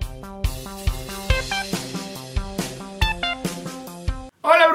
Bye.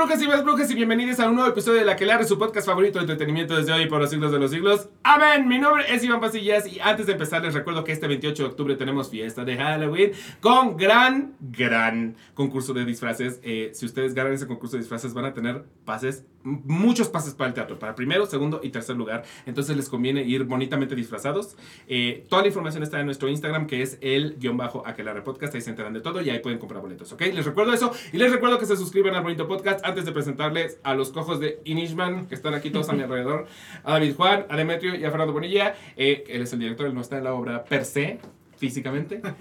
Brujas y más brujas y bienvenidos a un nuevo episodio de La que su podcast favorito de entretenimiento desde hoy por los siglos de los siglos. Amén. Mi nombre es Iván Pasillas y antes de empezar les recuerdo que este 28 de octubre tenemos fiesta de Halloween con gran, gran concurso de disfraces. Eh, si ustedes ganan ese concurso de disfraces van a tener pases, muchos pases para el teatro, para primero, segundo y tercer lugar. Entonces les conviene ir bonitamente disfrazados. Eh, toda la información está en nuestro Instagram que es el guion bajo Aquelarre Podcast. Ahí se enteran de todo y ahí pueden comprar boletos, ¿ok? Les recuerdo eso y les recuerdo que se suscriban al bonito podcast antes de presentarles a los cojos de Inishman, que están aquí todos a mi alrededor, a David Juan, a Demetrio y a Fernando Bonilla. Eh, él es el director, él no está en la obra per se, físicamente.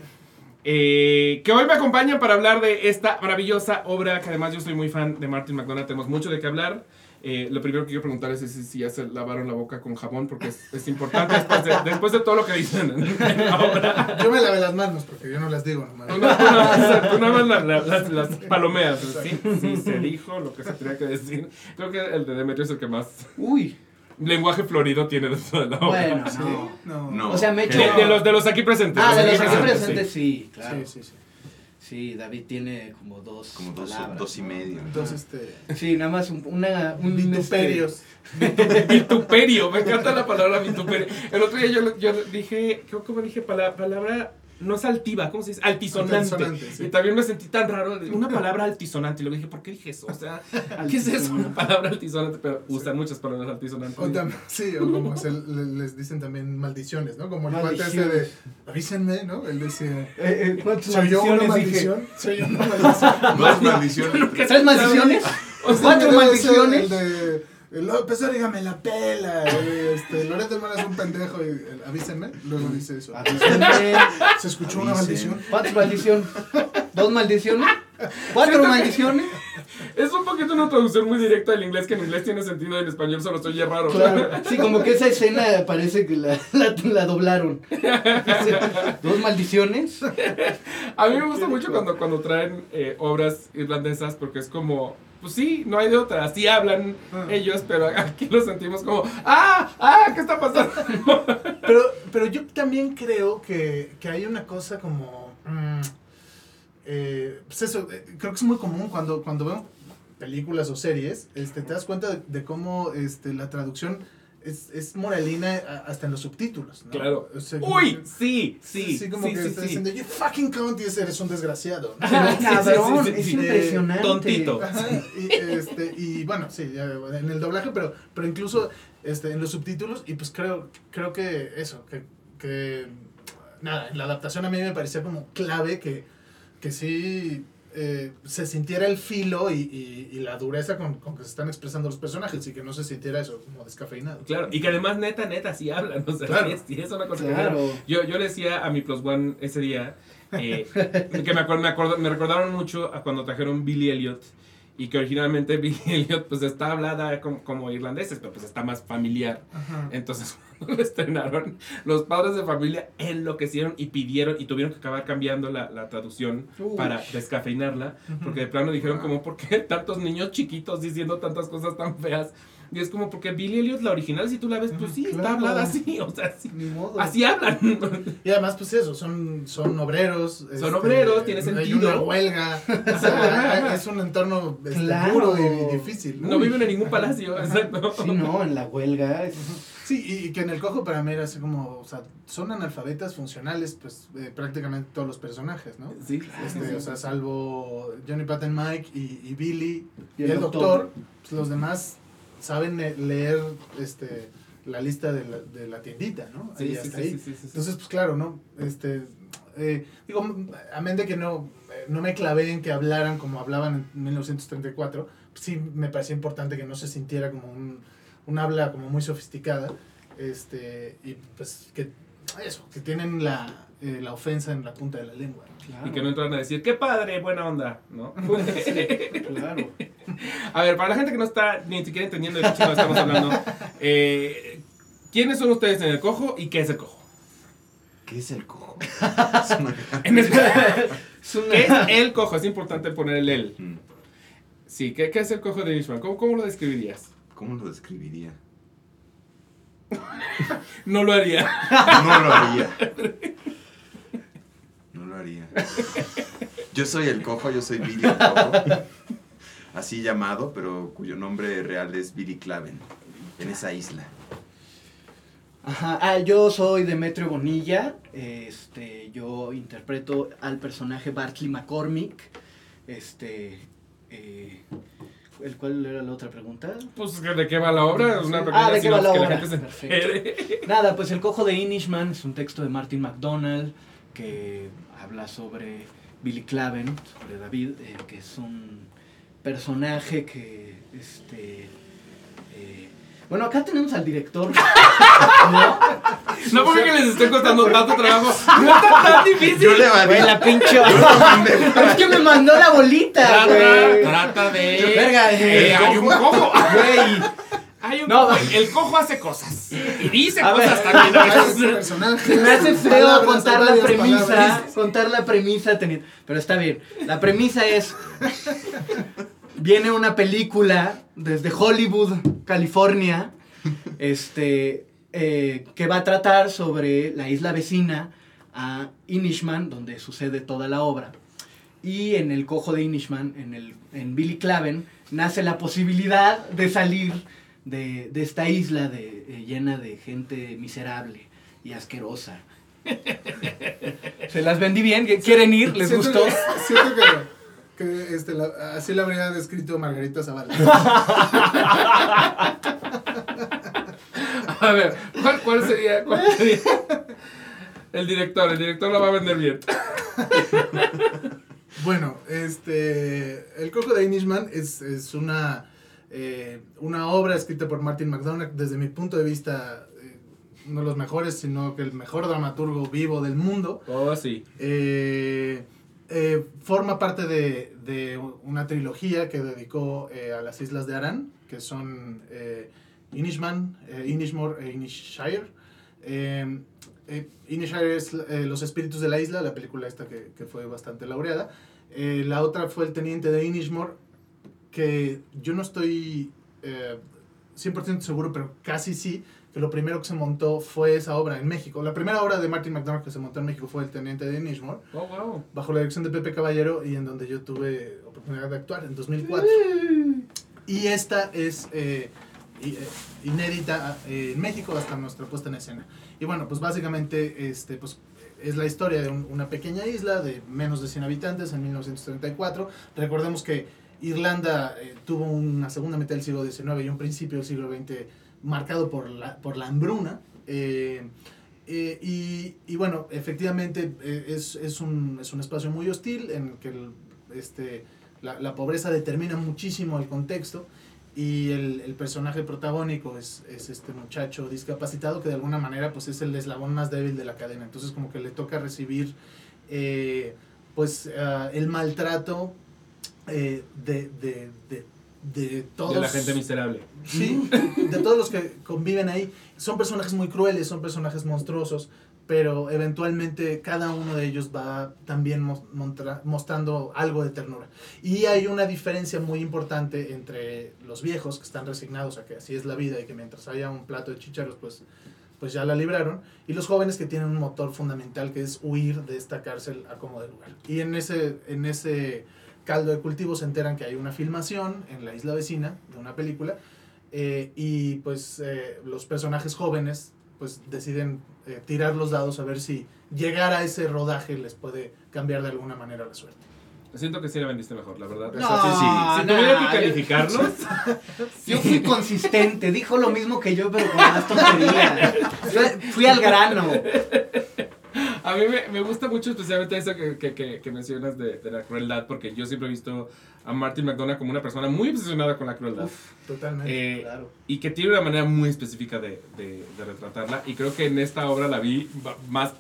Eh, que hoy me acompañan para hablar de esta maravillosa obra, que además yo soy muy fan de Martin McDonagh, tenemos mucho de qué hablar. Eh, lo primero que quiero preguntar es si, ya se lavaron la boca con jabón, porque es, importante después de, todo lo que dicen en, la obra. Yo me lavé las manos, porque yo no las digo nomás. Tú nada más las, las, palomeas. Sí, sí, se dijo lo que se tenía que decir. Creo que el de Demetrio es el que más... Uy lenguaje florido tiene dentro de la obra. Bueno, no. no. O sea, me De, de, los, de los aquí presentes. Ah, de los aquí presentes, sí, claro. Sí, sí, sí. Sí, David tiene como dos como dos, palabras, dos y medio. Dos, este... Sí, nada más una... Un, vituperios. Este, vituperio, me encanta la palabra vituperio. El otro día yo, yo dije, ¿cómo dije? Palabra no es altiva, ¿cómo se dice? Altisonante. Y también me sentí tan raro, una palabra altisonante. Y luego dije, ¿por qué dije eso? O sea, ¿qué es eso? Una palabra altisonante, pero usan muchas palabras altisonantes. O sí, o como se, les dicen también maldiciones, ¿no? Como el cuate ese de, avísenme, ¿no? Él decía, eh, eh, ¿soy yo una maldición? ¿Soy yo una maldición? Dos maldiciones. ¿Tres maldiciones? ¿Cuatro maldiciones? López dígame la pela. Este, Loreto hermano es un pendejo. Y, avísenme. Luego dice eso. Avísenme. ¿Se escuchó una maldición? ¿Cuántas maldiciones? ¿Dos maldiciones? ¿Cuatro maldiciones? Es un poquito una traducción muy directa del inglés que en inglés tiene sentido y en español solo se oye raro. Claro. Sí, como que esa escena parece que la, la, doblaron. ¿Dos maldiciones? A mí me gusta mucho cuando, cuando traen eh, obras irlandesas porque es como pues sí, no hay de otra. Así hablan ah. ellos, pero aquí lo sentimos como, ¡ah! ¡ah! ¿Qué está pasando? pero, pero yo también creo que, que hay una cosa como. Mm, eh, pues eso, eh, creo que es muy común cuando, cuando veo películas o series, este, te das cuenta de, de cómo este, la traducción es, es moralina hasta en los subtítulos, ¿no? Claro. Uy, sí, sí. Sí, como que sí, está diciendo, you fucking cunt y eres un desgraciado. ¿no? Cabrón, es impresionante. Tontito. y, este, y bueno, sí, en el doblaje, pero, pero incluso este, en los subtítulos, y pues creo, creo que eso, que, que nada, en la adaptación a mí me parecía como clave que, que sí eh, se sintiera el filo y, y, la dureza con, con, que se están expresando los personajes y que no se sintiera eso como descafeinado. Claro, y que además neta, neta, sí hablan, o sea, claro. sí, es, una cosa claro. yo, yo le decía a mi Plus One ese día, eh, que me, acuerdo, me, acuerdo, me recordaron mucho a cuando trajeron Billy Elliot y que originalmente Billy Elliot pues está hablada como, como irlandeses, pero pues está más familiar. Entonces cuando lo estrenaron, los padres de familia enloquecieron y pidieron y tuvieron que acabar cambiando la, la traducción para descafeinarla, porque de plano dijeron como, ¿por qué tantos niños chiquitos diciendo tantas cosas tan feas? Y es como porque Billy Elliot, la original, si tú la ves, pues sí, está hablada así, o sea, así, así hablan. Y además, pues eso, son, son obreros. Son este, obreros, tiene sentido. Hay una huelga, es un entorno este, duro y, difícil. No viven en ningún palacio, exacto. Sí, no, en la huelga. Sí, y que en el cojo para mí era así como, o sea, son analfabetas funcionales, pues eh, prácticamente todos los personajes, ¿no? Sí, claro. Este, o sea, salvo Johnny Patton Mike y, Billy y el, doctor, pues, los demás saben leer este la lista de la, de la tiendita, ¿no? Sí, sí, ahí. Sí, Entonces, pues claro, ¿no? Este, eh, digo, amén de que no, no me clavé en que hablaran como hablaban en 1934, pues sí me parecía importante que no se sintiera como un, un habla como muy sofisticada, este, y pues que eso, que tienen la, eh, la ofensa en la punta de la lengua. Y que no entran a decir, qué padre, buena onda, ¿no? claro. A ver, para la gente que no está ni siquiera entendiendo de qué estamos hablando, eh, ¿quiénes son ustedes en el cojo y qué es el cojo? ¿Qué es el cojo? ¿Qué es el cojo? Es importante poner el el. Mm. Sí, ¿qué, ¿qué, es el cojo de Ishmael? ¿Cómo, ¿Cómo lo describirías? ¿Cómo lo describiría? no lo haría. No lo haría. No lo haría. Yo soy el cojo, yo soy Billy el cojo. Así llamado, pero cuyo nombre real es Billy Claven. En esa isla. Ajá, ah, yo soy Demetrio Bonilla, este, yo interpreto al personaje Bartley McCormick, este, eh, ¿el cuál era la otra pregunta? Pues, ¿de qué va la obra? Una Ah, pequeña ¿de qué va la obra? la Perfecto. Nada, pues El Cojo de Inishman es un texto de Martin McDonald que habla sobre Billy Claven, sobre David, eh, que es un personaje que, este, eh, bueno, acá tenemos al director. ¿no? No porque les esté costando tanto trabajo. No está tan difícil. Yo le. Güey, la pinche. Mandé. es que me mandó la bolita, Trata, güey. trata de. Verga, Eh, eh, hay un cojo. Güey. Hay un No. cojo. El cojo hace cosas. Y dice A ver. cosas también. a personajes, Me hace feo contar la premisa, palabras. contar la premisa teniendo, pero está bien. La premisa es viene una película desde Hollywood, California, este eh, que va a tratar sobre la isla vecina a Inishman, donde sucede toda la obra. Y en el cojo de Inishman, en, el, en Billy Claven, nace la posibilidad de salir de, de esta isla de, eh, llena de gente miserable y asquerosa. Se las vendí bien, ¿quieren ir? ¿Les Siento gustó? que- siento que, que, este, la- así la habría descrito Margarita Zavala. A ver, ¿cuál, cuál sería, cuál sería? El director, el director la va a vender bien. Bueno, este, El Cojo de Inishman es, es una, eh, una obra escrita por Martin McDonagh, desde mi punto de vista, eh, uno de los mejores, sino que el mejor dramaturgo vivo del mundo. Oh, sí. Eh, eh, forma parte de, de una trilogía que dedicó a las islas de Aran, que son Inishman, Inishmore e Inishshire. Inishshire es Los Espíritus de la Isla, la película esta que, que fue bastante laureada. La otra fue El Teniente de Inishmore, que yo no estoy eh, 100% seguro, pero casi sí, que lo primero que se montó fue esa obra en México. La primera obra de Martin McDonagh que se montó en México fue El Teniente de Inishmore, Oh, wow. bajo la dirección de Pepe Caballero y en donde yo tuve oportunidad de actuar en 2004. Y esta es eh, eh, inédita eh, en México hasta nuestra puesta en escena. Y bueno, pues básicamente este, pues, es la historia de un- una pequeña isla de menos de 100 habitantes en 1934. Recordemos que Irlanda eh, tuvo una segunda mitad del siglo XIX y un principio del siglo XX marcado por la, por la hambruna. eh, eh, y, y bueno, efectivamente es, es, un, es un espacio muy hostil en el que este, la, la pobreza determina muchísimo el contexto y el, el personaje protagónico es, es este muchacho discapacitado que de alguna manera pues es el eslabón más débil de la cadena. Entonces como que le toca recibir pues ah, el maltrato eh, de, de, de, de todos De la gente miserable. Sí, de todos los que conviven ahí. Son personajes muy crueles, son personajes monstruosos, pero eventualmente cada uno de ellos va también mostrando algo de ternura. Y hay una diferencia muy importante entre los viejos que están resignados a que así es la vida y que mientras haya un plato de chicharos, pues, pues ya la libraron, y los jóvenes que tienen un motor fundamental que es huir de esta cárcel a como de lugar. Y en ese, en ese caldo de cultivo se enteran que hay una filmación en la isla vecina de una película eh, y pues eh, los personajes jóvenes pues deciden eh, tirar los dados a ver si llegar a ese rodaje les puede cambiar de alguna manera la suerte. Siento que sí la vendiste mejor, la verdad. No, O sea, sí, sí. Si no, tuviera que yo- calificarlos, Yo fui consistente, dijo lo mismo que yo, pero con más tontería. Fui, fui al grano. A mí me, me gusta mucho especialmente eso que, que, que, que mencionas de, de la crueldad, porque yo siempre he visto a Martin McDonagh como una persona muy obsesionada con la crueldad. Totalmente. Eh, Claro. y que tiene una manera muy específica de, de, de retratarla. Y creo que en esta obra la vi más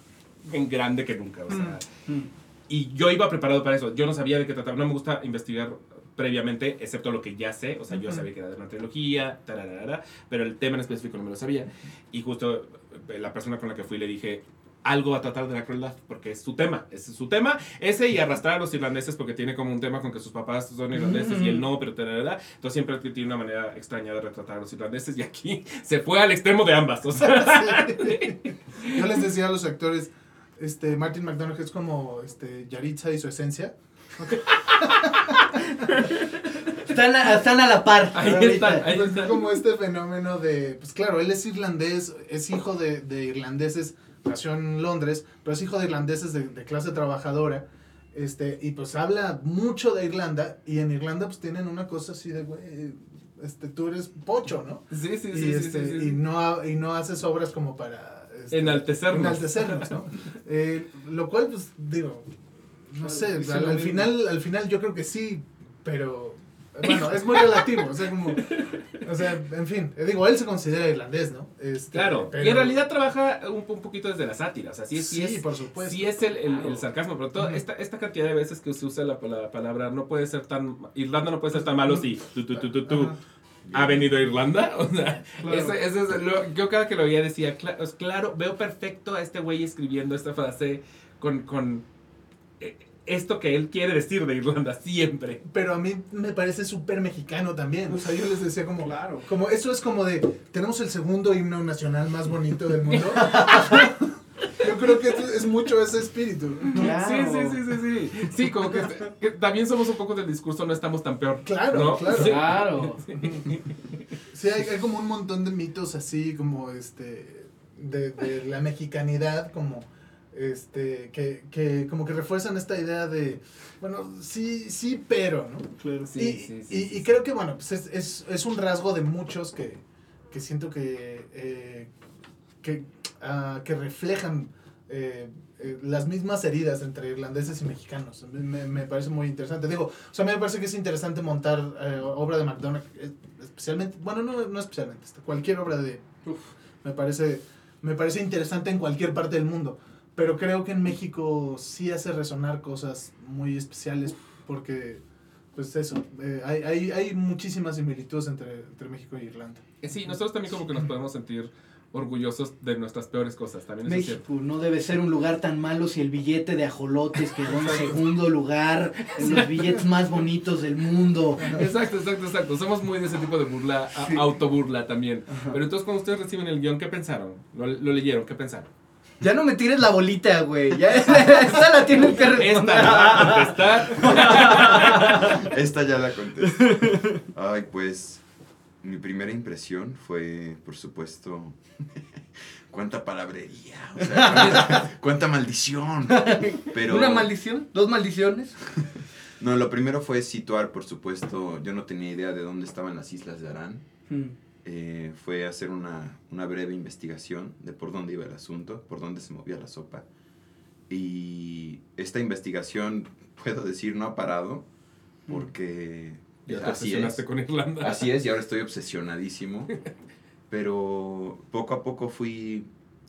en grande que nunca. O sea, Mm. Y yo iba preparado para eso. Yo no sabía de qué trataba. No me gusta investigar previamente, excepto lo que ya sé. O sea, yo sabía que era de una trilogía, tararara, pero el tema en específico no me lo sabía. Y justo eh, la persona con la que fui le dije, algo va a tratar de la crueldad, porque es su tema. Ese es su tema. Ese y arrastrar a los irlandeses, porque tiene como un tema con que sus papás son irlandeses y él no, pero tararara. Entonces siempre tiene una manera extraña de retratar a los irlandeses. Y aquí se fue al extremo de ambas. O sea, Yo les decía a los actores, este, Martin McDonagh es como este, Yaritza y su esencia. Están a, están a la par. Ahí ahorita. están, ahí están. como este fenómeno de, pues claro, él es irlandés, es hijo de, de irlandeses, nació en Londres, pero es hijo de irlandeses de, de clase trabajadora, este, y pues habla mucho de Irlanda, y en Irlanda pues tienen una cosa así de, güey, este, tú eres pocho, ¿no? Sí, sí, sí. y, sí, este, sí, sí. y, no, y no haces obras como para... este, Enaltecernos. enaltecernos, ¿no? Eh, lo cual, pues, digo, no sé, al, final, al final yo creo que sí, pero... Bueno, es muy relativo, o sea, como... O sea, en fin, digo, él se considera irlandés, ¿no? Este, Claro, pero- y en realidad trabaja un, un poquito desde la sátira, o sea, sí es, sí Sí, es, por supuesto. sí es el, el- el Claro. sarcasmo, pero toda Ujú. esta, esta cantidad de veces que se usa la, la palabra no puede ser tan, Irlanda no puede ser tan malo si tú, tú, tú, tú, ha venido a Irlanda, o sea, Claro. eso, eso es lo- yo cada que lo veía decía, "Cla- pues, claro, veo perfecto a este güey escribiendo esta frase con, con eh, esto que él quiere decir de Irlanda siempre. Pero a mí me parece súper mexicano también. O sea, yo les decía como, Claro. como eso es como de, tenemos el segundo himno nacional más bonito del mundo. yo creo que es, mucho ese espíritu. Claro. Sí, sí, sí, sí, sí. Sí, como que, que también somos un poco del discurso, no estamos tan peor. Claro, ¿no? claro. Sí. Claro. Sí, hay, hay como un montón de mitos así, como este, de, de la mexicanidad, como, este, que, que como que refuerzan esta idea de, bueno, sí, sí, pero, ¿no? Claro. Sí, y, sí, sí, y- sí, y sí. creo que, bueno, pues es, es, es un rasgo de muchos que, que siento que, eh, que, ah, que reflejan eh, eh, las mismas heridas entre irlandeses y mexicanos. Me, me- parece muy interesante. Digo, o sea, a mí me parece que es interesante montar eh, obra de McDonald's, especialmente, bueno, no, no especialmente, este, cualquier obra de... Me parece, me parece interesante en cualquier parte del mundo. Pero creo que en México sí hace resonar cosas muy especiales porque, pues eso, eh, hay, hay, hay muchísimas similitudes entre, entre México y Irlanda. Eh, Sí, nosotros también como que nos podemos sentir orgullosos de nuestras peores cosas, también es cierto. México no debe ser un lugar tan malo si el billete de ajolotes quedó en segundo lugar en los billetes más bonitos del mundo. Exacto, exacto, exacto. Somos muy de ese tipo de burla, Sí. autoburla también. Pero entonces cuando ustedes reciben el guion, ¿qué pensaron? ¿Lo, lo leyeron? ¿Qué pensaron? Ya no me tires la bolita, güey. Ya esa la tienes que responder. Esta la va a contestar. Esta ya la conté. Ay, pues mi primera impresión fue, por supuesto, cuánta palabrería, o sea, cuánta, cuánta maldición. Pero ¿Una maldición? ¿Dos maldiciones? no, lo primero fue situar, por supuesto, yo no tenía idea de dónde estaban las islas de Arán. Mm. Eh, fue hacer una, una breve investigación de por dónde iba el asunto, por dónde se movía la sopa. Y esta investigación, puedo decir, no ha parado, porque Ya te así obsesionaste es. con Irlanda. Así es, y ahora estoy obsesionadísimo. Pero poco a poco fui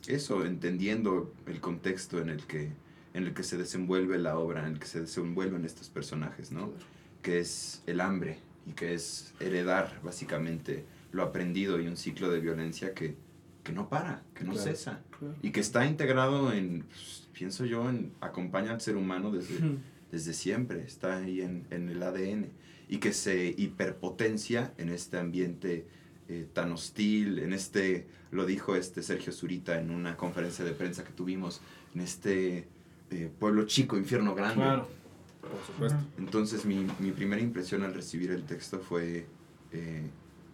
eso, entendiendo el contexto en el que, en el que se desenvuelve la obra, en el que se desenvuelven estos personajes, ¿no? Que es el hambre y que es heredar básicamente lo aprendido y un ciclo de violencia que, que no para, que no Claro. cesa y que está integrado en, pues, pienso yo, en acompaña al ser humano desde, Mm. desde siempre, está ahí en, en el ADN y que se hiperpotencia en este ambiente eh, tan hostil, en este, lo dijo este Sergio Zurita en una conferencia de prensa que tuvimos, en este eh, pueblo chico, infierno grande. Claro. Por supuesto. Entonces mi, mi primera impresión al recibir el texto fue, eh,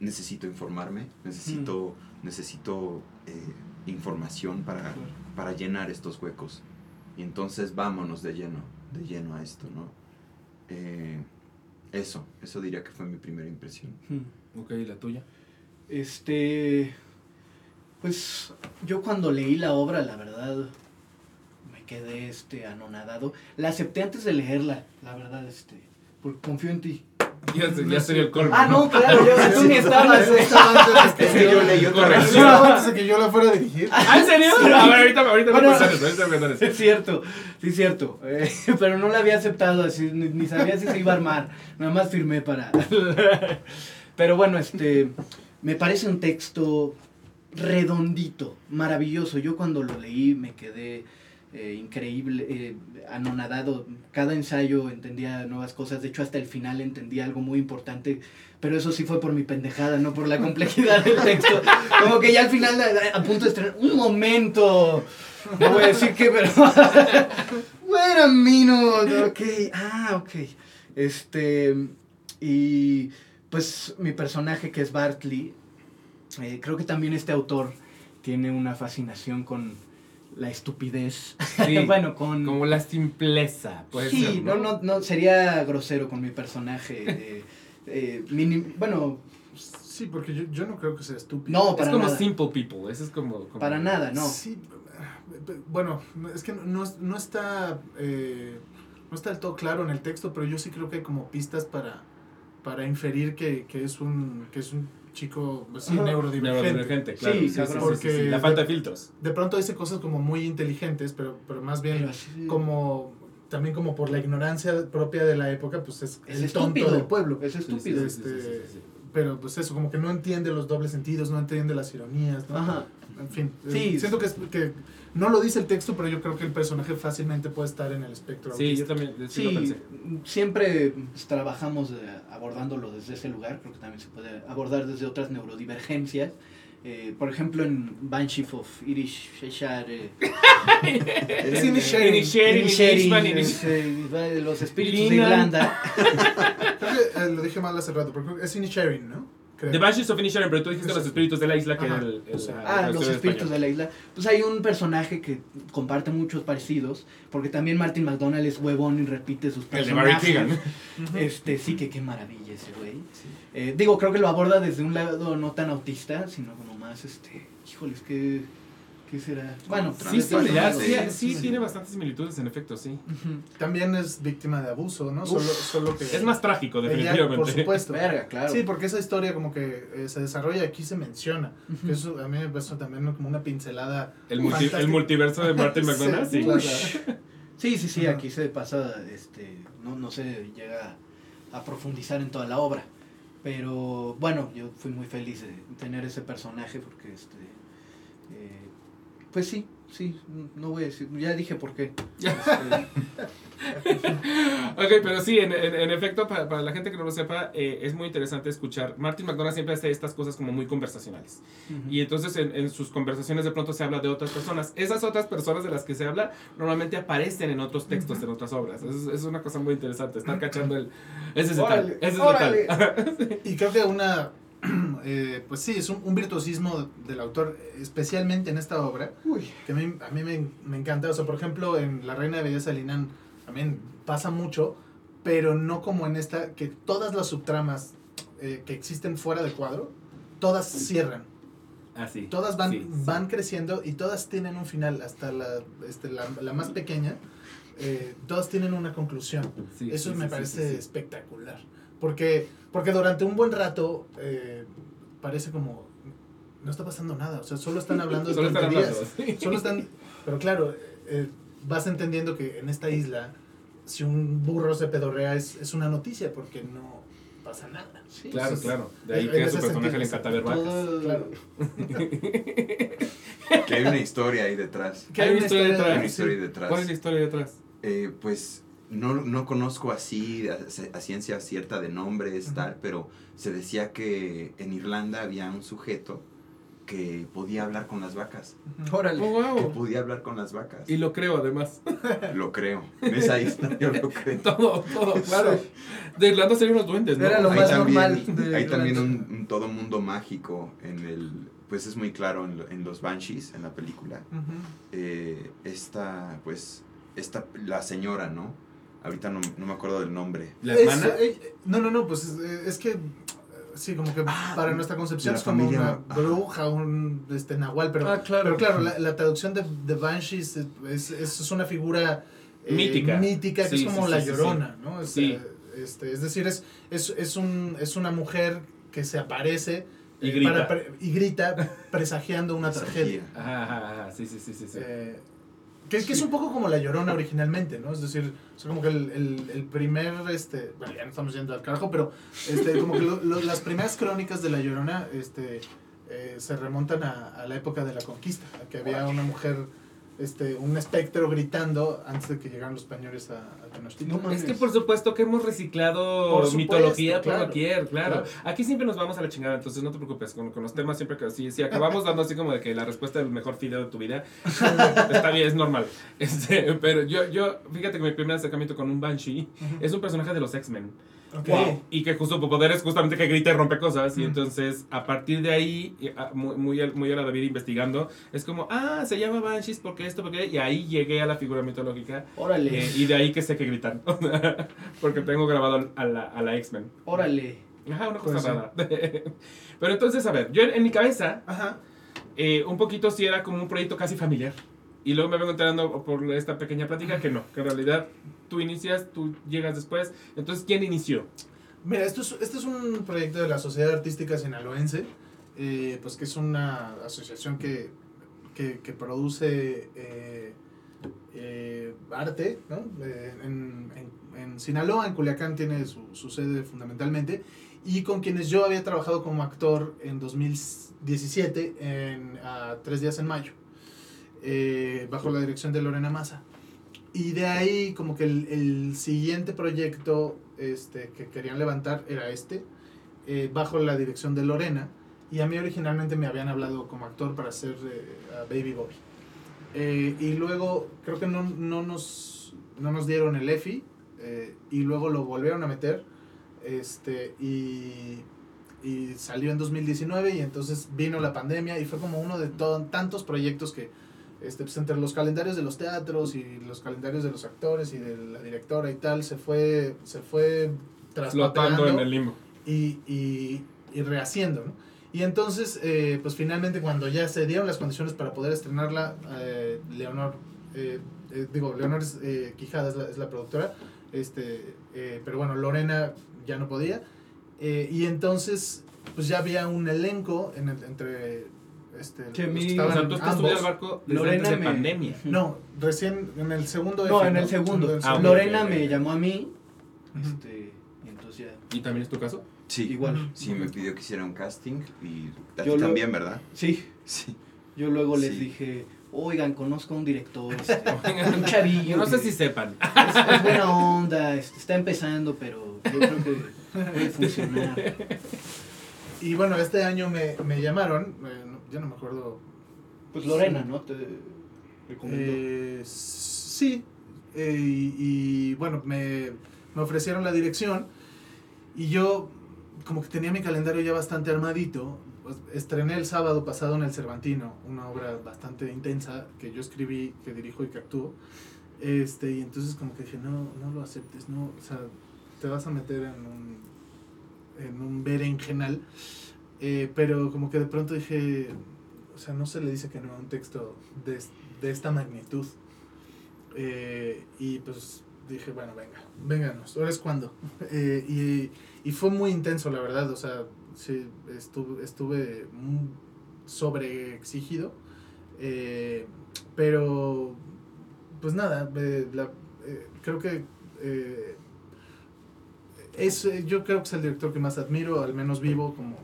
necesito informarme, necesito, necesito eh, información para, para llenar estos huecos. Y entonces vámonos de lleno, de lleno a esto, ¿no? Eh, eso, eso diría que fue mi primera impresión. Mm. Ok, ¿la tuya? Este. Pues yo cuando leí la obra, la verdad, me quedé este, anonadado. La acepté antes de leerla, la verdad, este. Porque confío en ti. Ya, se- ya sería el colmo. Ah, no, claro, yo, tú ni estabas. eh. Estaba antes de Es que yo leí otra. Estaba antes de que yo la fuera a dirigir. ¿Ah, en serio? A ver, ahorita, ahorita Bueno, voy a pensar eso, ahorita. Es cierto, sí es cierto. eh, pero no la había aceptado así, ni, ni sabía si se iba a armar. Nada más firmé para. pero bueno, este. Me parece un texto redondito, maravilloso. Yo cuando lo leí me quedé eh, increíble, eh, anonadado. Cada ensayo entendía nuevas cosas. De hecho, hasta el final entendía algo muy importante. Pero eso sí fue por mi pendejada, no por la complejidad del texto. Como que ya al final, a, punto de estrenar, un momento. No voy a decir que, pero. Wait a minute. Ok. Ah, ok. Este. Y. Pues mi personaje, que es Bartley. eh, creo que también este autor tiene una fascinación con la estupidez. Sí, bueno, con. Como la simpleza. sí, ser, no, no, no, sería grosero con mi personaje. eh, eh, minim- bueno, Sí, porque yo, yo no creo que sea estúpido. no, Es para como nada. simple people. Eso es como. como- Para nada, no. Sí, bueno, es que no, no está eh, no está del todo claro en el texto, pero yo sí creo que hay como pistas para, para inferir que, que es un que es un chico así, Ajá. neurodivergente. Neurodivergente, claro. Sí, Sí, sí, cabrón. sí, sí, Porque sí, La de- falta de filtros. De pronto dice cosas como muy inteligentes, pero, pero más bien Pero así- como también como por la ignorancia propia de la época, pues es, Es el tonto estúpido. del pueblo. Es estúpido. sí, este, Pero pues eso, como que no entiende los dobles sentidos, no entiende las ironías, ¿no? Ajá. En fin, eh, Sí. siento que, es- que no lo dice el texto, pero yo creo que el personaje fácilmente puede estar en el espectro Sí, yo autista. también sí, lo pensé. siempre pues, trabajamos eh, abordándolo desde ese lugar, creo que también se puede abordar desde otras neurodivergencias. Eh, por ejemplo, en Banshee of Irish eh, Inish- de los espíritus de. Irlanda. Creo que eh, lo dije mal hace rato, porque es Inisherin, ¿no? Creo. The Banshees of Inisherin, pero tú dijiste los espíritus de la isla que Ajá. era el, el- Ah, los espíritus español. de la isla. Pues hay un personaje que comparte muchos parecidos, porque también Martin McDonald es huevón y repite sus El de Barry personajes. Keegan. Este, sí que qué maravilla ese güey. Eh, digo, creo que lo aborda desde un lado no tan autista, sino como más, este, híjoles, ¿qué, qué será? Bueno, Sí, sí, sí, sí, sí, sí. tiene bastantes similitudes, en efecto, sí. También es víctima de abuso, ¿no? Uf. Solo, solo que... Es más trágico, ella, definitivamente. por supuesto. Verga, claro. Sí, porque esa historia como que eh, se desarrolla aquí se menciona. Que eso a mí me parece también como una pincelada. El, multi- el multiverso de Martin McDonagh, sí. Sí, sí, sí, Ajá. aquí se pasa, este, no, no se llega a profundizar en toda la obra. Pero bueno, yo fui muy feliz de tener ese personaje porque, este, pues sí, sí, no voy a decir, ya dije por qué. Ok, pero sí, en, en- en efecto, para, para la gente que no lo sepa, eh, es muy interesante escuchar. Martin McDonagh siempre hace estas cosas como muy conversacionales. Y entonces en, en sus conversaciones de pronto se habla de otras personas. Esas otras personas de las que se habla normalmente aparecen en otros textos, en otras obras. Es, es una cosa muy interesante, estar cachando el... Ese es tal, Órale, ese es. Y creo que una. eh, pues sí, es un, un virtuosismo del autor, especialmente en esta obra, Uy. que a mí, a mí me, me encanta. O sea, por ejemplo, en La Reina de Belleza Linan también pasa mucho, pero no como en esta, que todas las subtramas eh, que existen fuera de cuadro, todas cierran. Así. Todas van, Sí, sí. van creciendo y todas tienen un final, hasta la, este, la, la más pequeña, eh, todas tienen una conclusión. Sí, Eso sí, me sí, parece sí, sí. espectacular. Porque, porque durante un buen rato eh, parece como no está pasando nada. O sea, solo están hablando de Solo están tonterías. hablando. sí. Solo están. Pero claro, eh, vas entendiendo que en esta isla, si un burro se pedorrea, es, es una noticia porque no pasa nada. Sí, Claro, claro. De ahí que a su personaje le encanta ver vacas. Claro. Que hay una historia ahí detrás. Que Hay una historia de- detrás. Hay una sí. historia detrás. ¿Cuál es la historia detrás? Eh, pues no, no conozco así a, a ciencia cierta de nombres, tal, pero se decía que en Irlanda había un sujeto que podía hablar con las vacas. Órale. Oh, Que podía hablar con las vacas. Y lo creo además. Lo creo. En esa isla yo lo creo. todo, todo, claro. De Irlanda serían unos duendes, ¿no? Era lo hay más también, normal de hay también un, un todo mundo mágico en el pues es muy claro en, lo- en los Banshees en la película eh, esta pues esta la señora no ahorita no, no me acuerdo del nombre ¿La Es- hermana? eh, no, no, no, pues es, es que. eh, Sí, como que Ah, para nuestra concepción es como familia, una bruja, un este, nahual, pero, Ah, claro. pero claro, la, la traducción de, de Banshees es, es, es una figura eh, Mítica. mítica, que Sí, es como sí, la sí, sí, llorona, ¿no? Es, Sí. eh, este, es decir, es, es, es, un, es una mujer que se aparece Y eh, grita. para y grita presagiando una tragedia. Ajá, ajá, ajá. Sí, sí, sí, sí. sí. Eh, que, que es un poco como la llorona originalmente, ¿no? Es decir, o sea, como que el, el, el primer, este, bueno, ya no estamos yendo al carajo, pero este, como que lo- lo- las primeras crónicas de la llorona este, eh, se remontan a, a la época de la conquista, a que había una mujer este, un espectro gritando antes de que llegaran los españoles a, a Tenochtitlan. No Es que por supuesto que hemos reciclado Por supuesto, mitología por claro, doquier, claro. claro. Aquí siempre nos vamos a la chingada, entonces no te preocupes, con, con los temas siempre que si, si acabamos dando así como de que la respuesta del mejor fideo de tu vida, está bien, es normal. Este, pero yo, yo, fíjate que mi primer acercamiento con un Banshee es un personaje de los X-Men. Wow. Y que justo su poder es justamente que grita y rompe cosas. Y entonces, a partir de ahí, ah, muy, muy, a- muy a la David investigando, es como, ah, se llama Banshees porque esto, porque. Y ahí llegué a la figura mitológica. Órale. eh, y de ahí que sé que gritan. porque tengo grabado a la, a la X-Men. Órale. Ajá, una cosa Pues sí. rara. Pero entonces, a ver, yo en, en mi cabeza, Ajá. eh, un poquito sí era como un proyecto casi familiar. Y luego me vengo enterando por esta pequeña plática que no, que en realidad tú inicias, tú llegas después. Entonces, ¿quién inició? Mira, esto es, este es un proyecto de la Sociedad Artística Sinaloense, eh, pues que es una asociación que, que, que produce eh, eh, arte, ¿no? Eh, en, en, en Sinaloa, en Culiacán tiene su, su sede fundamentalmente, y con quienes yo había trabajado como actor en 2017 en Tres Días en Mayo, eh, bajo la dirección de Lorena Massa. Y de ahí como que el, el siguiente proyecto este, que querían levantar era este, eh, bajo la dirección de Lorena. Y a mí originalmente me habían hablado como actor para hacer eh, a Baby Bobby. Eh, y luego creo que no, no, nos, no nos dieron el EFI eh, y luego lo volvieron a meter este, y, y salió en 2019 y entonces vino la pandemia y fue como uno de to- tantos proyectos que este, pues, entre los calendarios de los teatros y los calendarios de los actores y de la directora y tal se fue se fue Flotando en el limbo. y, y, y rehaciendo, ¿no? Y entonces, eh, pues finalmente cuando ya se dieron las condiciones para poder estrenarla, eh, Leonor, eh, eh, digo, Leonor es, eh, Quijada es la, es la productora, este, eh, pero bueno, Lorena ya no podía, y entonces, pues ya había un elenco en el- entre... Este, Que los mi- que O estaban sea, tú estás subido al ambos. barco desde Lorena antes de me- pandemia. No, recién en el segundo No, F, en el segundo. En el Ah, Lorena me llamó a mí. Este, y entonces ya. ¿Y también es tu caso? Sí. Igual. Sí, me pidió que hiciera un casting y a Yo ti lo- también, ¿verdad? Sí. Sí. Yo luego les Sí. dije, oigan, conozco a un director, este, un chavillo. No sé si sepan. es, es buena onda, este, está empezando, pero yo creo que puede funcionar. Y bueno, este año me, me llamaron, eh, ya no me acuerdo Pues Lorena, ¿no? Te recomendó. Eh, sí, eh, y, y, bueno, me, me ofrecieron la dirección y yo como que tenía mi calendario ya bastante armadito. Pues, estrené el sábado pasado en el Cervantino, una obra bastante intensa que yo escribí, que dirijo y que actúo. Este, y entonces como que dije, no, no lo aceptes, no, o sea, te vas a meter en un, en un berenjenal. Eh, pero como que de pronto dije, o sea, no se le dice que no a un texto de, de esta magnitud. Eh, y pues dije, bueno, venga, vénganos, ahora es cuando. Eh, y, y fue muy intenso, la verdad, o sea, sí, estuve, estuve sobre exigido. pero, pues nada, eh, eh, creo que eh, es, eh, yo creo que es el director que más admiro, al menos vivo, como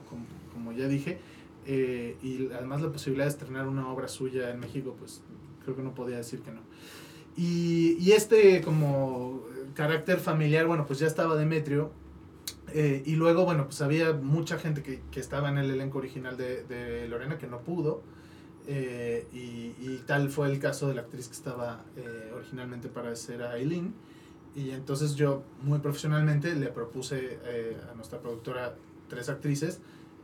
ya dije. Eh, y además la posibilidad de estrenar una obra suya en México, pues creo que no podía decir que no. Y, y este como carácter familiar, bueno, pues ya estaba Demetrio. eh, y luego, bueno, pues había mucha gente que, que estaba en el elenco original de, de Lorena que no pudo. eh, y, y tal fue el caso de la actriz que estaba eh, originalmente para ser a Aileen. Y entonces yo, muy profesionalmente, le propuse eh, a nuestra productora tres actrices.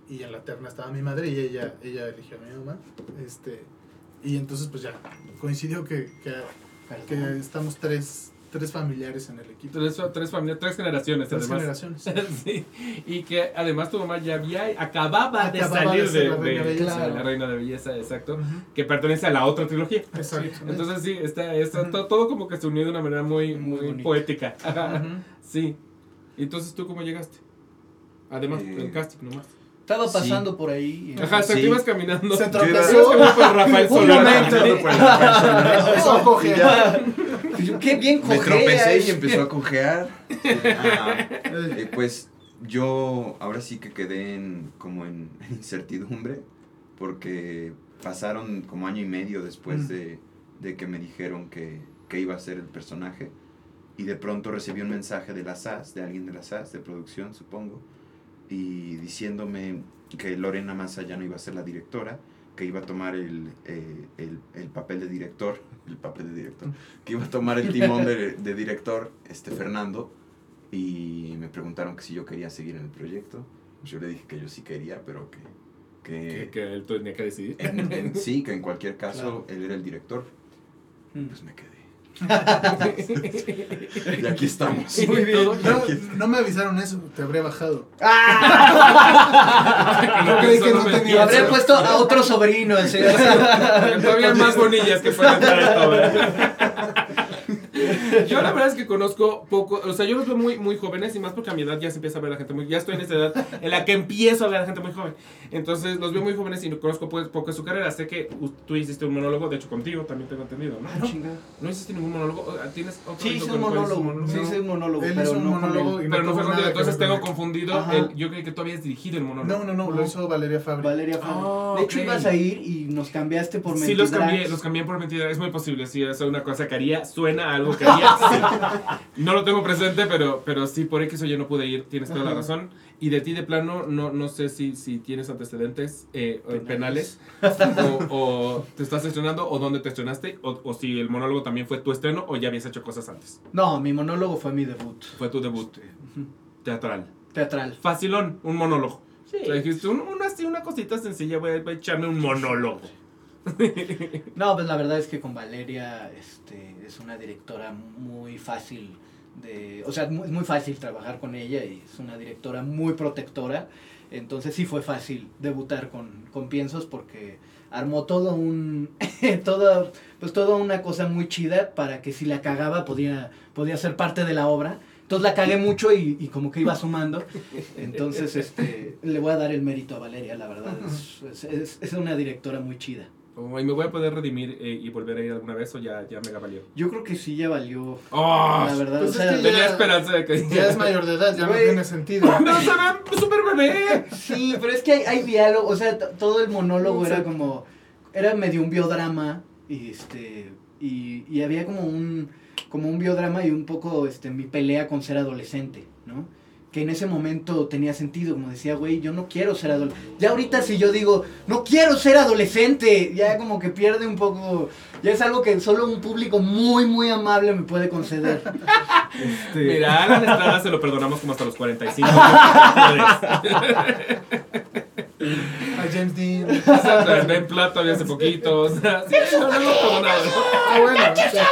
Y en la terna estaba mi madre y ella, ella eligió a mi mamá. Este, y entonces, pues ya, coincidió que, que, que estamos tres, tres familiares en el equipo. Tres, tres familias, tres generaciones Tres además. generaciones. sí. Y que además tu mamá ya había, acababa, de Acababa salir de de, la reina de- de belleza. de la reina de belleza, exacto. Ujú. Que pertenece a la otra trilogía. Exacto. Entonces sí, está, está Ujú. to- todo como que se unió de una manera muy, Muy muy poética. Ujú. sí. Entonces tú cómo llegaste? Además, Eh, el casting nomás. Estaba Sí. pasando por ahí. Ajá, o sea, Sí. ibas caminando. Se tropezó. Por Rafael Un momento. Empezó a. Yo, Qué bien Me tropecé y empezó a cojear. Ah, eh, pues yo ahora sí que quedé en, como en incertidumbre porque pasaron como año y medio después Mm. de, de que me dijeron que, que iba a ser el personaje. Y de pronto recibí un mensaje de la SAS, de alguien de la SAS, de producción, supongo, y diciéndome que Lorena Massa ya no iba a ser la directora, que iba a tomar el, eh, el, el papel de director, el papel de director, que iba a tomar el timón de, de director, este Fernando, y me preguntaron que si yo quería seguir en el proyecto. Yo le dije que yo sí quería, pero que... Que, que, que él tenía que decidir. en- en- sí, que en cualquier caso Claro. él era el director. Mm. Pues me quedé. Y aquí estamos. Muy bien. No, no me avisaron eso, te habría bajado. no creí que no Y tenía habré eso. puesto a otro sobrino. así. Todavía más bonillas que pueden entrar a esto, ¿verdad? Yo la verdad es que conozco poco, o sea, yo los veo muy, muy jóvenes y más porque a mi edad ya se empieza a ver la gente muy, ya estoy en esa edad en la que empiezo a ver a la gente muy joven. Entonces los veo muy jóvenes y no conozco pues, poco de su carrera. Sé que tú hiciste un monólogo, de hecho contigo también tengo entendido, ¿no? Ah, ¿No? chinga. ¿No hiciste ningún monólogo? ¿Tienes otro Sí, hice con un monólogo. Sí, hice un monólogo. Él pero hizo un no con monólogo él. y Pero no fue contigo, entonces tengo con él. confundido. El- yo creí que tú habías dirigido el monólogo. No, no, no, lo hizo Valeria Fabri. Valeria Fabri. Ah, de hecho, ibas a ir y nos cambiaste por Sí, los cambié, los cambié por mentira. Es muy posible, sí, es una cosa que haría. Suena a algo que haría. sí. No lo tengo presente, pero, pero sí, por X o Y no pude ir. Tienes toda la razón. Y de ti de plano, no, no sé si, si tienes antecedentes eh, eh, penales, Penales. o, o te estás estrenando o dónde te estrenaste o, o si el monólogo también fue tu estreno o ya habías hecho cosas antes. No, mi monólogo fue mi debut. Fue tu debut Ujú. teatral. Teatral. Facilón, un monólogo. Sí. O sea, dijiste, un- una, así, una cosita sencilla, voy a, voy a echarme un monólogo. No, pues la verdad es que con Valeria este, es una directora muy fácil de... O sea, es muy fácil trabajar con ella y es una directora muy protectora. Entonces sí fue fácil debutar con, con Piensos porque armó todo un... toda, pues toda una cosa muy chida para que si la cagaba podía, podía ser parte de la obra. Entonces la cagué mucho y, y como que iba sumando. Entonces este, le voy a dar el mérito a Valeria, la verdad. Es- es- es una directora muy chida. Oh, ¿Y me voy a poder redimir eh, y volver a ir alguna vez o ya, ya me valió? Yo creo que sí ya valió. ¡Oh! la verdad, pues o es que Tenía Ya- esperanza de que... Ya es mayor de edad, ya no Güey. tiene sentido. ¡No se ve súper bebé! Sí, pero es que hay, hay diálogo, o sea, todo el monólogo O sea, era como, era medio un biodrama, y este, y, y había como un, como un biodrama y un poco, este, mi pelea con ser adolescente, ¿no? Que en ese momento tenía sentido, como decía, güey, yo no quiero ser adolescente. Ya ahorita si yo digo, no quiero ser adolescente, ya como que pierde un poco, ya es algo que solo un público muy, muy amable me puede conceder. Este, Mira, a Alan Estrada se lo perdonamos como hasta los 45. A James Dean. Exacto, Ben Platt todavía hace poquito. O sea, sí, no, no lo hemos perdonado. Ah, bueno. o sea,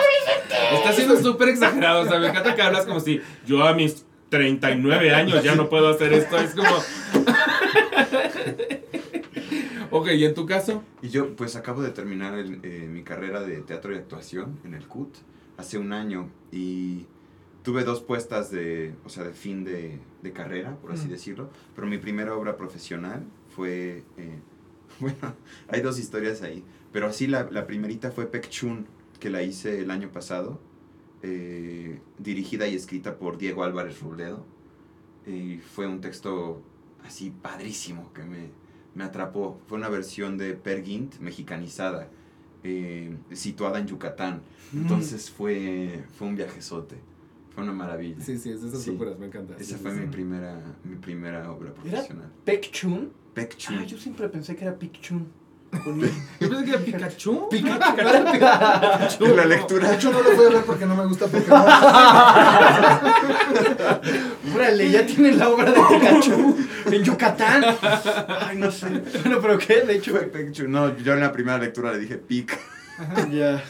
Está siendo súper exagerado. O sea, me encanta que hablas como si yo a mis 39 años ya no puedo hacer esto. Es como. ok, ¿y en tu caso? Y yo pues acabo de terminar el- eh, mi carrera de teatro y actuación en el CUT hace un año y tuve dos puestas de, o sea, de fin de, de carrera, por así Mm. decirlo, pero mi primera obra profesional fue, eh, bueno, hay dos historias ahí, pero así la, la primerita fue Pek Chun, que la hice el año pasado, eh, dirigida y escrita por Diego Álvarez Robledo, y fue un texto así padrísimo que me, me atrapó. Fue una versión de Per Gint mexicanizada, eh, situada en Yucatán. Entonces fue, fue un viajezote. Fue una maravilla. Sí, sí, es de esas Sí. me encanta. Esa Sí, fue sí, mi sí. primera, mi primera obra ¿Era? profesional. Pek Chun. Pek Chun. Ah, yo siempre pensé que era Pik Chun. Yo pensé que era Pikachu. Pikachu. En la lectura. De hecho, no lo voy a ver porque no me gusta Pokémon. Órale, ya tienen la obra de Pikachu en Yucatán. Ay, no sé. Bueno, pero ¿qué? De hecho, Chun. No, yo en la primera lectura le dije Pik. ya.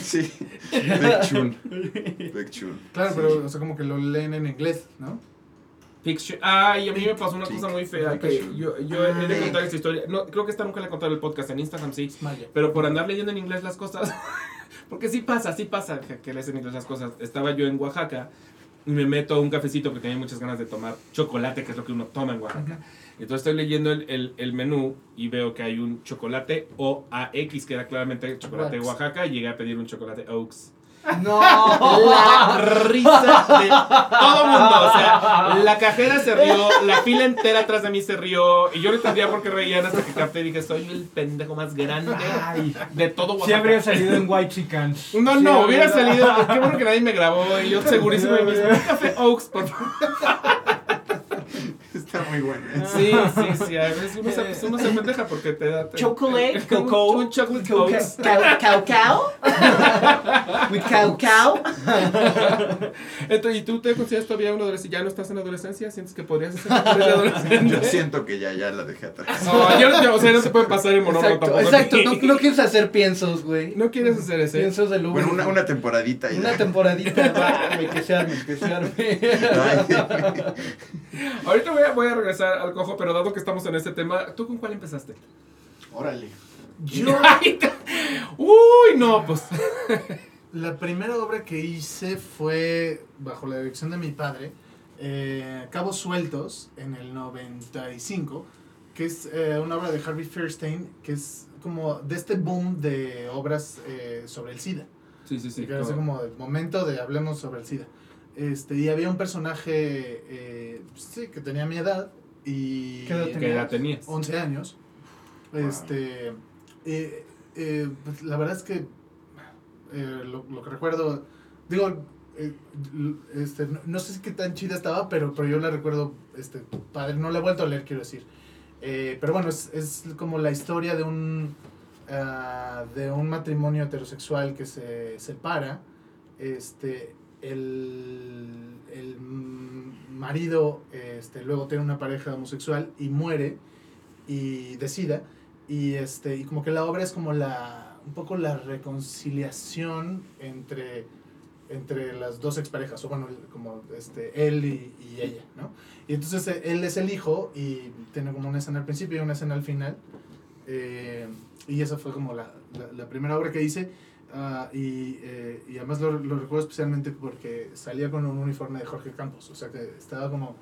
sí. Pek Chun. Pek Chun. Claro, pero o sea, como que lo leen en inglés, ¿no? Pikachu. Ay, a mí me pasó una cosa muy fea. Que Pikachu. yo, yo he de contar esta historia. No, creo que esta nunca la he contado en el podcast, en Instagram sí. Pero por andar leyendo en inglés las cosas. Porque sí pasa, sí pasa que, lees en inglés las cosas. Estaba yo en Oaxaca y me meto a un cafecito porque tenía muchas ganas de tomar chocolate, que es lo que uno toma en Oaxaca. Entonces estoy leyendo el, el, el menú y veo que hay un chocolate OAX, que era claramente chocolate de. Oaxaca, y llegué a pedir un chocolate Oaks. No. La risa de todo mundo. O sea, la cajera se rió, la fila entera atrás de mí se rió. Y yo no entendía por qué reían hasta que capté y dije, soy el pendejo más grande de todo Sí habría salido en White Chicken. No, no, hubiera salido. Qué bueno que nadie me grabó. Y yo segurísimo de. Un café Oaks, por favor. Está muy bueno. Sí, sí, sí. A veces uno se, uno se pendeja porque te da. te- Chocolate, un- cocoa, Un chocolate Oaks. Cow, cow. With cow, cow. Entonces, ¿Y tú te consideras todavía un adolescente? ¿Ya no estás en adolescencia? ¿Sientes que podrías ser un adolescente? Yo siento que ya, ya la dejé atrás. No, yo no te- o sea, no se puede pasar en monólogo Exacto, tampoco. exacto. No, no quieres hacer piensos, güey. No quieres hacer ese. Piensos de Lugo. Bueno, una, una temporadita y Una ya. temporadita, va, que se arme, que se arme. Ahorita voy a, voy a regresar al cojo, pero dado que estamos en este tema, ¿tú con cuál empezaste? Órale. Yo, Uy, no, pues. la primera obra que hice fue, bajo la dirección de mi padre, eh, Cabos Sueltos, en el 95, que es eh, una obra de Harvey Fierstein, que es como de este boom de obras eh, sobre el SIDA. Sí, sí, sí. que es como el momento de hablemos sobre el SIDA. Este, y había un personaje, eh, sí, que tenía mi edad y... ¿Qué edad ¿Qué edad tenías? 11 años. Este, eh, eh, pues, la verdad es que lo, lo que recuerdo, digo, este, no, no sé qué tan chida estaba, pero, pero yo la recuerdo, este, padre, no la he vuelto a leer, quiero decir. Pero bueno, es, es como la historia de un, ah, de un matrimonio heterosexual que se separa. Este, el, el marido este, luego tiene una pareja homosexual y muere y decida y este y como que la obra es como la un poco la reconciliación entre entre las dos exparejas o bueno como este él y, y ella no y entonces eh, él es el hijo y tiene como una escena al principio y una escena al final eh, y esa fue como la, la, la primera obra que hice ah, y, eh, y además lo, recuerdo especialmente porque salía con un uniforme de Jorge Campos o sea que estaba como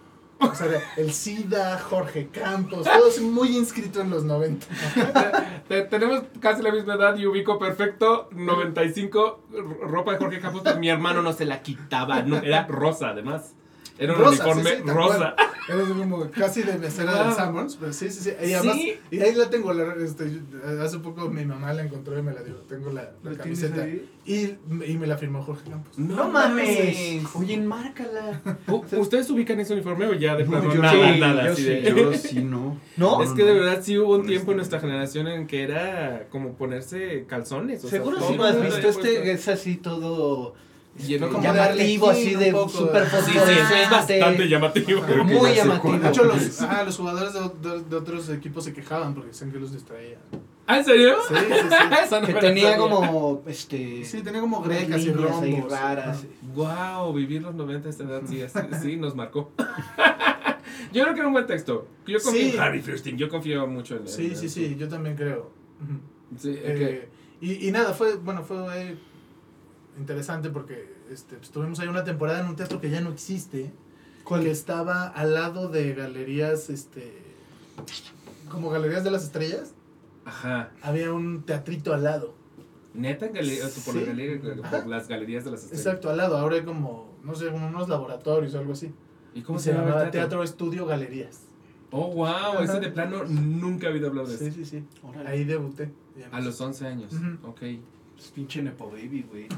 el SIDA, Jorge Campos, todo es muy inscrito en los 90. Te- Tenemos casi la misma edad y ubico perfecto 95 r- ropa de Jorge Campos, pero mi hermano no se la quitaba, no, era rosa además. Era un Rosa, uniforme sí, sí, tal rosa. Era como casi de mesera Wow. del Sanborns, pero sí, sí, sí. Y además, Sí. y ahí la tengo, la, este, hace poco mi mamá la encontró y me la dio. Tengo la, la ¿La tienes camiseta. Y, y me la firmó Jorge Campos. No mames. Oye, enmárcala. ¿Ustedes ubican ese uniforme o ya de No, plano yo nada, sí, nada? yo así sí, de- Yo sí, no. ¿No? Es que de verdad sí hubo un tiempo en nuestra generación en que era como ponerse calzones. O Seguro sí lo has visto. Este es así todo Lleno como como de llamativo, así de súper Sí, sí, es bastante llamativo. Ajá. Muy llamativo. De hecho, los, ah, los jugadores de, de- de otros equipos se quejaban porque decían que los distraía. ¿Ah, en serio? Sí, sí, sí. Que tenía como, este... Sí, tenía como grecas y ahí rombos. raras. Wow, vivir los 90 a esta edad sí, así- sí nos marcó. yo creo que era un buen texto. Yo confío Sí. en Harry Fierstein, yo confío mucho en él. Sí, sí, sí, yo también creo. Sí, ok. Eh, y, y nada, fue, bueno, fue eh, interesante porque este, pues, tuvimos ahí una temporada en un teatro que ya no existe, que estaba al lado de galerías, este, como galerías de las estrellas, Ajá. había un teatrito al lado. Neta, en gale- por, la Sí. galería- por las galerías de las estrellas. Exacto, al lado, ahora hay como, no sé, como unos laboratorios o algo así. ¿Y cómo Y se, llamaba teatro? Teatro Estudio Galerías. Oh, wow, ese Ajá. de plano nunca he oído hablar de Sí, eso. sí, sí. Órale. Ahí debuté. A los 11 años. Ujú. Ok. Pues, pinche Nepo Baby, güey.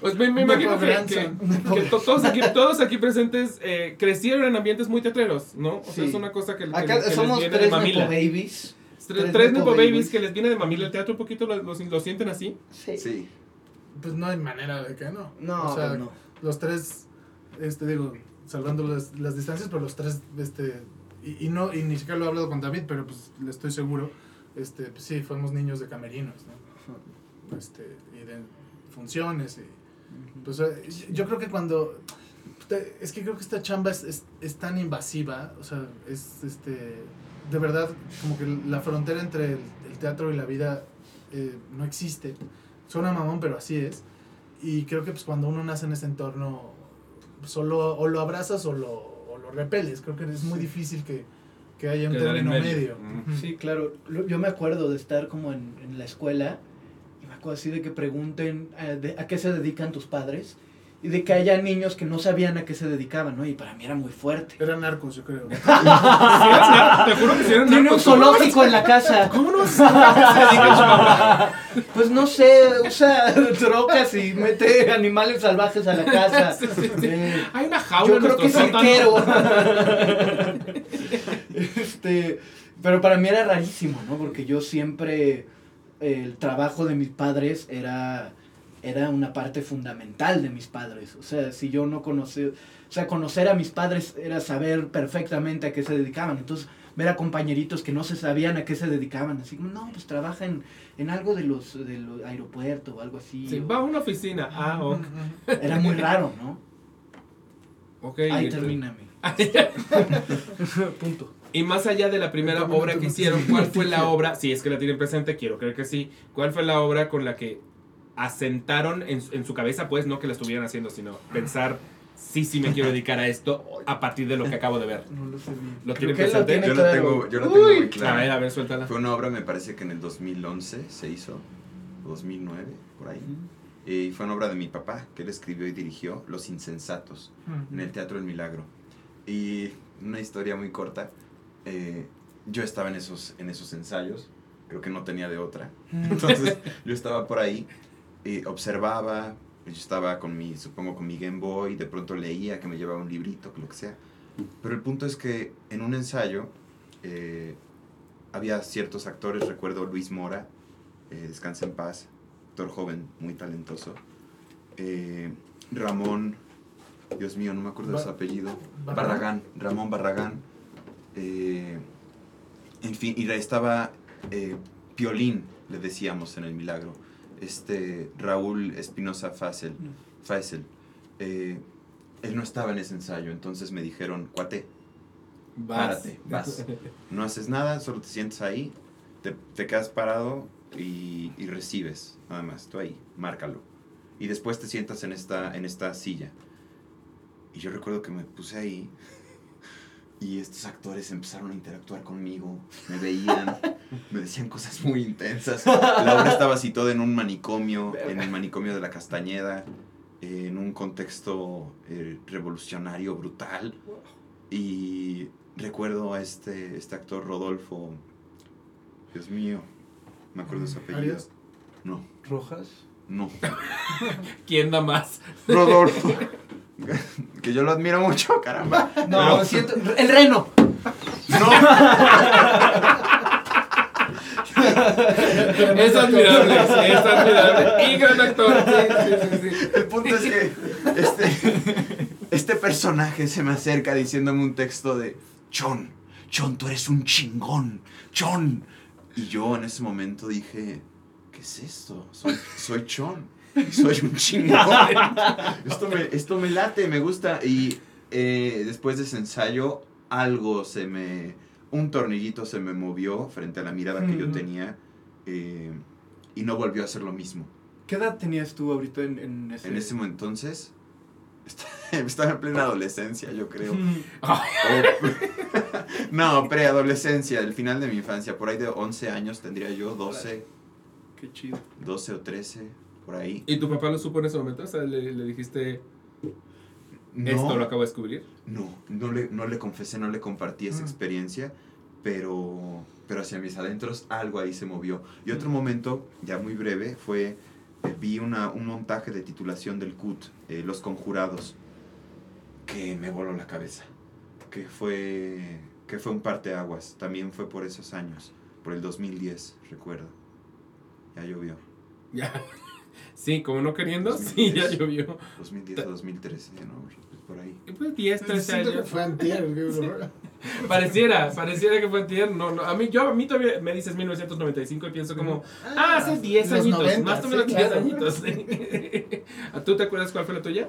Pues me, me imagino que, que- que to- todos, aquí, todos aquí presentes eh, crecieron en ambientes muy teatreros, ¿no? O sea, es una cosa que, que- Acá que les somos viene de tres mamila. Nepo Babies. Tres, tres tres Nepo Nepo babies babies. que les viene de mamila el teatro un poquito, lo, lo- lo sienten así. Sí. Sí. Pues no hay manera de que no. No, o sea, pues no. los tres, este, digo, salvando las, las distancias, pero los tres, este, y, y no, y ni siquiera lo he hablado con David, pero pues le estoy seguro, este, pues sí, fuimos niños de camerinos, ¿no? Este, y de funciones, y, pues eh, yo creo que cuando, es que creo que esta chamba es, es, es tan invasiva, o sea, es, este, de verdad, como que la frontera entre el, el teatro y la vida eh, no existe. Suena mamón, pero así es. Y creo que pues cuando uno nace en ese entorno, solo o lo abrazas o lo, o lo repeles. Creo que es muy difícil que, que haya un término medio. Mm. Sí, claro. Yo me acuerdo de estar como en, en la escuela y naco, así de que pregunten eh, de- a qué se dedican tus padres y de que haya niños que no sabían a qué se dedicaban, ¿no? Y para mí era muy fuerte. Eran narcos, yo creo. Sí, Te juro que si eran Tiene un narcos, ¿cómo no zoológico en la casa. ¿Cómo no se dedica su papá? Pues no sé, usa drogas y mete animales salvajes a la casa. Sí, sí, sí. Eh, Hay una jaula Yo creo que es arquero. Este, pero para mí era rarísimo, ¿no? Porque yo siempre el trabajo de mis padres era era una parte fundamental de mis padres. O sea, si yo no conocía, o sea, conocer a mis padres era saber perfectamente a qué se dedicaban. Entonces, ver a compañeritos que no se sabían a qué se dedicaban, así como, no, pues trabaja en, en algo de los del aeropuerto o algo así. Sí, o- va a una oficina. Ah, ok. Era muy raro, ¿no? Ok, Ahí entonces- termina mi punto. Y más allá de la primera obra que hicieron, ¿cuál fue la obra? Si es que la tienen presente, quiero creer que sí. ¿Cuál fue la obra con la que asentaron en, su- en su cabeza, pues, no que la estuvieran haciendo, sino pensar, sí, sí me quiero dedicar a esto a partir de lo que acabo de ver? No lo sé bien. ¿Lo tienen presente? tiene Yo la claro. tengo, yo la tengo Uy. muy A ver, a ver, suéltala. Fue una obra, me parece que en el 2011 se hizo, 2009, por ahí. Y fue una obra de mi papá, que él escribió y dirigió, Los Insensatos, en el Teatro del Milagro. Y una historia muy corta, eh, yo estaba en esos, en esos ensayos, creo que no tenía de otra. Entonces yo estaba por ahí, y observaba, yo estaba con mi, supongo con mi Game Boy, de pronto leía que me llevaba un librito, que lo que sea. Pero el punto es que en un ensayo eh, había ciertos actores, recuerdo Luis Mora, eh, descansa en paz, actor joven, muy talentoso. Eh, Ramón, Dios mío, no me acuerdo de su apellido. Barragán. Barragán, Ramón Barragán. Eh, en fin, y estaba eh, Piolín, le decíamos en el milagro. Este Raúl Espinosa Faisel. Faisel. Eh, él no estaba en ese ensayo, entonces me dijeron, cuate, Vas. párate, vas. No haces nada, solo te sientes ahí, te, te quedas parado y, y recibes, nada más, tú ahí, márcalo. Y después te sientas en esta, en esta silla. Y yo recuerdo que me puse ahí y estos actores empezaron a interactuar conmigo, me veían, me decían cosas muy intensas. La obra estaba situada en un manicomio, en el manicomio de la Castañeda, en un contexto eh, revolucionario brutal. Y recuerdo a este, este actor Rodolfo, Dios mío, me acuerdo de su apellido. Arias. No, ¿Rojas? no. ¿Quién da más? Rodolfo. Que yo lo admiro mucho, caramba. No, Pero- siento. El reno. No, Es admirable, sí, es admirable. Y gran actor. Sí, sí, sí, sí. el punto es que este, este personaje se me acerca diciéndome un texto de Chon, Chon, tú eres un chingón, Chon. Y yo en ese momento dije, ¿qué es esto? Soy, soy Chon, soy un chingón. Esto me, esto me late, me gusta. Y eh, después de ese ensayo, algo se me... Un tornillito se me movió frente a la mirada que yo tenía eh, y no volvió a ser lo mismo. ¿Qué edad tenías tú ahorita en, en ese En ese momento entonces, estaba en plena adolescencia, yo creo. Mm. No, preadolescencia, el final de mi infancia, por ahí de 11 años tendría yo, 12, Qué chido. 12 o 13, por ahí. ¿Y tu papá lo supo en ese momento? O sea, le, le dijiste, esto lo acabo de descubrir. no, no le, no le confesé, no le compartí esa Mm. experiencia, pero, pero hacia mis adentros algo ahí se movió. Y otro momento, ya muy breve, fue, eh, vi una, un montaje de titulación del CUT, eh, Los Conjurados, que me voló la cabeza, que fue, que fue un parteaguas, también fue por esos años, por el 2010, recuerdo. Ya llovió. Ya. Sí, como no queriendo, sí, ya llovió. 2010 a 2013, ¿no? Pues por ahí. Pues 10, 13 Siento que años. fue antier, güey. Pareciera, pareciera que fue antier. No, no, a mí, yo, a mí todavía me dices 1995 y pienso como, ah, hace 10 los añitos, 90, más o menos sí, 10 claro. añitos. sí. ¿A ¿Tú te acuerdas cuál fue la tuya?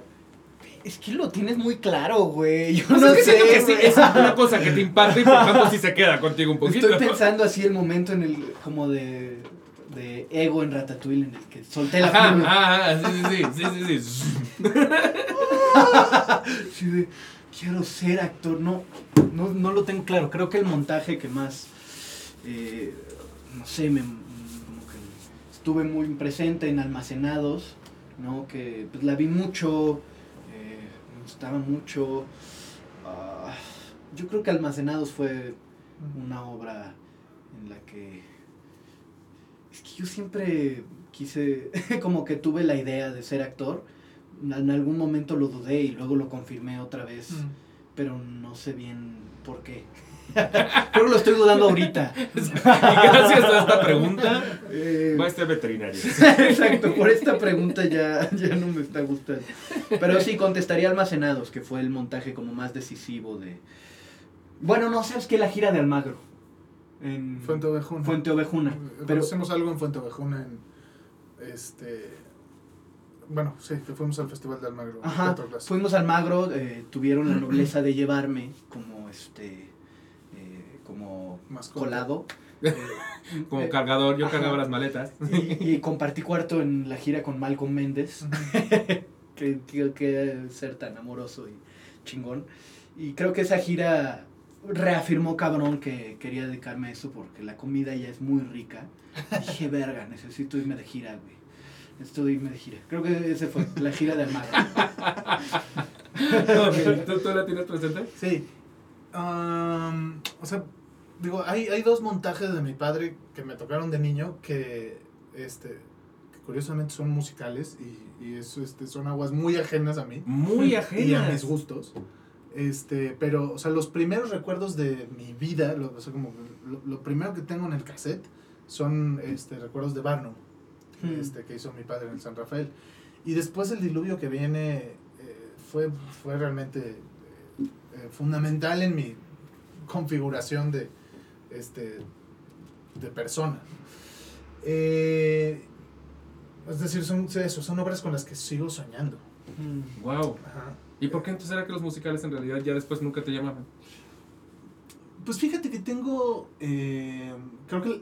Es que lo tienes muy claro, güey. Yo Pues no es que sé. que sí, es una cosa que te impacta y por tanto sí se queda contigo un poquito. Estoy pensando así el momento en el como de de ego en Ratatouille en el que solté la Ajá, pluma. ajá, sí, sí, sí, sí, sí, sí. De, quiero ser actor. No, no, no lo tengo claro. Creo que el montaje que más, eh, no sé, me, como que estuve muy presente en Almacenados, ¿no? Que pues, la vi mucho, eh, me gustaba mucho. Ah, yo creo que Almacenados fue una obra en la que... Que yo siempre quise, como que tuve la idea de ser actor. En algún momento lo dudé y luego lo confirmé otra vez, Mm. pero no sé bien por qué. Creo que lo estoy dudando ahorita. Y gracias a esta pregunta, Eh, va a ser veterinario. Exacto, por esta pregunta ya, ya no me está gustando. Pero sí, contestaría Almacenados, que fue el montaje como más decisivo de... Bueno, no, ¿sabes qué? La gira de Almagro. En Fuente Ovejuna. Fuente Ovejuna. Pero hacemos algo en Fuente Ovejuna en este bueno, sí, que fuimos al Festival de Almagro. ajá, fuimos a Almagro, eh, tuvieron la nobleza de llevarme como este... eh, como Mascota. colado. Eh, Como eh, cargador, yo Ajá. cargaba las maletas. y, y compartí cuarto en la gira con Malcolm Méndez. Que, que, que ser tan amoroso y chingón. Y creo que esa gira reafirmó cabrón que quería dedicarme a eso porque la comida ya es muy rica. Dije, verga, necesito irme de gira, güey. Necesito irme de gira. Creo que ese fue la gira de. Ok, ¿Tú, ¿Tú la tienes presente? Sí. Am, o sea, digo, hay, hay dos montajes de mi padre que me tocaron de niño que, este, que curiosamente son musicales y, y eso, este, son aguas muy ajenas a mí. Muy y a ajenas. mis gustos. Este, pero, o sea, los primeros recuerdos de mi vida, lo, o sea, como lo, lo primero que tengo en el cassette son este, recuerdos de Barnum, Hmm. este, que hizo mi padre en San Rafael. Y después el diluvio que viene eh, fue, fue realmente eh, eh, fundamental en mi configuración de, este, de persona. Eh, es decir, son, eso, son obras con las que sigo soñando. Wow. Ajá. ¿Y por qué entonces era que los musicales en realidad ya después nunca te llamaban? Pues fíjate que tengo, eh, creo que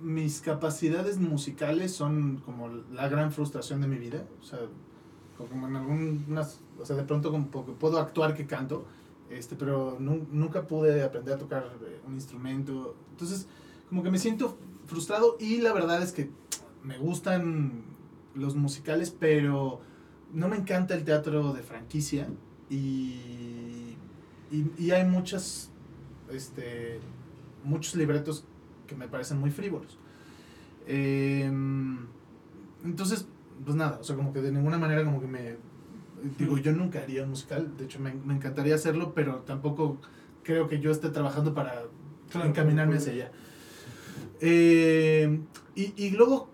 mis capacidades musicales son como la gran frustración de mi vida. O sea, como en algunas, o sea, de pronto como puedo actuar que canto, este, pero nu- nunca pude aprender a tocar eh, un instrumento. Entonces, como que me siento frustrado y la verdad es que me gustan los musicales, pero no me encanta el teatro de franquicia y, y, y hay muchas, este, muchos libretos que me parecen muy frívolos. Em, entonces, pues nada, o sea, como que de ninguna manera como que me... Digo, yo nunca haría un musical, de hecho me, me encantaría hacerlo, pero tampoco creo que yo esté trabajando para Claro, encaminarme hacia allá. Eh, y, y luego,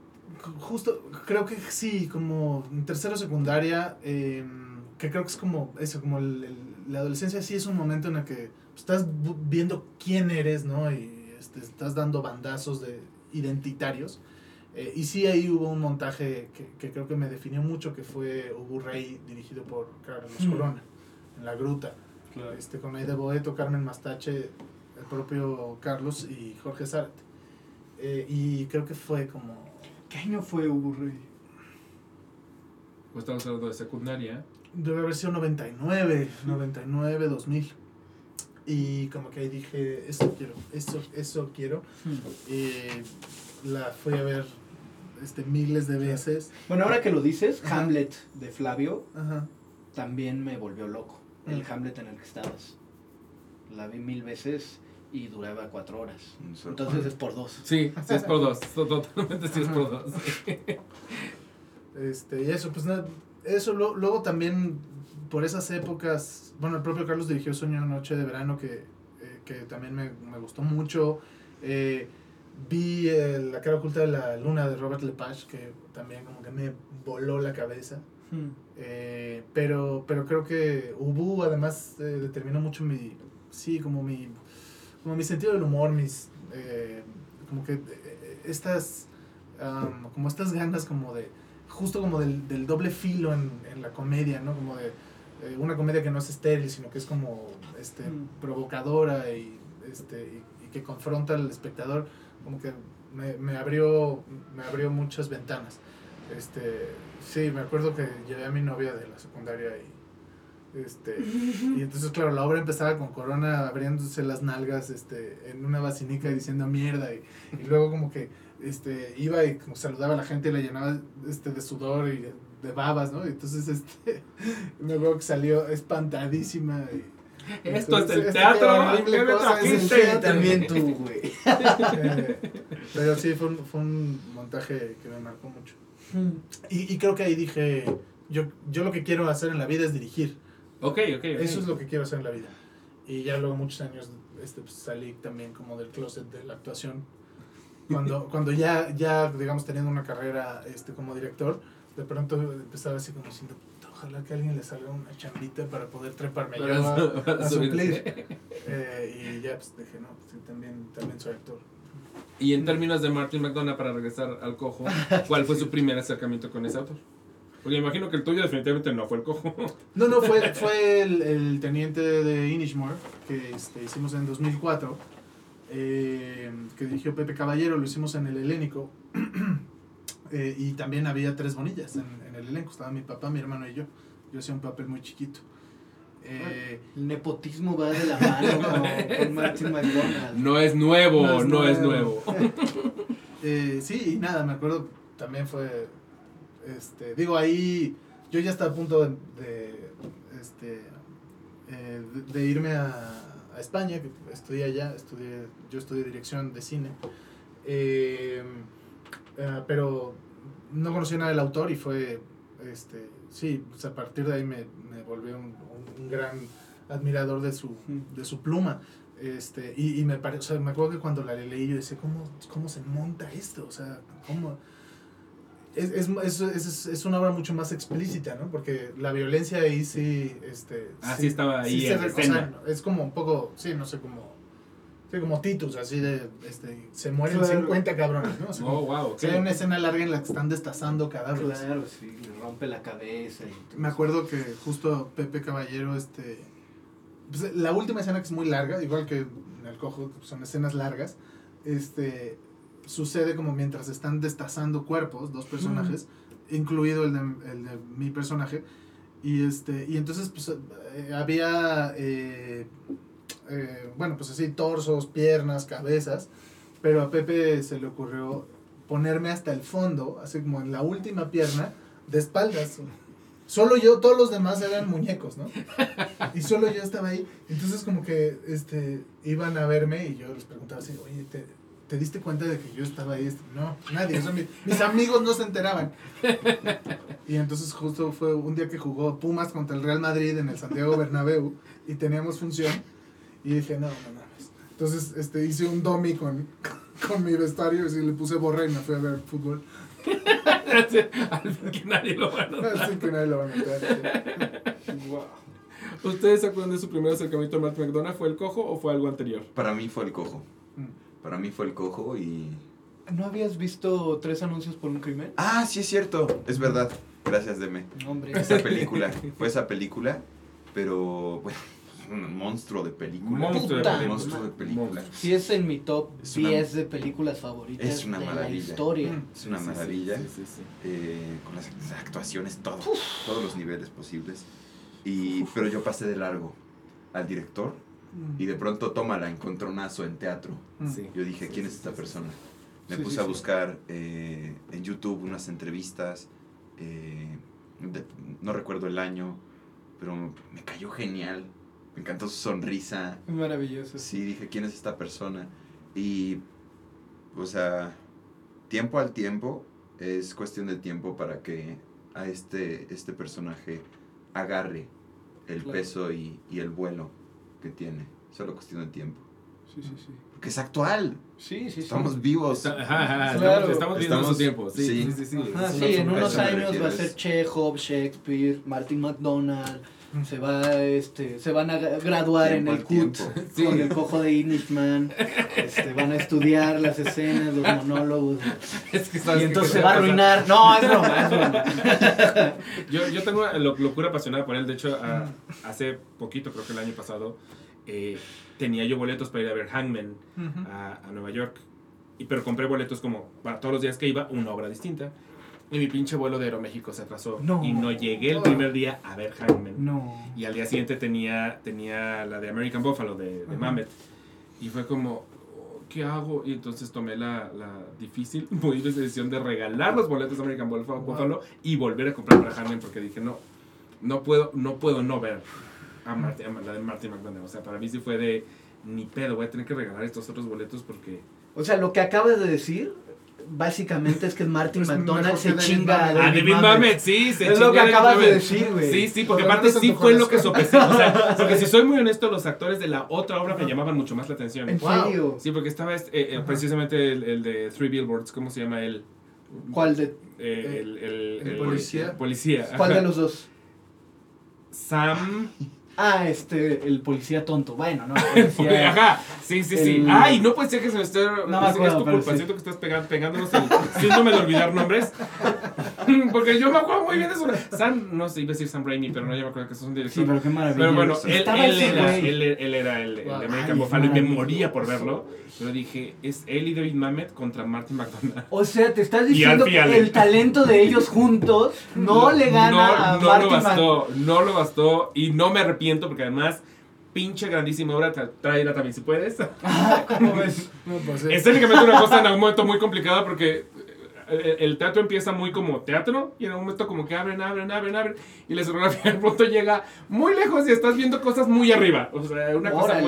justo, creo que sí, como en tercero secundaria, eh, que creo que es como eso, como el- el- la adolescencia sí es un momento en el que estás viendo quién eres, ¿no? Y este, estás dando bandazos de identitarios. Eh, y sí, ahí hubo un montaje que, que creo que me definió mucho, que fue Ubu Rey, dirigido por Carlos Mm. Corona, en La Gruta este, con Aida Boeto, Carmen Mastache, el propio Carlos y Jorge Zárate. Eh, y creo que fue como... ¿Qué año fue Hugo Rey? Pues estamos hablando de secundaria. Debe haber sido 99, 99, 2000. Y como que ahí dije, eso quiero, eso, eso quiero. Y la fui a ver este, miles de veces. Bueno, ahora que lo dices, Ajá. Hamlet de Flavio Ajá. también me volvió loco. El Mm. Hamlet en el que estabas. La vi mil veces y duraba cuatro horas. Entonces es por dos. Sí, sí es por dos. Totalmente sí es por dos. Este, y eso, pues nada, eso lo- luego también por esas épocas, bueno, el propio Carlos dirigió Sueño de Noche de Verano que, eh, que también me, me gustó mucho. Eh, vi eh, La cara oculta de la luna de Robert Lepage que también como que me voló la cabeza. Eh, pero, pero creo que Ubu además eh, determinó mucho mi, sí, como mi, como mi sentido del humor, mis, eh, como que eh, estas, am, como estas ganas como de, justo como del, del doble filo en, en la comedia, ¿no? Como de eh, una comedia que no es estéril, sino que es como, este, Mm. provocadora y, este, y, y que confronta al espectador, como que me, me abrió, me abrió muchas ventanas. Este, sí, me acuerdo que llevé a mi novia de la secundaria y este y entonces claro, la obra empezaba con Corona abriéndose las nalgas este en una basinica y diciendo mierda y, y luego como que este, iba y como saludaba a la gente y la llenaba este, de sudor y de, de babas, ¿no? Entonces, este, me acuerdo que salió espantadísima. Y, Esto es entonces, el este, teatro. qué horrible ¿qué me es trajiste? También tú, güey. Eh, pero sí, fue un, fue un montaje que me marcó mucho. Y, y creo que ahí dije, yo, yo lo que quiero hacer en la vida es dirigir. Ok, ok, ok. Eso es lo que quiero hacer en la vida. Y ya luego muchos años este, pues, salí también como del closet de la actuación. Cuando, cuando ya, ya, digamos, teniendo una carrera este, como director, de pronto empezaba así como diciendo, "Puta, ojalá que a alguien le salga una chambita para poder treparme yo a, a suplir. Eh, y ya pues dije, no, sí, también, también soy actor. Y en términos de Martin McDonough, para regresar al cojo, ¿cuál fue su primer acercamiento con ese autor? Porque me imagino que el tuyo definitivamente no fue el cojo. No, no, fue, fue el, el teniente de Inishmore que este, hicimos en 2004, eh, que dirigió Pepe Caballero, lo hicimos en el Helénico. Eh, y también había tres bonillas en, en el elenco, estaba mi papá, mi hermano y yo. Yo hacía un papel muy chiquito. Eh, El nepotismo va de la mano con, con Martin McDonald. No es nuevo, No es nuevo. eh, sí, y nada, me acuerdo, también fue, este, digo, ahí yo ya estaba a punto de, de, este, eh, de, de irme a, a España, que estudié allá, estudié, yo estudié dirección de cine, eh, eh, pero no conocía nada del autor y fue, este, sí, pues a partir de ahí me, me volví un, un- un gran admirador de su, de su pluma. Este, y, y me pare- o sea, me acuerdo que cuando la leí yo decía, ¿cómo, cómo se monta esto? O sea, ¿cómo? Es, es, es, es, es una obra mucho más explícita, ¿no? Porque la violencia ahí sí, este... Ah, sí estaba ahí se en o sea, es como un poco, sí, no sé, como... Sí, como Titus, así de, este, se mueren Claro. 50 cabrones, ¿no? O sea, Oh, wow, ok. sí, hay una escena larga en la que están destazando cadáveres. Claro, sí, le rompe la cabeza. Y Me acuerdo que justo Pepe Caballero, este. pues, la última escena que es muy larga, igual que en el cojo, son escenas largas, este. Sucede como mientras están destazando cuerpos, dos personajes, incluido el de, el de mi personaje. Y este. Y entonces, pues, eh, había. eh, eh, bueno, pues así, torsos, piernas, cabezas. Pero a Pepe se le ocurrió ponerme hasta el fondo, así como en la última pierna, de espaldas. Solo yo, todos los demás eran muñecos, ¿no? Y solo yo estaba ahí. Entonces como que este, iban a verme y yo les preguntaba así, oye, ¿te, te diste cuenta de que yo estaba ahí? No, nadie. o sea, mi- mis amigos no se enteraban. Y entonces justo fue un día que jugó Pumas contra el Real Madrid en el Santiago Bernabéu y teníamos función. Y dije, no, no mames. Entonces este, hice un dummy con, con mi vestuario y le puse borra y me fui a ver fútbol. Al fin que nadie lo va a notar. Así que nadie lo va a notar. ¿Ustedes se acuerdan de su primer acercamiento a Martin McDonough? ¿Fue el cojo o fue algo anterior? Para mí fue el cojo. Mm. Para mí fue el cojo y... ¿No habías visto tres anuncios por un crimen? Ah, sí es cierto. Es verdad. Gracias, Deme. Hombre. Esa película. Fue esa película, pero bueno, un monstruo de película. Monstruo de Puta. película. Monstruo de película. Sí es en mi top Es una- 10 de películas favoritas Es una de la maravilla. historia. Mm. Es una Sí, maravilla. Sí, sí, sí. eh, con las actuaciones, todo, todos los niveles posibles. Y, pero yo pasé de largo al director y de pronto toma la encontronazo en teatro. Mm. Sí. Yo dije, ¿quién sí, es esta sí, persona? Me puse sí, a sí. buscar eh, en YouTube unas entrevistas, eh, de- no recuerdo el año, pero me cayó genial. Me encantó su sonrisa. Maravilloso. Sí, dije, ¿quién es esta persona? Y, o sea, tiempo al tiempo, es cuestión de tiempo para que a este, este personaje agarre el Claro. peso y, y el vuelo que tiene. Solo cuestión de tiempo. Sí, sí, sí. Porque es actual. Sí, sí, sí. Estamos vivos. Está- ajá, ajá, Claro. estamos, estamos viendo Estamos- su tiempo. Sí, sí, sí. sí. sí, Ajá, sí, en unos años va a ser Chekhov, Shakespeare, Martin McDonald. Se va este, se van a graduar Tiempo en el CUT. Sí. con el cojo de Inishman, este, van a estudiar las escenas, los monólogos, Es que y entonces se va a arruinar. No, es broma, es broma. Yo, yo tengo una lo- locura apasionada por él. De hecho, a- hace poquito, creo que el año pasado, eh, tenía yo boletos para ir a ver Hangman a, a Nueva York. Y, pero compré boletos como para todos los días que iba, una obra distinta. Y mi pinche vuelo de Aeroméxico se atrasó. No. Y no llegué el primer día a ver Hangman. No. Y al día siguiente tenía, tenía la de American Buffalo, de, de. Mamet. Y fue como, oh, ¿qué hago? Y entonces tomé la, la difícil, muy difícil decisión de regalar los boletos de American Buffalo Buffalo y volver a comprar para Harlem porque dije, no, no puedo no, puedo no ver a, Martin, a la de Martin McDonald. O sea, para mí sí fue de, ni pedo, voy a tener que regalar estos otros boletos porque... O sea, lo que acabas de decir, básicamente es que Martin Es McDonald se chinga a. Ah, David David Mamet. Mamet, sí, se Es lo que a David acabas de Mamet. decir, güey. Sí, sí, porque aparte sí fue lo que sopesé. O sea, porque si soy muy honesto, los actores de la otra obra me llamaban mucho más la atención. ¿En Wow. serio? Sí, porque estaba este, eh, eh, precisamente el, el de Three Billboards, ¿cómo se llama él? ¿Cuál de, Eh, el, el, ¿El policía? policía. cuál de los dos? Sam. Ah, este, el policía tonto. Bueno, no. Porque, Policía, Ajá, sí, sí, sí. El- Ay, no puede ser que se me esté. No me es- acuerdo, es tu culpa. sí. Siento que estás pegándonos el síndrome de olvidar nombres. Porque yo me acuerdo muy bien de eso. Sam, no sé, iba a decir Sam Raimi, pero no, ya me acuerdo que es un director. Sí, pero qué maravilla. Pero bueno, él, Estaba él era, él, él era el, el Wow. de American Buffalo y me moría por verlo. Pero dije, es él y David Mamet contra Martin McDonald. O sea, te estás diciendo que el talento de ellos juntos no, le gana no, a no Martin lo Mac- bastó, no lo bastó y no me arrepiento porque además pinche grandísima obra, tráela también si puedes. ¿Cómo ves? No, pues, sí. Escénicamente una cosa en algún momento muy complicada porque eh, el teatro empieza muy como teatro y en algún momento como que abren, abren, abren, abren y la escenografía de pronto llega muy lejos y estás viendo cosas muy arriba. O sea, una cosa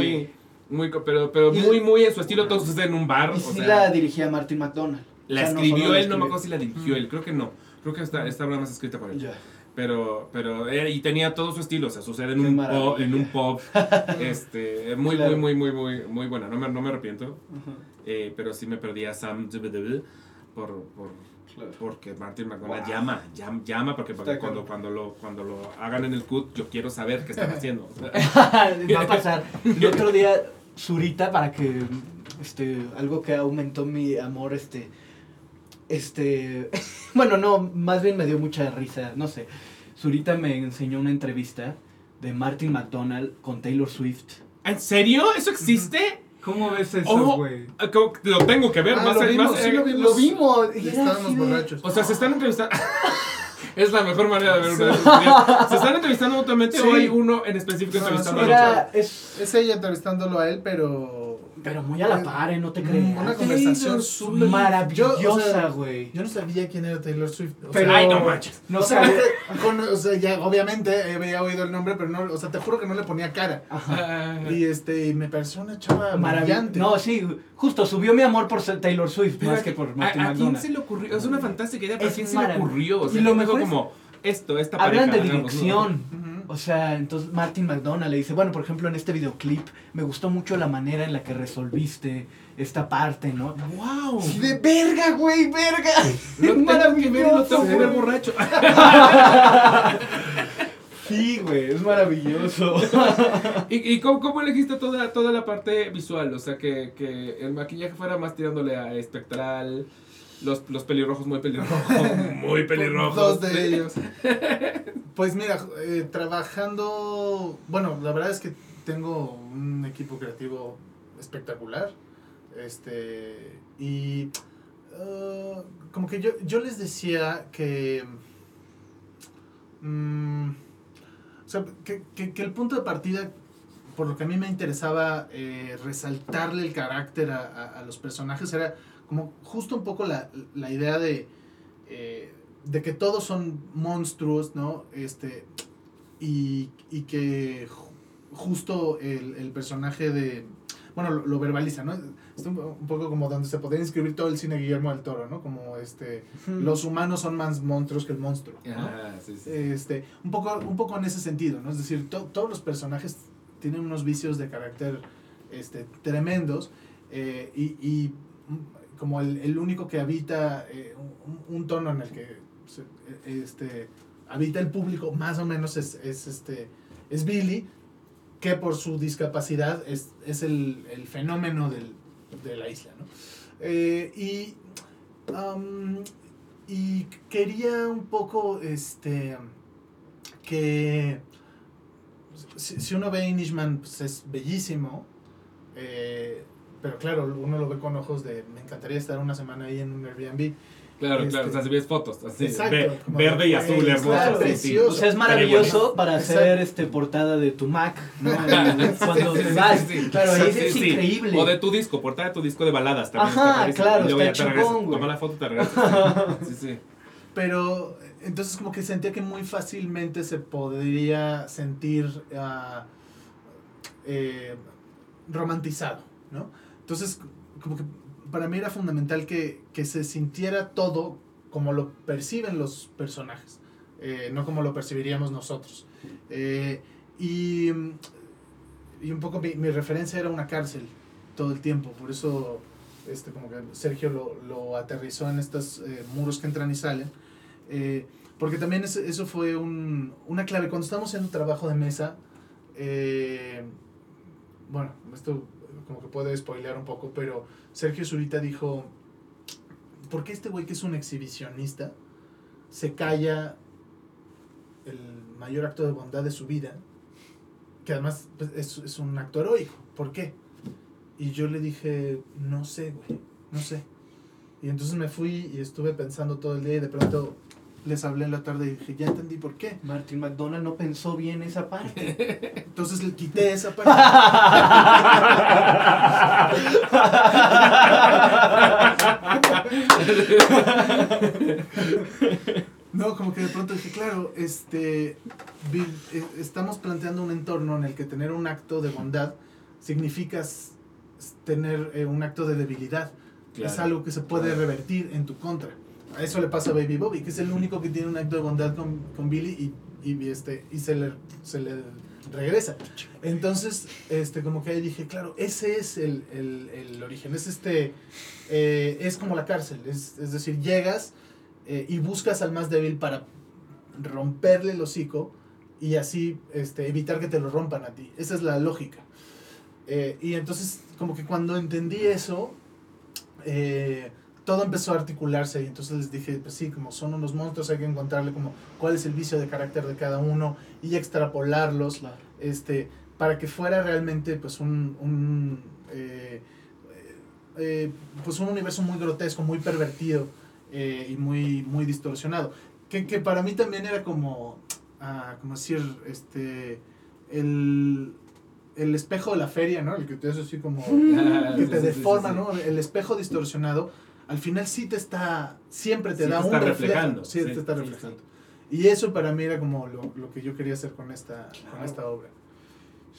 muy, pero, pero muy, muy en su estilo, todo sucede en un bar. Y o sí sea, la dirigía Martin McDonald. la O sea, no escribió él, no me acuerdo si la dirigió él, creo que no. Creo que está, está nada más escrita por él. Pero, pero, eh, y tenía todo su estilo, o sea, sucede en Qué un, maravilla. pub, en un pub, este, muy, Claro. muy, muy, muy, muy, muy buena, no me, no me arrepiento, eh, pero sí me perdí a Sam por, por, Claro. porque Martin McDonald Wow. llama, llama, llama porque, porque cuando, cuando, lo, cuando lo hagan en el CUT, yo quiero saber qué están haciendo. Va a pasar. Y otro día, Zurita, para que, este, algo que aumentó mi amor, este, este, bueno, no, más bien me dio mucha risa, no sé. Zurita me enseñó una entrevista de Martin McDonald con Taylor Swift. ¿En serio? ¿Eso existe? ¿Cómo ves eso, güey? ah, que Lo tengo que ver, Ah, más, lo más- vimos, sí eh, lo vimos. Lo vimos. y Estábamos borrachos. O sea, se están entrevistando. es la mejor manera de ver una. ¿Se están entrevistando mutuamente Sí. o hay uno en específico No, entrevistando sí, otro? Era, es, Es ella entrevistándolo a él, pero. Pero muy a la par, ¿eh? no te creas. Una conversación súper Maravillosa, Yo, o sea, güey. Yo no sabía quién era Taylor Swift. O Pero- sea, Ay, no manches. No o sea, sabía- con- o sea, ya obviamente había oído el nombre, pero no, o sea, te juro que no le ponía cara. Ajá. Y este, y me pareció una chava Maravilloso. brillante. No, sí, justo subió mi amor por Taylor Swift pero más a- que por ¿a, Martin a quién McDonald. se le ocurrió? Es una fantástica idea, pero ¿a quién se le ocurrió? O sea, Y lo dijo mejor es- como esto, esta Hablan de pareja, ¿no? dirección. Ujú. O sea, entonces Martin McDonald le dice, bueno, por ejemplo, en este videoclip me gustó mucho la manera en la que resolviste esta parte, ¿no? ¡Wow! Sí, de verga, güey, verga. Lo tengo que ver y lo tengo que ver borracho. Sí, güey, es maravilloso. ¿Y, y cómo, cómo elegiste toda, toda la parte visual? O sea, que, que el maquillaje fuera más tirándole a espectral, los, los pelirrojos muy pelirrojos, muy pelirrojos. Dos de ellos. Pues mira, eh, trabajando. Bueno, la verdad es que tengo un equipo creativo espectacular. Este. Y. ah, como que yo, yo les decía que. mm, o sea, que, que- que el punto de partida, por lo que a mí me interesaba eh, resaltarle el carácter a, a- a los personajes, era como justo un poco la, la idea de, eh, de que todos son monstruos, ¿no? Este, y, y que ju- justo el, el personaje de... Bueno, lo, lo verbaliza, ¿no? Es un, un poco como donde se podría inscribir todo el cine Guillermo del Toro, ¿no? Como este... Los humanos son más monstruos que el monstruo, ¿no? Ah, sí, sí. este, un, poco, un poco en ese sentido, ¿no? Es decir, to- todos los personajes tienen unos vicios de carácter este, tremendos eh, y, y, como el, el único que habita eh, un, un tono en el que eh, este, habita el público más o menos es, es, este, es Billy, que por su discapacidad es, es el, el fenómeno del, de la isla, ¿no? Eh, y, am, y quería un poco este que si, si uno ve Inishman pues es bellísimo pero claro uno lo ve con ojos de me encantaría estar una semana ahí en un Airbnb Claro, Este, claro, o sea, si ves fotos, así, Exacto, ve- como verde y azul, hermoso. sí, sí. O sea, es maravilloso bueno. para Exacto. hacer este portada de tu Mac, ¿no? Cuando Sí, te sí, vas. sí, sí. Claro, ahí Sí, es sí. O O de tu disco, portada de tu disco de baladas también. Ajá, está claro, Y luego está ya te regresas, chingón, güey. Toma la foto y te regresas. Sí, sí. Pero entonces como que sentía que muy fácilmente se podría sentir ah, eh, romantizado, ¿no? Entonces como que para mí era fundamental que, que se sintiera todo como lo perciben los personajes, eh, no como lo percibiríamos nosotros. Eh, y, y un poco mi, mi referencia era una cárcel todo el tiempo, por eso este, como que Sergio lo, lo aterrizó en estos eh, muros que entran y salen. Eh, porque también es- eso fue un- una clave. Cuando estamos haciendo trabajo de mesa, eh, bueno, esto como que puede spoilear un poco, pero Sergio Zurita dijo, ¿por qué este güey que es un exhibicionista se calla el mayor acto de bondad de su vida? Que además pues, es, es un acto heroico. ¿Por qué? Y yo le dije, no sé, güey, no sé. Y entonces me fui y estuve pensando todo el día y de pronto les hablé en la tarde y dije, ya entendí por qué. Martin McDonald no pensó bien esa parte. Entonces le quité esa parte. No, como que de pronto dije, claro, este, eh, estamos planteando un entorno en el que tener un acto de bondad significa tener eh, un acto de debilidad. Claro. Es algo que se puede revertir en tu contra. Eso le pasa a Baby Bobby, que es el único que tiene un acto de bondad con, con Billy y, y, este, y se, le, se le regresa. Entonces, este, como que ahí dije, claro, ese es el, el, el origen. Es este, eh, es como la cárcel. Es, es decir, llegas eh, y buscas al más débil para romperle el hocico y así este, evitar que te lo rompan a ti. Esa es la lógica. Eh, y entonces, como que cuando entendí eso, eh, todo empezó a articularse y entonces les dije, pues sí, como son unos monstruos, hay que encontrarle como cuál es el vicio de carácter de cada uno y extrapolarlos este, para que fuera realmente pues un, un, eh, eh, pues un universo muy grotesco, muy pervertido eh, y muy, muy distorsionado. Que, que para mí también era como, ah, como decir, este, el, el espejo de la feria, ¿no? El que te hace así como, que te deforma. ¿no? El espejo distorsionado, al final sí te está, siempre te Sí da te un está reflejo. reflejando, Sí, sí, te está sí, reflejando. Y eso para mí era como lo, lo que yo quería hacer con esta, con esta obra.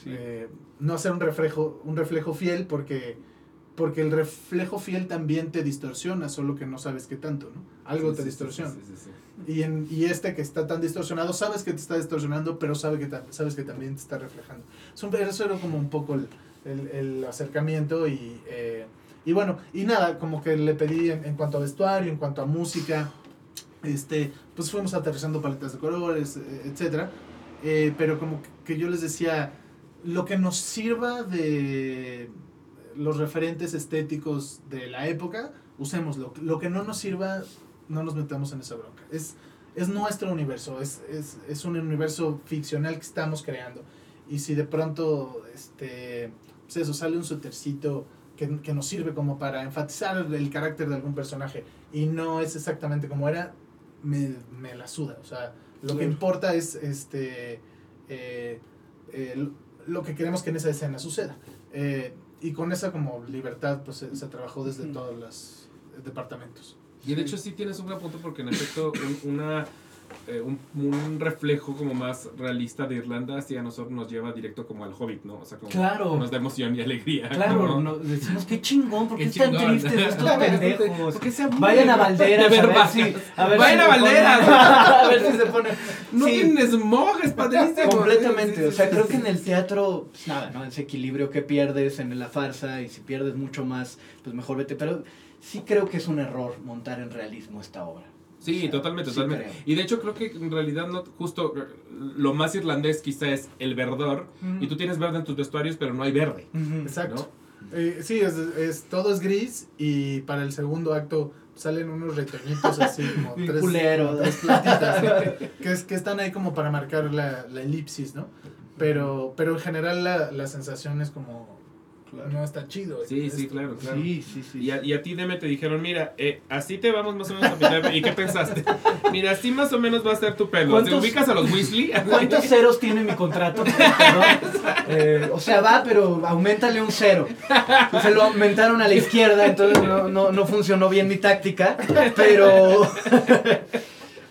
Eh, no hacer un reflejo, un reflejo fiel porque, porque el reflejo fiel también te distorsiona, solo que no sabes qué tanto, ¿no? Algo te distorsiona. Y, en, y este que está tan distorsionado, sabes que te está distorsionando, pero sabe que sabes que también te está reflejando. Es un- Eso era como un poco el, el- el acercamiento y, eh, y bueno, y nada, como que le pedí en, cuanto a vestuario, en cuanto a música, este, pues fuimos aterrizando paletas de colores, eh, etcétera. Eh, pero como que, yo les decía, lo que nos sirva de los referentes estéticos de la época, usémoslo. Lo que no nos sirva, no nos metamos en esa bronca. Es, es nuestro universo, es, es, es un universo ficcional que estamos creando. Y si de pronto, este, pues sale un sutercito que, que nos sirve como para enfatizar el carácter de algún personaje y no es exactamente como era, me, me la suda. O sea, lo que importa es este eh, eh, lo que queremos que en esa escena suceda. Eh, y con esa como libertad pues se, se trabajó desde todos los departamentos. Y de hecho sí tienes un gran punto porque en efecto un, una, eh, un, un reflejo como más realista de Irlanda sí a nosotros nos lleva directo como al Hobbit, ¿no? O sea, como Claro. nos da emoción y alegría. Claro, ¿no? no, decimos qué chingón, porque Qué están chingón. tristes estos pendejos. ¿Por qué se? Vayan a Valderas De a ver si, a ver Vayan si a Valderas. a ver si se ponen. No Sí, tienen smog, es padrísimo. completamente. O sea, creo que en el teatro, pues nada, ¿no? Ese equilibrio que pierdes en la farsa y si pierdes mucho más, pues mejor vete. Pero sí creo que es un error montar en realismo esta obra. Sí, O sea, totalmente, sí totalmente. creo. Y de hecho creo que en realidad no, justo lo más irlandés quizá es el verdor. Y tú tienes verde en tus vestuarios, pero no hay verde. Exacto. Eh, sí, es, es- todo es gris y para el segundo acto salen unos retoñitos así como tres, culero. como tres ¿no? que, es, que están ahí como para marcar la, la elipsis, ¿no? Pero, pero en general la, la sensación es como no está chido. Sí, sí, esto. claro, claro. Sí, sí, sí. Y a, y a ti, Deme, te dijeron, mira, eh, así te vamos más o menos a pintar. ¿Y qué pensaste? Mira, así más o menos va a ser tu pelo. ¿Te ¿Cuántos- ubicas a los Weasley? ¿Cuántos ceros tiene mi contrato? Eh, o sea, va, pero aumentale un cero. Se lo aumentaron a la izquierda, entonces no, no, no funcionó bien mi táctica. Pero.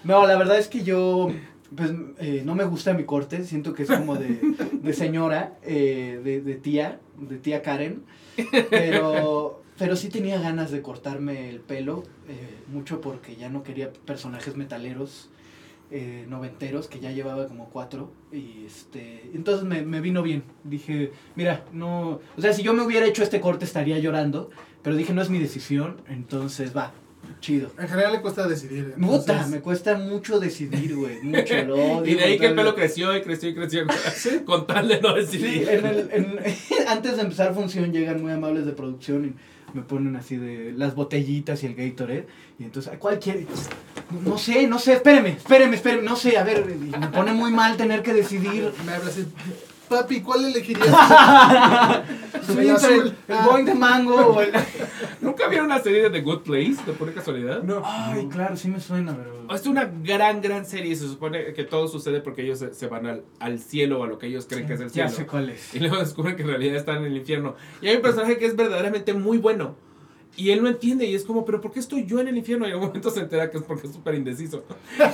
No, la verdad es que yo. Pues eh, no me gusta mi corte, siento que es como de, de señora, eh, de, de tía, de tía Karen. Pero, pero sí tenía ganas de cortarme el pelo, eh, mucho porque ya no quería personajes metaleros eh, noventeros, que ya llevaba como cuatro. Y este, entonces me, me vino bien. Dije, mira, no. O sea, si yo me hubiera hecho este corte estaría llorando. Pero dije, no es mi decisión. Entonces va, chido. En general le cuesta decidir. Puta, entonces- me cuesta mucho decidir, güey. Mucho, lo odio Y de ahí que el pelo creció y creció y creció. Con tal de no Sí, decidir. en el, en- antes de empezar función llegan muy amables de producción y me ponen así de las botellitas y el Gatorade. Y entonces, "Ay, ¿cuál quiere? No sé, no sé, espéreme, espéreme, espéreme, no sé, a ver, y me pone muy mal tener que decidir. Me habla así, papi, ¿cuál elegirías? Soy El entre el, el Ah. boing de mango o el... ¿Nunca vieron una serie de The Good Place, de pura casualidad? No. Ay, claro, sí me suena, pero... Es una gran, gran serie. Se supone que todo sucede porque ellos se, se van al, al cielo o a lo que ellos creen que es el Ya cielo. sé cuál es. Y luego descubren que en realidad están en el infierno. Y hay un personaje que es verdaderamente muy bueno. Y él no entiende y es como, pero ¿por qué estoy yo en el infierno? Y en un momento se entera que es porque es súper indeciso.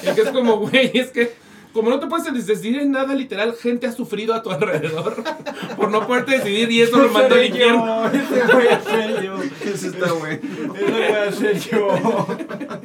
Y que es como, güey, es que como no te puedes decidir en nada literal, gente ha sufrido a tu alrededor por no poderte decidir y eso lo mandó al infierno. Ese voy a ser yo. Eso está bueno. Ese voy a ser yo.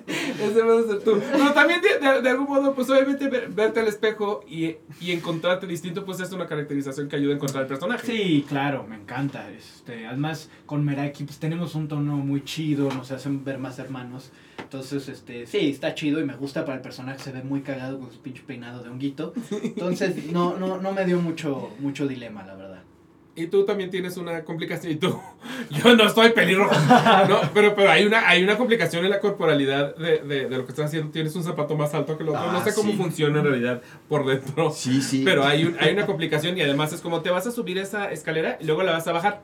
Ese vas a ser tú. Pero también de, de- de algún modo, pues obviamente ver- verte al espejo y, y encontrarte distinto, pues es una caracterización que ayuda a encontrar el personaje. Sí, claro, me encanta. Este, además, con Meraki pues, tenemos un tono muy chido, nos hacen ver más hermanos. Entonces, este, sí, está chido y me gusta para el personaje, se ve muy cagado con su pinche peinado de honguito. Entonces, no, no, no me dio mucho, mucho dilema, la verdad. Y tú también tienes una complicación. Y tú, yo no estoy pelirrojo. No, pero, pero hay una, hay una complicación en la corporalidad de, de, de lo que estás haciendo. Tienes un zapato más alto que el otro. no Ah, sé cómo sí. funciona en realidad por dentro. Sí, sí. Pero hay, un- hay una complicación y además es como te vas a subir esa escalera y luego la vas a bajar.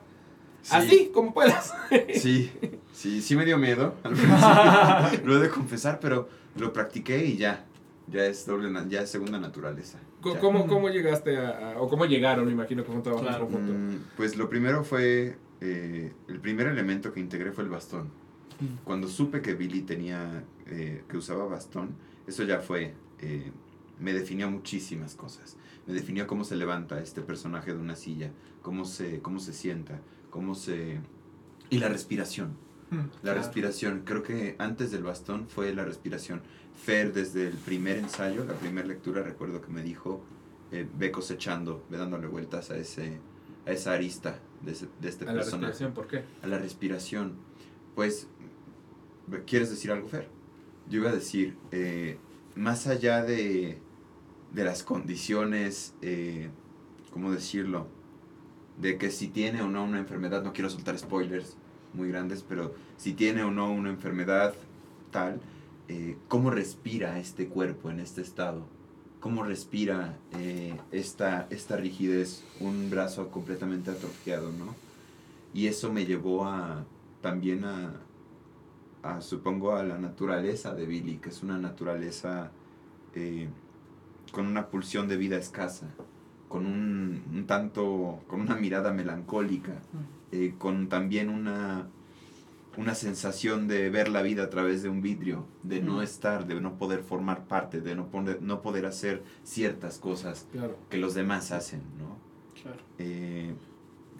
Sí. Así, como puedas. Sí, sí, sí me dio miedo al lo he de confesar, pero lo practiqué y ya. Ya es doble, ya es segunda naturaleza. Co- Ya. ¿Cómo, ¿Cómo llegaste a, a- o cómo llegaron, me imagino, que fue un trabajo Claro. Mm, pues lo primero fue, eh, el primer elemento que integré fue el bastón. Mm. Cuando supe que Billy tenía, eh, que usaba bastón, eso ya fue, eh, me definió muchísimas cosas. Me definió cómo se levanta este personaje de una silla, cómo se, cómo se sienta, cómo se... Y la respiración. Mm, La Claro. respiración, creo que antes del bastón fue la respiración. Fer, desde el primer ensayo, la primera lectura, recuerdo que me dijo, eh, ve cosechando, ve dándole vueltas a, ese, a esa arista de, ese- de este a la personaje. respiración, ¿por qué? A la respiración. Pues, ¿quieres decir algo, Fer? Yo iba a decir, eh, más allá de, de las condiciones, eh, ¿cómo decirlo? De que si tiene o no una enfermedad, no quiero soltar spoilers muy grandes, pero si tiene o no una enfermedad tal, eh, ¿cómo respira este cuerpo en este estado? ¿Cómo respira eh, esta, esta rigidez, un brazo completamente atrofiado, ¿no? Y eso me llevó a también a, supongo, a la naturaleza de Billy, que es una naturaleza eh, con una pulsión de vida escasa, con un, un tanto, con una mirada melancólica, eh, con también una, una sensación de ver la vida a través de un vidrio, de no estar, de no poder formar parte, de no poder, no poder hacer ciertas cosas Claro. que los demás hacen, ¿no? Claro. Eh,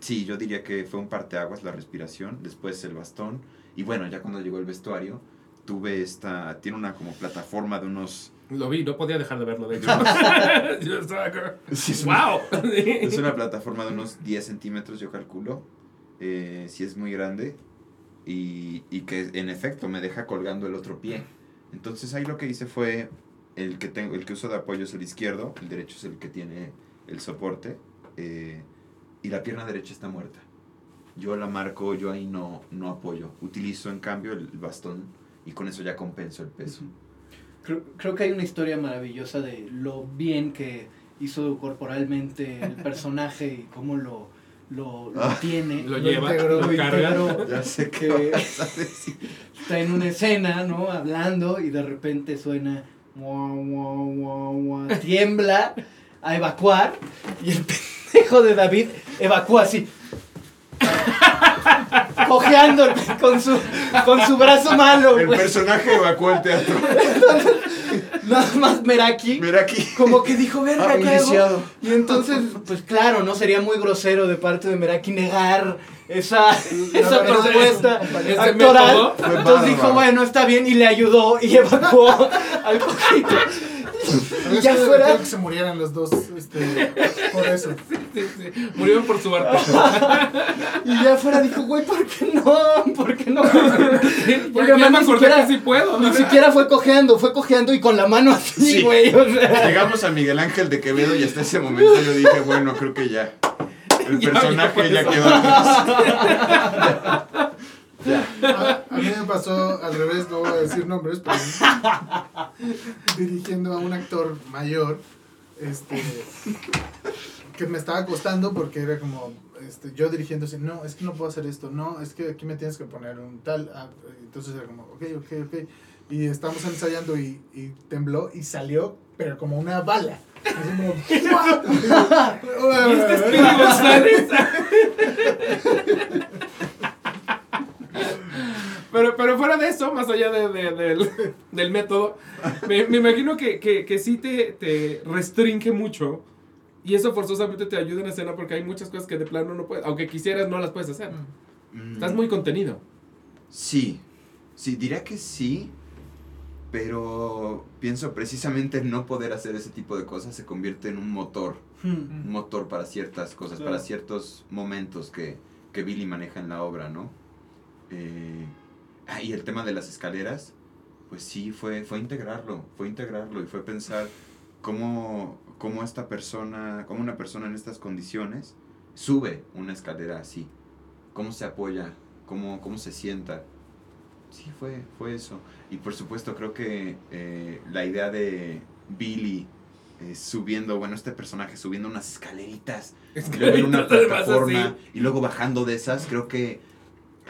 sí, yo diría que fue un parteaguas la respiración, después el bastón, y bueno, ya cuando llegó el vestuario, tuve esta, tiene una como plataforma de unos... Lo vi, no podía dejar de verlo, de hecho. Yo estaba como, Sí, es una- ¡Wow! Es una plataforma de unos 10 centímetros, yo calculo, eh, si es muy grande, y, y que en efecto me deja colgando el otro pie. Entonces ahí lo que hice fue, el que, tengo, el que uso de apoyo es el izquierdo, el derecho es el que tiene el soporte, eh, y la pierna derecha está muerta. Yo la marco, yo ahí no, no apoyo. Utilizo en cambio el bastón y con eso ya compenso el peso. Creo, creo que hay una historia maravillosa de lo bien que hizo corporalmente el personaje y cómo lo, lo, lo Ah. tiene. Lo Lo lleva, integró, lo lo carga. integró. Ya sé Que- que vas a decir. Está en una escena, ¿no? Hablando y de repente suena. "Mua, mua, mua, mua", Tiembla a evacuar y el pendejo de David evacúa así. Cojeando con su, con su brazo malo, El personaje evacuó el teatro. Nada más Meraki. Aquí. Como que dijo, verga, Ah, ¿qué un hago?". lisiado. Y entonces, pues claro, ¿no? Sería muy grosero de parte de Meraki negar esa, esa propuesta actoral. Entonces dijo, bueno, está bien, y le ayudó y evacuó al cojito. Ya que fuera. creo que se murieran los dos este, por eso. Sí, sí. Murieron por su arte. Y ya fuera dijo, güey, ¿por qué no? ¿Por qué no? Porque ya además me ni acordé siquiera- que sí puedo. Ni siquiera fue cojeando, fue cojeando y con la mano así, Sí. güey. O sea. Llegamos a Miguel Ángel de Quevedo y hasta ese momento yo dije, bueno, creo que ya. El Ya, personaje ya, quedó atrás. A, a mí me pasó al revés, no voy a decir nombres, pero dirigiendo a un actor mayor, este, que me estaba costando porque era como, este, yo dirigiendo así, no, es que no puedo hacer esto, no, es que aquí me tienes que poner un tal, ah, entonces era como, ok, ok, ok, y estábamos ensayando y, y tembló y salió, pero como una bala. Así como, ¿Y este? Pero, pero fuera de eso, más allá de- de- del, del método, me, me imagino que, que, que sí te, te restringe mucho y eso forzosamente te ayuda en escena porque hay muchas cosas que de plano no puedes, aunque quisieras, no las puedes hacer. Estás muy contenido. Sí, sí, diría que sí, pero pienso precisamente no poder hacer ese tipo de cosas se convierte en un motor, un motor para ciertas cosas, Claro. para ciertos momentos que, que Billy maneja en la obra, ¿no? Eh, ah, y el tema de las escaleras, pues sí, fue, fue integrarlo, fue integrarlo y fue pensar cómo, cómo esta persona, cómo una persona en estas condiciones sube una escalera así, cómo se apoya, cómo, cómo se sienta. Sí, fue, fue eso. Y por supuesto creo que eh, la idea de Billy eh, subiendo, bueno, este personaje subiendo unas escaleritas, y luego en una Escaleritas, plataforma y luego bajando de esas, creo que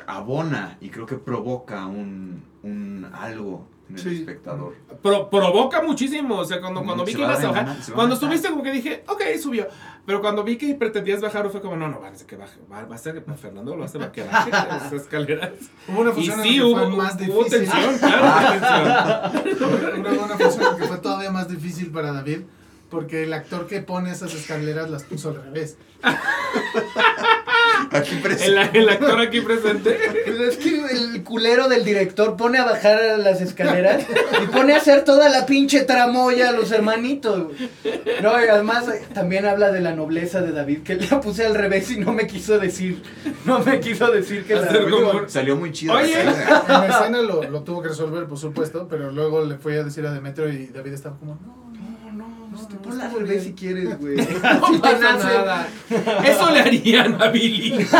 abona y creo que provoca un, un algo en el Sí. espectador. Pro- provoca muchísimo. O sea, cuando, Mm, cuando vi que va a ibas a bajar, se va a cuando subiste como que dije, ok, subió. Pero cuando vi que pretendías bajar, fue como, no, no, parece que baje. Va, va a ser, Fernando lo hace para que baje esas escaleras. Hubo una Y función sí, en la que hubo, fue más hubo difícil. tensión, claro, hubo tensión. Una, una función que fue todavía más difícil para David, porque el actor que pone esas escaleras las puso al revés. Aquí El, presente. el actor aquí presente. Pues es que el culero del director pone a bajar las escaleras y pone a hacer toda la pinche tramoya a los hermanitos. No, y además eh, también habla de la nobleza de David, que la puse al revés y no me quiso decir, no me quiso decir que la... Como- Salió muy chido. la Oye. escena. En la escena lo, lo tuvo que resolver, por supuesto, pero luego le fue a decir a Demetrio y David estaba como, no, No, ponla al está revés bien. si quieres, güey. No te pasa nada. Eso le harían a Billy.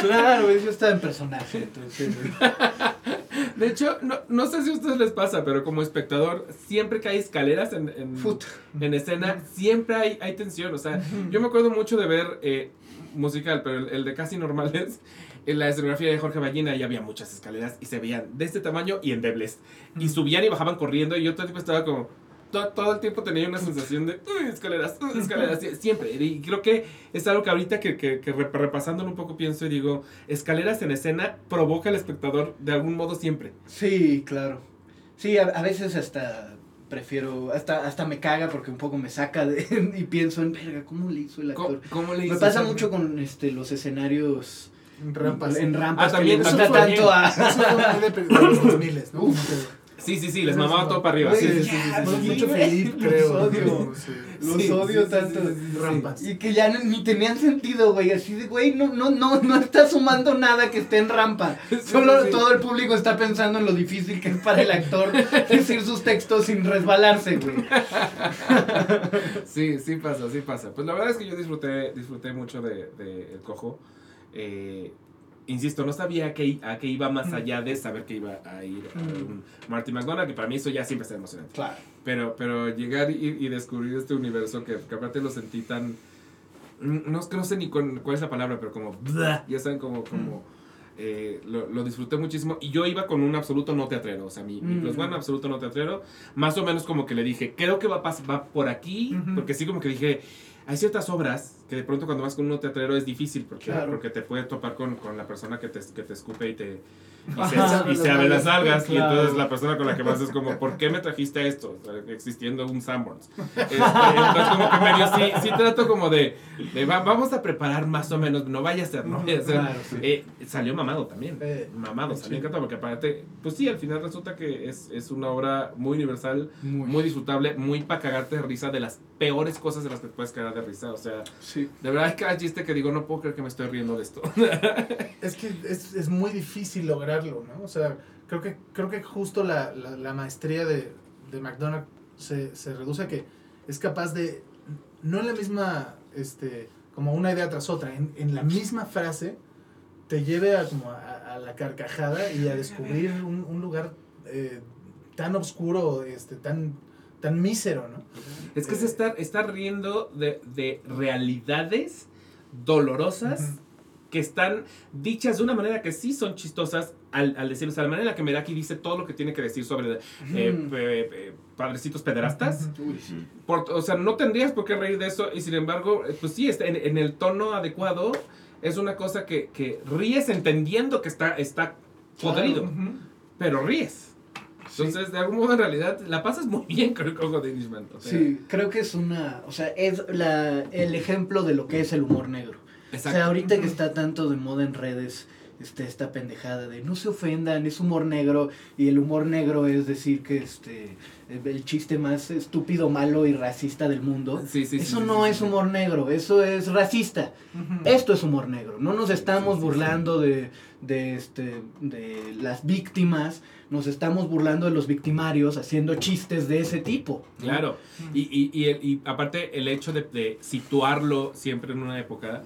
Claro, eso está en personaje, entonces... De hecho, no, no sé si a ustedes les pasa, pero como espectador, siempre que hay escaleras en, en, en escena, siempre hay, hay tensión. O sea, yo me acuerdo mucho de ver eh, musical, pero el, el de Casi Normales, en la escenografía de Jorge Ballina, ya había muchas escaleras y se veían de este tamaño y endebles. Y subían y bajaban corriendo y yo todo el tiempo estaba como... to- Todo, el tiempo tenía una sensación de "Uy, escaleras, uy, escaleras, sie- siempre. Y creo que es algo que ahorita que, que, que rep- repasándolo un poco pienso y digo, escaleras en escena provoca al espectador de algún modo siempre. Sí, claro. Sí, a, a veces hasta prefiero, hasta, hasta me caga porque un poco me saca de, y pienso en, verga, ¿cómo le hizo el ¿Cómo, actor? cómo le Me pasa mucho con este, los escenarios en rampas. en rampas Ah, también, tanto a... Eso fue muy de, los 2000, ¿no? Sí, sí, sí, les mamaba todo para arriba. Sí, Sí, sí, sí, sí, sí, sí, ya, sí, sí, mucho Felipe, los odio. Los Sí, odio tanto. sí, sí, sí. Rampas. Y que ya ni- ni tenían sentido, güey. Así de, güey, no, no, no, no está sumando nada que esté en rampa. Sí, Solo sí. todo el público está pensando en lo difícil que es para el actor decir sus textos sin resbalarse, güey. Sí, sí pasa, sí pasa. Pues la verdad es que yo disfruté, disfruté mucho de, de El Cojo. Eh, insisto, no sabía a qué, a qué iba más allá de saber que iba a ir a un Marty McDonald, que para mí eso ya siempre está emocionante. Claro. Pero, pero llegar y, y descubrir este universo que, que aparte lo sentí tan... mm, no, no sé ni con, cuál es la palabra, pero como, ya saben, como, como eh, lo, lo, disfruté muchísimo. Y yo iba con un absoluto no teatrero, o sea, mi, mi plus one, absoluto no teatrero, más o menos como que le dije, creo que va, va por aquí, porque sí como que dije, hay ciertas obras que de pronto cuando vas con un teatrero es difícil porque, porque te puede topar con, con la persona que te, que te escupe y te y se, abre las algas y entonces la persona con la que vas es como ¿por qué me trajiste esto? existiendo un Sanborns. Este, entonces como que medio sí, sí trato como de, vamos a preparar más o menos no vaya a ser, ¿no? Eh, salió mamado también eh, mamado, salió encantado porque aparte pues sí, al final resulta que es, es una obra muy universal muy, disfrutable, muy para cagarte de risa de las peores cosas de las que puedes cagar de risa, o sea de verdad es cada chiste que digo no puedo creer que me estoy riendo de esto es que es, es muy difícil lograr ¿no? O sea, creo que, creo que justo la, la, maestría de, de McDonald se, se, reduce a que es capaz de, no en la misma, este, como una idea tras otra, en, en la misma frase, te lleve a, como a, la carcajada y a descubrir un, un lugar eh, tan oscuro, este, tan, tan mísero, ¿no? Es que se está, está riendo de, de realidades dolorosas que están dichas de una manera que sí son chistosas al, al decir, o sea, la manera en la que Meraki dice todo lo que tiene que decir sobre eh, eh, padrecitos pederastas. o sea, no tendrías por qué reír de eso y sin embargo, eh, pues sí, está en, en el tono adecuado es una cosa que, que, ríes entendiendo que está, está podrido, pero ríes. Entonces, de algún modo, en realidad, la pasas muy bien con el cojo de Irishman. sí, creo que es una. O sea, es la, el ejemplo de lo que es el humor negro. O sea, ahorita que está tanto de moda en redes, este, esta pendejada de no se ofendan, es humor negro, y el humor negro es decir que este el chiste más estúpido, malo y racista del mundo. eso no es humor negro, eso es racista. Esto es humor negro. No nos estamos burlando de, de, este, de las víctimas, nos estamos burlando de los victimarios haciendo chistes de ese tipo. Claro, y, y, y, y, aparte el hecho de, de situarlo siempre en una época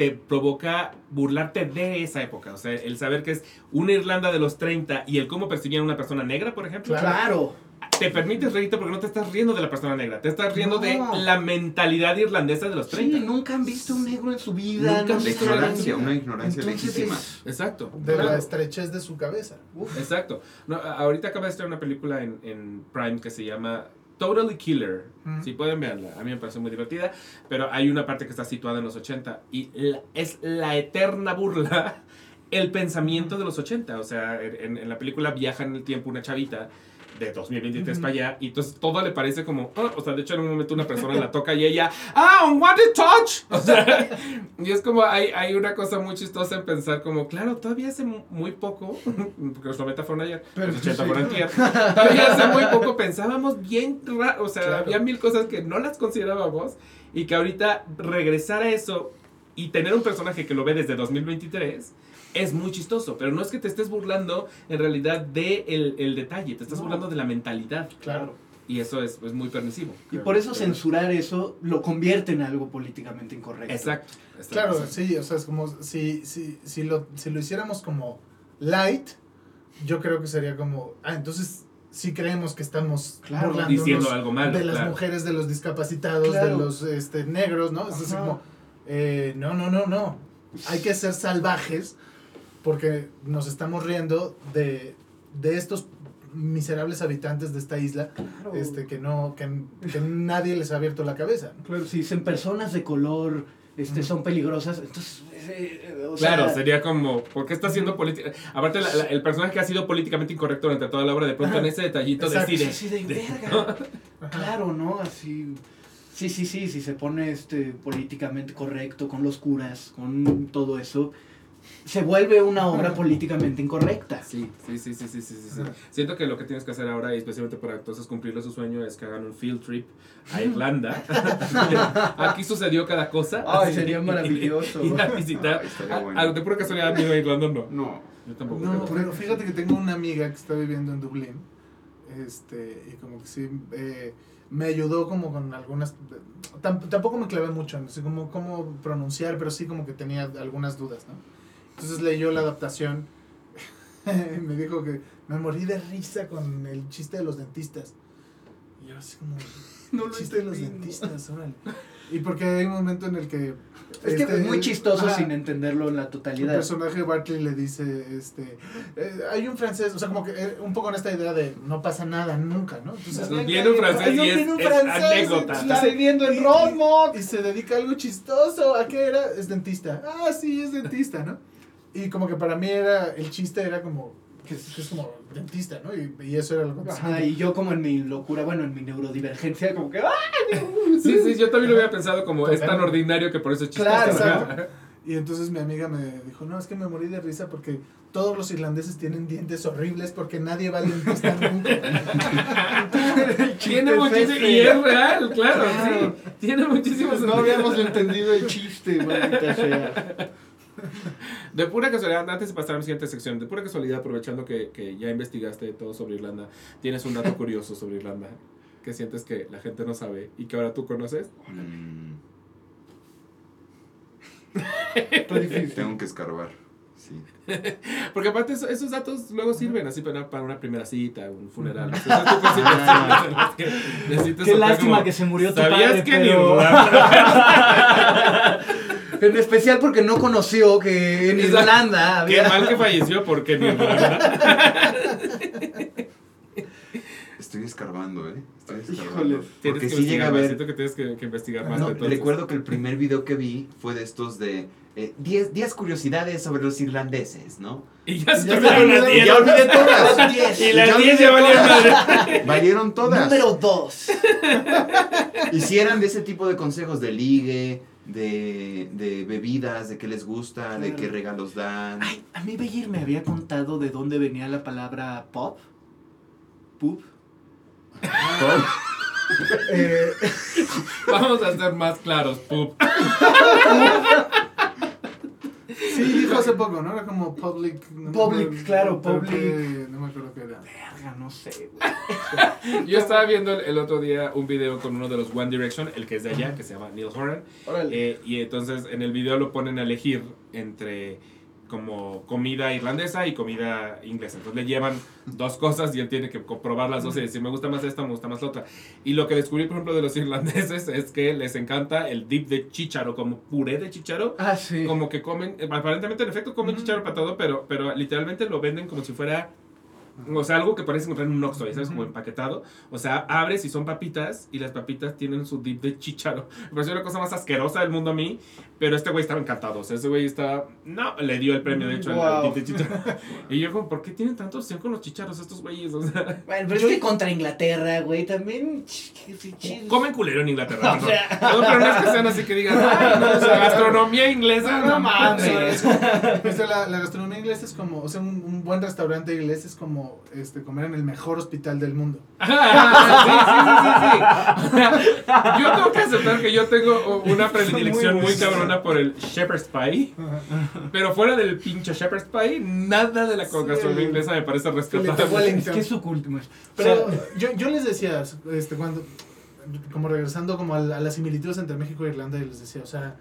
te provoca burlarte de esa época. O sea, el saber que es una Irlanda de los 30 y el cómo percibían a una persona negra, por ejemplo. Claro. Te permites reírte porque no te estás riendo de la persona negra, te estás riendo de la mentalidad irlandesa de los 30. Sí, nunca han visto un negro en su vida. Nunca han visto ignorancia, una ignorancia legítima. Exacto. De la estrechez de su cabeza. Exacto. No, ahorita acaba de estar una película en, en Prime que se llama Totally Killer. Si pueden verla, a mí me parece muy divertida, pero hay una parte que está situada en los 80 y es la eterna burla el pensamiento de los 80. O sea, en, en la película viaja en el tiempo una chavita de 2023 para allá. Y entonces todo le parece como, ah", o sea, de hecho en un momento una persona la toca y ella, ah, un wanted touch. O sea, y es como, hay, hay una cosa muy chistosa en pensar como, claro, todavía hace muy poco, porque los 90 fueron ayer, Pero los 80 fueron ayer, todavía hace muy poco pensábamos bien, o sea, había mil cosas que no las considerábamos y que ahorita regresar a eso y tener un personaje que lo ve desde 2023 es muy chistoso, pero no es que te estés burlando en realidad de el, detalle, te estás burlando de la mentalidad. Claro. Y eso es, es muy permisivo. Y por eso censurar eso lo convierte en algo políticamente incorrecto. Exacto. claro, sí, o sea, es como si, si, si, lo, si lo hiciéramos como light, yo creo que sería como, ah, entonces sí creemos que estamos claro, diciendo algo malo. De las mujeres, de los discapacitados, de los este, negros, ¿no? Es como, eh, no, no, no, no. Hay que ser salvajes porque nos estamos riendo de, de estos miserables habitantes de esta isla este que no que, nadie les ha abierto la cabeza claro si dicen personas de color este son peligrosas entonces eh, claro sería como ¿por qué está haciendo política aparte el personaje que ha sido políticamente incorrecto durante toda la obra de pronto en ese detallito decide así de, verga. claro no así sí sí sí si se pone este políticamente correcto con los curas con todo eso se vuelve una obra políticamente incorrecta. Sí, sí, sí, sí, sí, sí, sí. Siento que lo que tienes que hacer ahora, y especialmente para entonces cumplirle su sueño, es que hagan un field trip a Irlanda. Aquí sucedió cada cosa. Ay, sería maravilloso. Ir a visitar. Ah, de pura casualidad a Irlanda no. No. Yo tampoco. No, pero fíjate que tengo una amiga que está viviendo en Dublín. Este, y como que sí, eh, me ayudó como con algunas... Tampoco me clavé mucho así como cómo pronunciar, pero sí como que tenía algunas dudas, ¿no? Entonces leyó la adaptación. me dijo que me morí de risa con el chiste de los dentistas. Y yo así como... No chiste de los dentistas, órale. Y porque hay un momento en el que... Es que este, es muy chistoso sin entenderlo en la El totalidad. personaje Bartley le dice, este, eh, hay un francés, o sea, como que eh, un poco en esta idea de no pasa nada nunca, ¿no? Entonces, Viene un francés y es, un es francés, anécdota. está viviendo en Rosemont. y se dedica a algo chistoso. ¿A qué era? Es dentista. Ah, sí, es dentista, ¿no? Y como que para mí era, el chiste era como, que es, que es como dentista, ¿no? Y, y eso era lo que Ajá, y yo como en mi locura, bueno, en mi neurodivergencia, como que ¡ah! Sí, sí, yo también lo había pensado como es tan ordinario que por eso es chistoso. Claro, exacto. Y entonces mi amiga me dijo, no, es que me morí de risa porque todos los irlandeses tienen dientes horribles porque nadie va al dentista nunca. Tiene muchísimo, y es real, claro, Claro. sí. Tiene muchísimos Pues no habíamos entendido el chiste, maldita sea. De pura casualidad, antes de pasar a la siguiente sección, de pura casualidad, aprovechando que, que ya investigaste todo sobre Irlanda, tienes un dato curioso sobre Irlanda que sientes que la gente no sabe y que ahora tú conoces. Mm, Está difícil. tengo que escarbar. Sí. Porque aparte eso- esos datos luego sirven así para, para una primera cita, un funeral. Que necesitas Qué lástima como, que se murió tu ¿Sabías padre, que pero... en Irlanda? En especial porque no conoció que en Exacto. Irlanda Qué había... mal que falleció porque en Irlanda. Estoy escarbando, ¿eh? Estoy escarbando. Híjole. Tienes Porque que sí llega a ver. siento que tienes que, que investigar más. No, de recuerdo que el primer video que vi fue de estos de 10 10 curiosidades sobre los irlandeses, ¿no? Y ya se Ya te se olvidaron me las olvidó. diez. Ya olvidé todas. Y Ya las olvidé 10 ya valieron todas. madre. Valieron todas. Número dos. Y si de ese tipo de consejos de ligue, de, de bebidas, de qué les gusta, de qué regalos dan. Ay, a mí Beyer me había contado de dónde venía la palabra pop. Poop. Eh, Vamos a ser más claros, pup. sí, dijo hace poco, ¿no? Era como public. no Public, acuerdo, claro, public. que- no me acuerdo qué era. Verga, no sé, güey. Yo estaba viendo el, el otro día un video con uno de los One Direction, el que es de allá, que se llama Neil Horan. Órale. Eh, y entonces en el video lo ponen a elegir entre como comida irlandesa y comida inglesa. Entonces le llevan dos cosas y él tiene que comprobar las dos y decir, me gusta más esta, me gusta más la otra. Y lo que descubrí, por ejemplo, de los irlandeses es que les encanta el dip de chícharo, como puré de chícharo. Ah, sí. Como que comen, eh, aparentemente en efecto comen chícharo para todo, pero, pero literalmente lo venden como si fuera, o sea, algo que parece encontrar en un Oxxo, ¿sabes? Como empaquetado. O sea, abres y son papitas y las papitas tienen su dip de chícharo. Me pareció la cosa más asquerosa del mundo a mí, pero este güey estaba encantado. O sea, ese güey estaba, no, le dio el premio, de hecho, al- al Wow. de chícharo. Y yo como, ¿por qué tienen tanta opción con los chícharos estos güeyes? O sea, Bueno, pero es que contra Inglaterra, güey, también. comen culero en Inglaterra. O perdón. sea- No, pero no es que sean así que digan, ay, no, o sea, gastronomía inglesa, no, No mames. O sea, la, la gastronomía inglesa es como, o sea, un, un buen restaurante inglés es como este, comer en el mejor hospital del mundo. Ah, sí, sí, sí, sí, sí. Yo tengo que aceptar que yo tengo una predilección muy cabrona por el Shepherd's Pie. Pero fuera del pinche Shepherd's Pie, nada de la Sí. gastronomía inglesa me parece rescatable. Es que es su culto. o Pero sea, yo, yo les decía, este, cuando, como regresando como a, la- a las similitudes entre México e Irlanda, y les decía, o sea,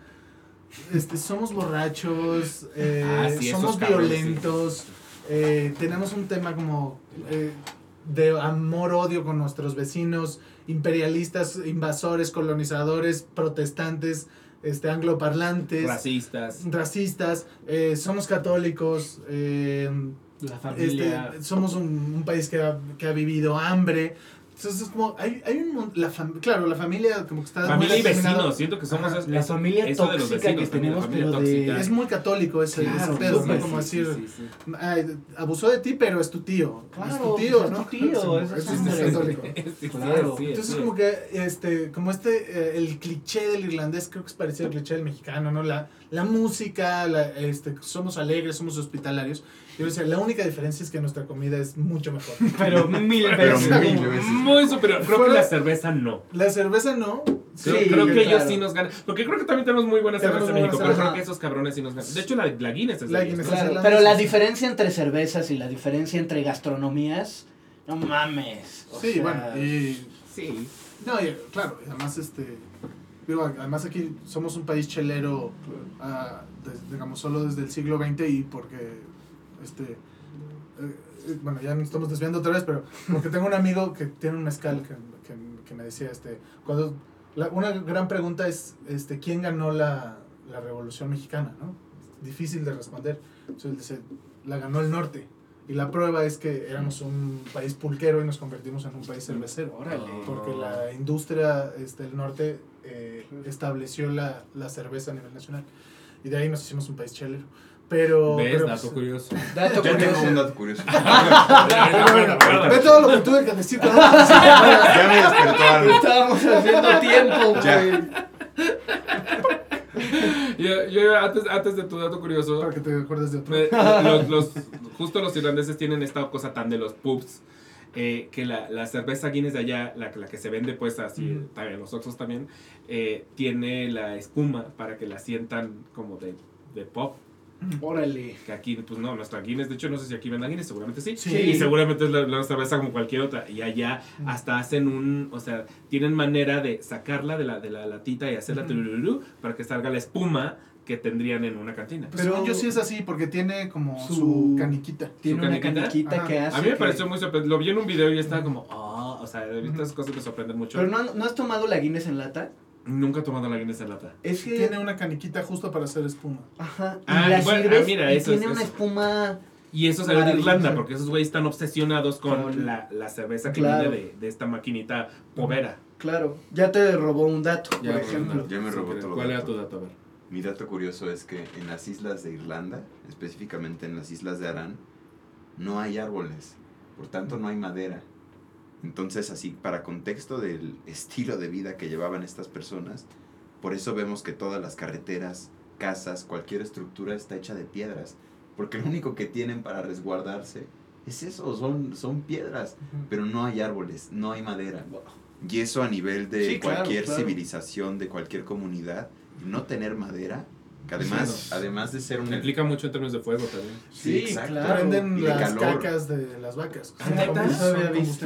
este, somos borrachos, eh, Ah, sí, somos violentos, eh, tenemos un tema como eh, de amor-odio con nuestros vecinos, imperialistas, invasores, colonizadores, protestantes, este, angloparlantes, Racistas. racistas, eh, somos católicos, eh, La familia. este, somos un, un país que ha, que ha vivido hambre. Entonces es como, hay, hay un la fam- claro, la familia como que está Familia y muy vecinos, siento que somos Ajá. La eso- familia eso de los tóxica que tenemos, pero de-. Es muy católico ese, ese Claro, pedo, ¿no? Como Sí, decir, sí, sí. "Ay, abusó de ti, pero es tu tío. Claro, es tu tío, pues, ¿no? es tu tío, es es, es católico. Claro. sí, Entonces como que este como este eh, el cliché del irlandés creo que es parecido al cliché del mexicano, ¿no? La, la música, la, este somos alegres, somos hospitalarios. Yo decía, la única diferencia es que nuestra comida es mucho mejor. Pero mil Pero veces. mil veces. Muy superior. Creo que la cerveza no. La cerveza no. Creo, Sí, creo que ellos sí nos ganan. Porque creo que también tenemos muy buena Tenemos cerveza en México. Pero creo que esos cabrones sí nos ganan. De hecho, la, la Guinness es La. Guinness. claro, pero la diferencia entre cervezas y la diferencia entre gastronomías, no mames. o Sí, sea, bueno, y Sí. no, y, claro, además este digo, además aquí somos un país chelero ah, des- digamos solo desde el siglo XX y porque este eh, eh, bueno, ya nos estamos desviando otra vez, pero porque tengo un amigo que tiene un mezcal que, que, que me decía, este, cuando la- una gran pregunta es, este, ¿quién ganó la, la Revolución Mexicana? ¿no? Difícil de responder. Entonces, dice, la ganó el norte. Y la prueba es que éramos un país pulquero y nos convertimos en un país cervecero. Órale. Porque la industria este, del norte eh, estableció la, la cerveza a nivel nacional. Y de ahí nos hicimos un país chelero. Pero... ¿Ves? pero, Dato pues, curioso. Dato Yo tengo curioso. un dato curioso. ve todo lo que tuve que decir. ya me despertó algo. Estábamos haciendo tiempo, Ya. güey. Yo, yo antes, antes de tu dato curioso, Para que te acuerdes de otro. me- los, los- justo los irlandeses tienen esta cosa tan de los pubs. Eh, que la, la cerveza Guinness de allá, la, la que se vende pues así, Ujú. también los otros también, eh, tiene la espuma para que la sientan como de, de pop. Órale. Que aquí, pues no, nuestra Guinness, de hecho no sé si aquí vendan Guinness, seguramente sí. Sí. Y seguramente es la, la cerveza como cualquier otra. Y allá Mm. hasta hacen un, o sea, tienen manera de sacarla de la, de la latita y hacerla turururú para que salga la espuma que tendrían en una cantina. Pues Pero- yo sí es así, porque tiene como su, Su- caniquita. Tiene ¿Su una caniquita? que hace. A mí me que- pareció muy sorprendente. Lo vi en un video y estaba como, ah, o sea, estas cosas me sorprenden mucho. Pero no, no has tomado la Guinness en lata. Nunca he tomado la Guinness en lata. Es que. Tiene una caniquita justo para hacer espuma. Ajá. Y Ah, la bueno, ah, mira, y eso es- tiene una eso. espuma. Y eso salió de. Irlanda, porque esos güeyes están obsesionados con la, la cerveza que Claro. viene de, de esta maquinita povera. Claro. Ya te robó un dato, Ya, por ejemplo. Ya me robó todo. ¿Cuál era tu dato? A ver. Mi dato curioso es que en las islas de Irlanda, específicamente en las islas de Arán, no hay árboles, por tanto no hay madera. Entonces, así, para contexto del estilo de vida que llevaban estas personas, por eso vemos que todas las carreteras, casas, cualquier estructura está hecha de piedras, porque lo único que tienen para resguardarse es eso, son, son piedras, pero no hay árboles, no hay madera. Y eso a nivel de Sí, claro, cualquier claro. civilización, de cualquier comunidad, no tener madera, que además, Sí, además de ser un... Implica mucho en términos de fuego también. Sí, Sí, claro. Prenden las calor. cacas de las vacas. Ah, había visto.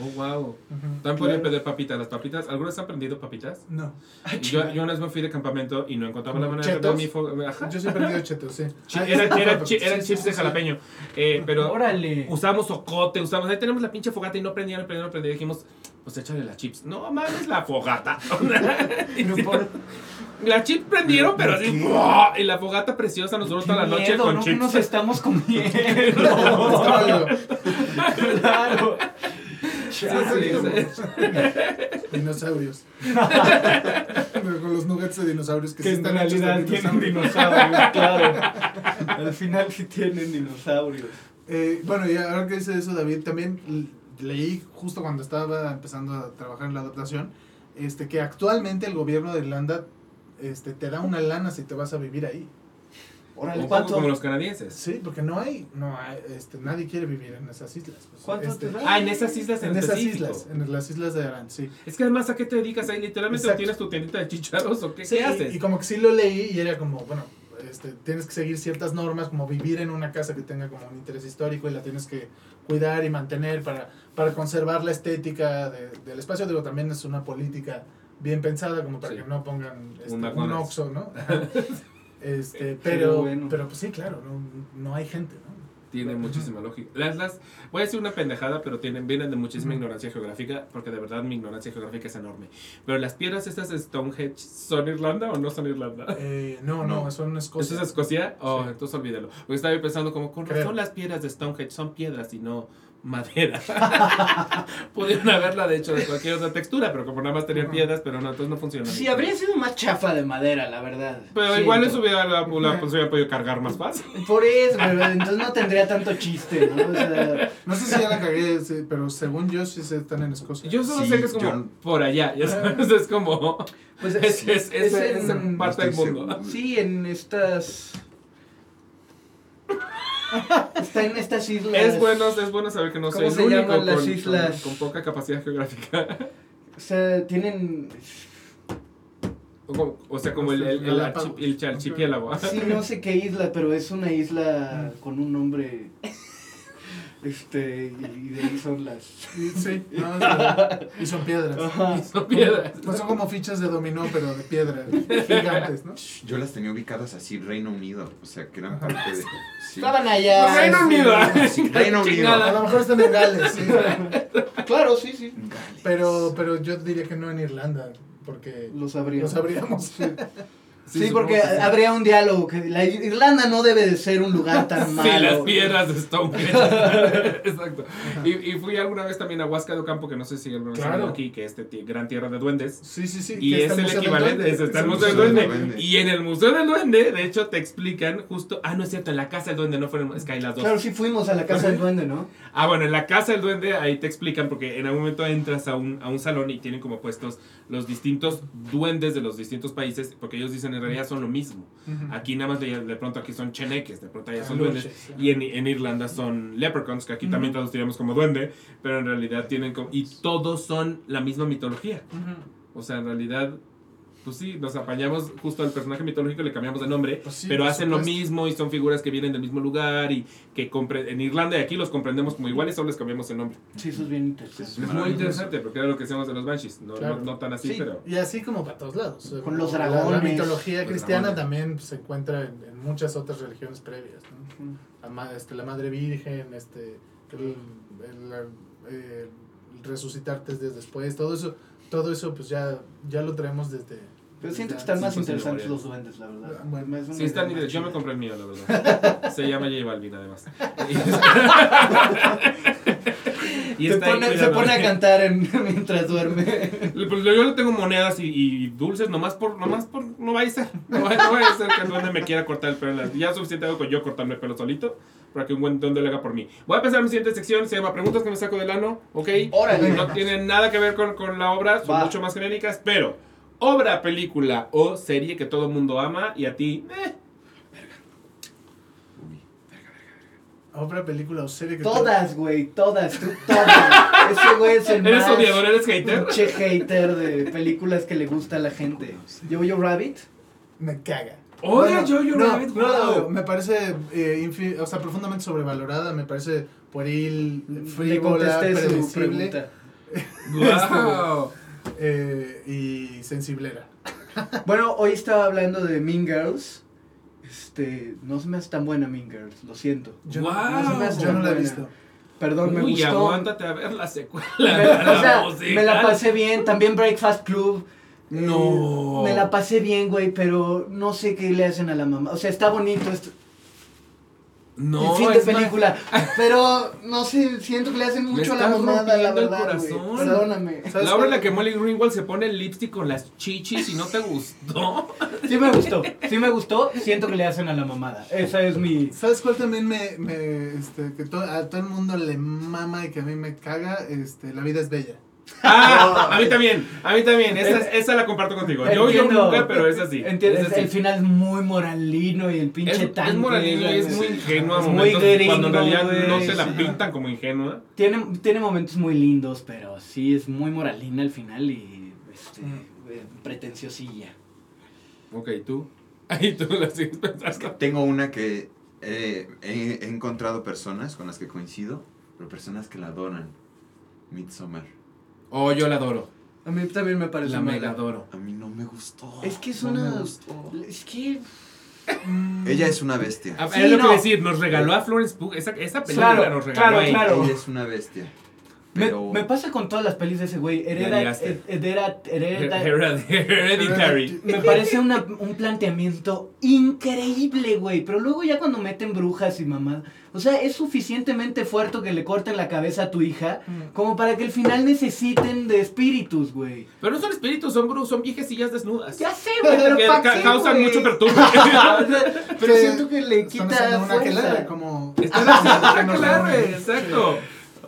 Oh, wow. Ujú. También podrían Claro. pedir papitas. Las papitas, ¿algunas han prendido papitas? No. Y yo, yo una vez me fui de campamento y no encontraba la ¿Como manera de prender chetos? mi fuego. Ajá. Yo siempre he prendido chetos, sí. Chi- Ah, era, ese era de- eran sí, chips sí, de sí. jalapeño. Eh, pero Órale. usamos ocote, usamos. Ahí tenemos la pinche fogata y no prendía, no prendía, no prendía. Dijimos, pues échale las chips. No mames, la fogata. Las chips prendieron, pero así. Y la fogata preciosa nos duró Qué toda la noche miedo, con ¿no? chips. nos estamos comiendo. Claro. Sí. Dinosaurios. Con los nuggets de dinosaurios que, Que sí en están de realidad tienen dinosaurio. dinosaurios, claro. Al final sí tienen dinosaurios. Eh, bueno, y ahora que dice eso, David, también leí justo cuando estaba empezando a trabajar en la adaptación, este, que actualmente el gobierno de Irlanda este, te da una lana si te vas a vivir ahí. Órale, Un poco ¿cuánto? como los canadienses. Sí, porque no hay, no hay, este, nadie quiere vivir en esas islas. pues, ¿Cuánto este, te da? Ah, en esas islas en, En esas islas, en las islas de Arán, sí. Es que además, ¿a qué te dedicas ahí? Literalmente Exacto. tienes tu tiendita de chicharos o qué, Sí, ¿qué haces? Y como que sí lo leí y era como, bueno, este, tienes que seguir ciertas normas, como vivir en una casa que tenga como un interés histórico y la tienes que cuidar y mantener para, para conservar la estética de- del espacio. Digo, también es una política bien pensada, como para Sí. que no pongan este, Un. Oxxo, ¿no? este, pero, bueno. pero pues sí, claro, no, no hay gente, ¿no? Tiene muchísima lógica. Las, las, voy a decir una pendejada, pero tienen, vienen de muchísima ignorancia geográfica, porque de verdad mi ignorancia geográfica es enorme. Pero las piedras estas de Stonehenge, ¿son Irlanda o no son Irlanda? Eh, no, no, No. son ¿Eso Escocia. es Escocia? Oh, Sí. entonces olvídalo. Porque estaba yo pensando como, con razón las piedras de Stonehenge son piedras y no madera. Pudieron haberla de hecho de cualquier otra textura, pero como nada más tenían piedras, pero no, entonces no funciona. Sí, habría sido más chafa de madera, la verdad. Pero Siento. igual eso hubiera, la, la- pues, hubiera podido cargar más fácil. Por eso, pero entonces no tendría tanto chiste, ¿no? O sea, No sé si ya la cagué, sí, pero según yo sí se están en Escocia. Yo solo Sí, sé que es como yo- por allá, ya sabes, es como... pues Es, es, es, es en- parte del mundo. seguro. Sí, en estas. Está en estas islas. Es bueno, es bueno saber que no soy ¿Cómo el se único llaman las con, islas? con- con poca capacidad geográfica. O sea, tienen. o, sea, como el, el, el, archi- el archipiélago. Sí, no sé qué isla, pero es una isla con un nombre. Este, y de ahí son las. Y, sí, no, es verdad. y son piedras. Ajá. Son piedras. Pues son como fichas de dominó, pero de piedra, gigantes, ¿no? Yo las tenía ubicadas así, Reino Unido. O sea, que eran parte de. Sí. Estaban allá. Reino Unido. Sí, Reino Unido. A lo mejor están en Gales, sí. Claro, sí, sí. Gales. Pero, pero yo diría que no en Irlanda, porque Lo sabríamos. lo sabríamos. Sí, Sí, porque que habría un diálogo que la Irlanda no debe de ser un lugar tan malo. Sí, las piedras de Stonehenge. Exacto. Y, y fui alguna vez también a Huasca de Ocampo, que no sé si alguna vez Claro. aquí, que es este gran tierra de duendes. Sí, sí, sí. Y que es el equivalente, es, está Es el Museo del Duende. Duende. Y en el Museo del Duende, de hecho, te explican justo. Ah, no es cierto, en la Casa del Duende, no fueron Sky las dos. Claro, sí fuimos a la casa del duende, ¿no? Ah, bueno, en la Casa del Duende, ahí te explican, porque en algún momento entras a un, a un salón y tienen como puestos los distintos duendes de los distintos países, porque ellos dicen en realidad son lo mismo. Aquí nada más de, de pronto aquí son cheneques, de pronto allá son duendes. Y en, en Irlanda son leprechauns, que aquí Ujú. también traduciríamos como duende, pero en realidad tienen como... Y todos son la misma mitología. O sea, en realidad, pues sí, nos apañamos justo al personaje mitológico, le cambiamos de nombre, Pues sí, pero hacen lo mismo y son figuras que vienen del mismo lugar y que compre en Irlanda y aquí los comprendemos como iguales, solo les cambiamos el nombre. Sí, eso es bien interesante. Es muy interesante porque era lo que hacíamos de los Banshees, no, Claro. no, no tan así, Sí. pero... Y así como para todos lados. Con los La- La, dragones. mitología cristiana dragones. también se encuentra en, en muchas otras religiones previas. ¿no? La, ma- este, la Madre Virgen, este, el, el, eh, el resucitar tres días después, todo eso, todo eso pues ya, ya lo traemos desde... Pero siento que están más sí, interesantes los duendes, la verdad. Bueno, Es una Sí, están Yo me compré el mío, la verdad. Se llama J Balvin, además. y Se está ahí pone, se cuidado. pone a cantar en- mientras duerme. Pues yo le tengo monedas y, y dulces, nomás por, nomás por, no vaya a ser, no vaya, no vaya a ser que el duende me quiera cortar el pelo. Ya suficiente hago con yo cortarme el pelo solito, para que un buen duende lo haga por mí. Voy a empezar mi siguiente sección, se llama Preguntas que me saco del ano, ¿ok? Órale. No tienen nada que ver con, con la obra, son Va. mucho más genéricas, pero obra, película o serie que todo el mundo ama y a ti, eh, Uy. Obra, película o serie que... Todas, güey, todas, tú, todas. Ese güey es el ¿Eres más odiador? ¿Eres hater? pinche hater de películas que le gusta a la gente. Yo-Yo Rabbit. Me caga. Odia Bueno, Jojo no, Rabbit, no me parece eh, infi- o sea, profundamente sobrevalorada, me parece pueril, Le frívola, predecible. Wow. eh, y sensiblera. Bueno, hoy estaba hablando de Mean Girls. Este, no se me hace tan buena Mean Girls, lo siento. Yo, Wow. no, se me hace- yo no la he visto. Perdón, me gustó. aguántate a ver la secuela. Me, la o sea, musical. me la pasé bien. También Breakfast Club. eh, No. Me la pasé bien, güey, pero no sé qué le hacen a la mamá. O sea, está bonito esto. No, el fin de es más-. Pero no sé, siento que le hacen mucho a la mamada, la el verdad. corazón. Perdóname. ¿Sabes La obra en la que Molly Greenwald se pone el lipstick con las chichis y no te gustó. Sí me gustó, sí me gustó. Siento que le hacen a la mamada. Esa es mi. ¿Sabes cuál también me, me este, que to- a todo el mundo le mama y que a mí me caga? Este, La vida es bella. Ah, a mí también, a mí también. Esa, esa la comparto contigo. Yo, yo nunca, pero es así. Entiendes, Es así. el final es muy moralino y el pinche Es, es tanque. moralino y es muy ingenuo a Es muy momentos gringo, cuando en realidad no te la sí. pintan como ingenua. Tiene, tiene momentos muy lindos, pero sí es muy moralina al final y este, Mm. eh, pretenciosilla. Ok, tú. Ahí tú la sigues Es que pensando. tengo una que eh, he, he encontrado personas con las que coincido, pero personas que la adoran. Midsommar. Oh, yo la adoro. A mí también me parece La mala. mega adoro. A mí no me gustó. Es que es No me una... gustó. Es que... Ella es una bestia. Ah, Sí, es lo no. que decir, nos regaló a Florence Pugh. Esa, esa película Claro, nos regaló claro, a ella. claro. Ella es una bestia. Me, Pero me pasa con todas las pelis de ese güey. Hereda, Hereda- Hereda- Hered- Hereditary. me parece una- un planteamiento increíble, güey. Pero luego ya cuando meten brujas y mamás... O sea, es suficientemente fuerte que le corten la cabeza a tu hija Mm. como para que al final necesiten de espíritus, güey. Pero no son espíritus, son brujos, son viejecillas desnudas. Ya sé, güey, pero que ¿pa' ca- qué, causan mucho perturbo. pero siento que le quita una como... Que una nos aquelarre, reúnen. exacto.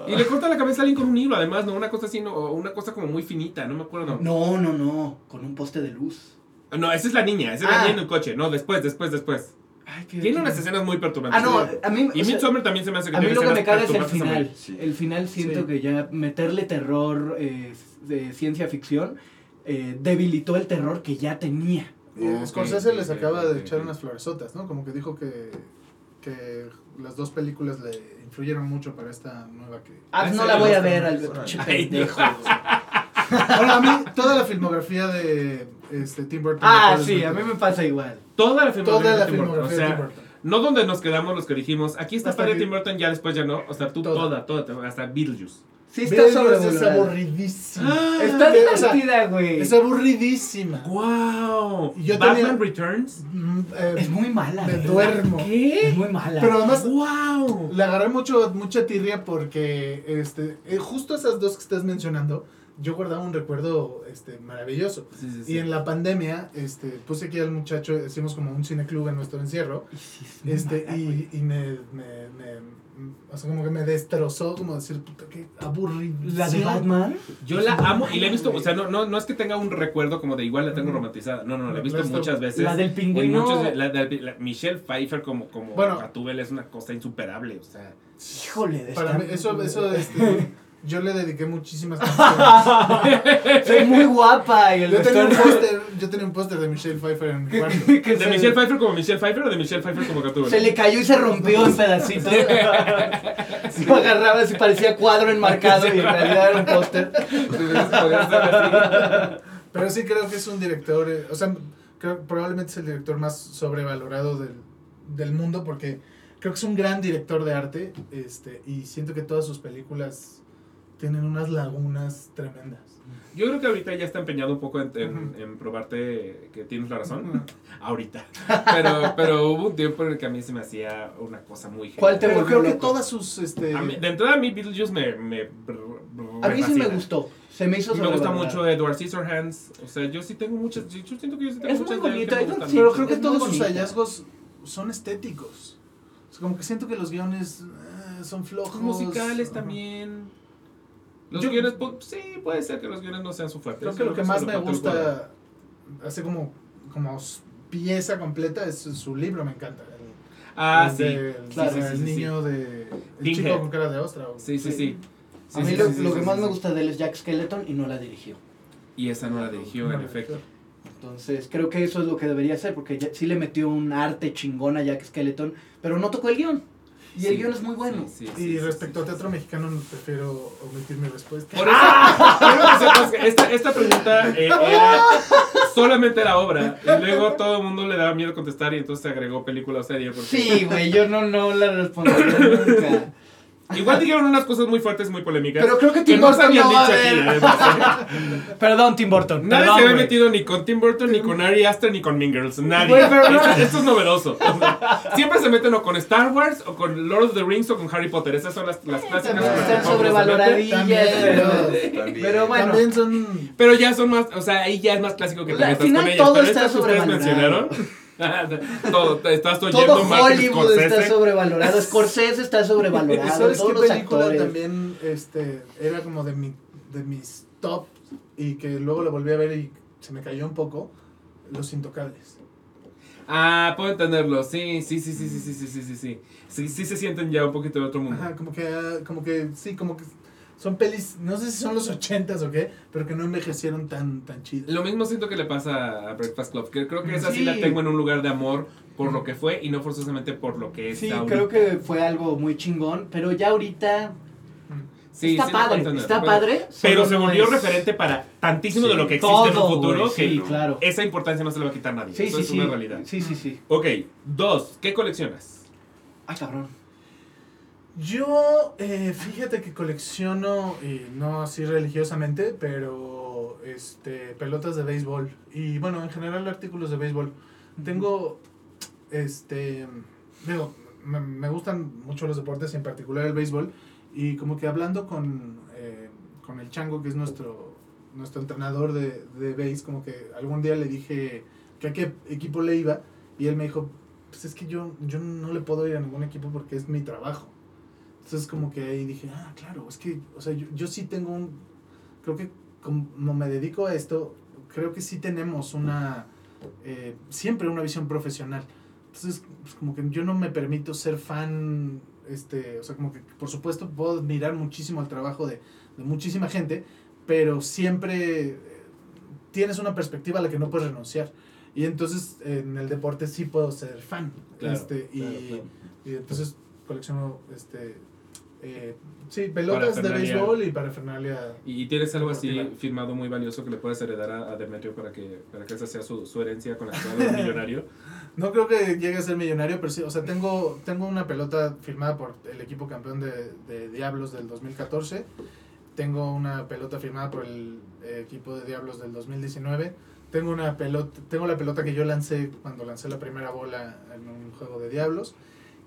Y le corta la cabeza a alguien con un hilo, además, ¿no? Una cosa así, no, una cosa como muy finita, no me acuerdo. No, no, no, con un poste de luz. No, esa es la niña, esa es la Ah. niña en un coche. No, después, después, después. Ay, qué Tiene unas escenas muy perturbantes. Ah, no, a mí... Y Midsommar también se me hace que A mí lo que me caga es el final. Sí. El final siento Sí. que ya meterle terror eh, de ciencia ficción eh, debilitó el terror que ya tenía. Y Ok, Scorsese les acaba ok, de echar unas floresotas, ¿no? Como que dijo que, que las dos películas le influyeron mucho para esta nueva que... Ah, ¿En no la voy a ver al pendejo. Ahora, a mí, toda la filmografía de este, Tim Burton... Ah, sí, a mí me pasa igual. Toda la filmografía, Toda la de Tim Burton, filmografía o de sea, Tim Burton. no donde nos quedamos los que dijimos, aquí está Hasta padre aquí. Tim Burton, ya después ya no. O sea, tú Toda. toda, toda, hasta Beetlejuice. Sí, está es aburridísima. Está O sea, divertida, güey. Es aburridísima. ¡Wow! Yo Batman tenía- Returns. Mm, eh, Es muy mala. Me güey. duermo. Es ¿Qué? muy mala. Pero además, ¡Wow! le agarré mucho, mucha tirria porque este, eh, justo esas dos que estás mencionando, yo guardaba un recuerdo este, maravilloso. Sí, sí, sí. Y en la pandemia, este, puse aquí al muchacho, hicimos como un cineclub en nuestro encierro, este, y, y me, me, me- o sea, como que me destrozó, como decir, puta, qué aburrido. La de Batman. Yo la amo y la he visto, o sea, no, no, no es que tenga un recuerdo como de igual la tengo romantizada. No, no, no, la he visto muchas veces. La del pingüino. muchos- la, la- la- Michelle Pfeiffer como, como Bueno. Gatúbel es una cosa insuperable, o sea. Híjole, Para está- mí, eso, eso, este, yo le dediqué muchísimas canciones. Soy muy guapa y el Yo tenía un póster, yo tenía un póster de Michelle Pfeiffer en mi cuarto. ¿De Michelle Pfeiffer como Michelle Pfeiffer o de Michelle Pfeiffer como Gatúbel? Se le cayó y se rompió en pedacitos. Lo agarraba así, parecía cuadro enmarcado y en realidad era un póster. Pero sí creo que es un director, eh, o sea, creo, probablemente es el director más sobrevalorado del, del mundo porque creo que es un gran director de arte este, y siento que todas sus películas tienen unas lagunas tremendas. Yo creo que ahorita ya está empeñado un poco en, en- en probarte que tienes la razón. Ahorita. Pero, pero hubo un tiempo en el que a mí se me hacía una cosa muy ¿Cuál te creo que loco? todas sus... Este, A mí- de entrada a mí Beetlejuice me, me, A mí sí me gustó. Se me hizo Me gusta mucho Edward Scissorhands. O sea, yo sí tengo muchas. Yo siento que yo sí tengo Es muchas muy bonito, que me sí, pero creo que es todos sus hallazgos son estéticos. O sea, como que siento que los guiones eh, son flojos. musicales Ajá. también. Los Yo- guiones, pues, sí, puede ser que los guiones no sean su fuerte. Creo que lo que más me gusta, así como, como pieza completa, es su libro, me encanta. El- Ah, el sí. del- claro, el sí, sí, sí, niño de... El chico con cara de ostra. o- Sí, sí, sí. Sí, A mí sí, lo, sí, sí, lo sí, que sí, más sí. me gusta de él es Jack Skeleton y no la dirigió. Y esa no la dirigió, No, en no, efecto. Entonces creo que eso es lo que debería hacer porque ya- sí le metió un arte chingón a Jack Skeleton, pero no tocó el guion. Y el Sí, guion es muy bueno. sí, sí, Y respecto sí, a teatro sí. mexicano, prefiero omitir mi respuesta. Por eso, quiero que sepas que esta, esta pregunta eh, era solamente la obra. Y luego todo el mundo le daba miedo contestar y entonces se agregó película o serie. porque- Sí, güey, yo no, no la respondería nunca. Igual dijeron unas cosas muy fuertes, muy polémicas. Pero creo que que Tim no se Burton habían no dicho aquí. ¿eh? Perdón, Tim Burton. Nadie perdón, se había metido ni con Tim Burton, ni con Ari Aster, ni con Mean Girls. Nadie. Güey, pero no- esto, esto es novedoso. O sea, siempre se meten o con Star Wars, o con Lord of the Rings, o con Harry Potter. Esas son las, las clásicas. Que están sobrevaloradillas, pero... Pero bueno. También son... Pero ya son más, o sea, ahí ya es más clásico que te metas final con ellas. todo Pero está estas que ustedes sobrevalorado. mencionaron. todo, te estás oyendo Todo Hollywood está sobrevalorado. Scorsese está sobrevalorado. ¿Sabes todos qué los película actores. también este, era como de, mi, de mis top y que luego la volví a ver y se me cayó un poco? Los Intocables. Ah, puedo entenderlo. Sí, sí, sí, sí, sí, sí, sí, sí, sí, sí. Sí, sí se sienten ya un poquito de otro mundo. Ajá, como que, como que, sí, como que son pelis, no sé si son los ochentas o qué, pero que no envejecieron tan, tan chido. Lo mismo siento que le pasa a Breakfast Club, que creo que esa sí, Sí. la tengo en un lugar de amor por lo que fue y no forzosamente por lo que es Sí, ahorita. creo que fue algo muy chingón, pero ya ahorita Sí, está sí padre, entender, está padre. Pero se no volvió es- referente para tantísimo de Sí. lo que existe en un Todo, futuro que sí, claro. esa importancia no se le va a quitar nadie. Sí, Eso sí, es sí. una realidad. Sí, sí, sí. Ok, dos, ¿qué coleccionas? Ay, cabrón. Yo, eh, fíjate que colecciono, y no así religiosamente, pero este, pelotas de béisbol. Y bueno, en general artículos de béisbol. Tengo, este, digo, me, me gustan mucho los deportes, en particular el béisbol. Y como que hablando con, eh, con el Chango, que es nuestro, nuestro entrenador de, de béis, como que algún día le dije que a qué equipo le iba. Y él me dijo, pues es que yo, yo no le puedo ir a ningún equipo porque es mi trabajo. Entonces como que ahí dije, ah, claro, es que, o sea, yo, yo sí tengo un, creo que como me dedico a esto, creo que sí tenemos una, eh, siempre una visión profesional. Entonces, pues como que yo no me permito ser fan, este, o sea, como que por supuesto puedo admirar muchísimo el trabajo de, de muchísima gente, pero siempre eh, tienes una perspectiva a la que no puedes renunciar. Y entonces en el deporte sí puedo ser fan. Claro, este, y, claro. y entonces colecciono este, eh, sí, pelotas de béisbol y parafernalia. ¿Y tienes algo así firmado muy valioso que le puedes heredar a, a Demetrio para que, para que esa sea su, su herencia con la que millonario? No creo que llegue a ser millonario, pero sí, o sea, tengo, tengo una pelota firmada por el equipo campeón de, de Diablos del 2014. Tengo una pelota firmada por el eh, equipo de Diablos del 2019. Tengo una pelota, tengo la pelota que yo lancé cuando lancé la primera bola en un juego de Diablos.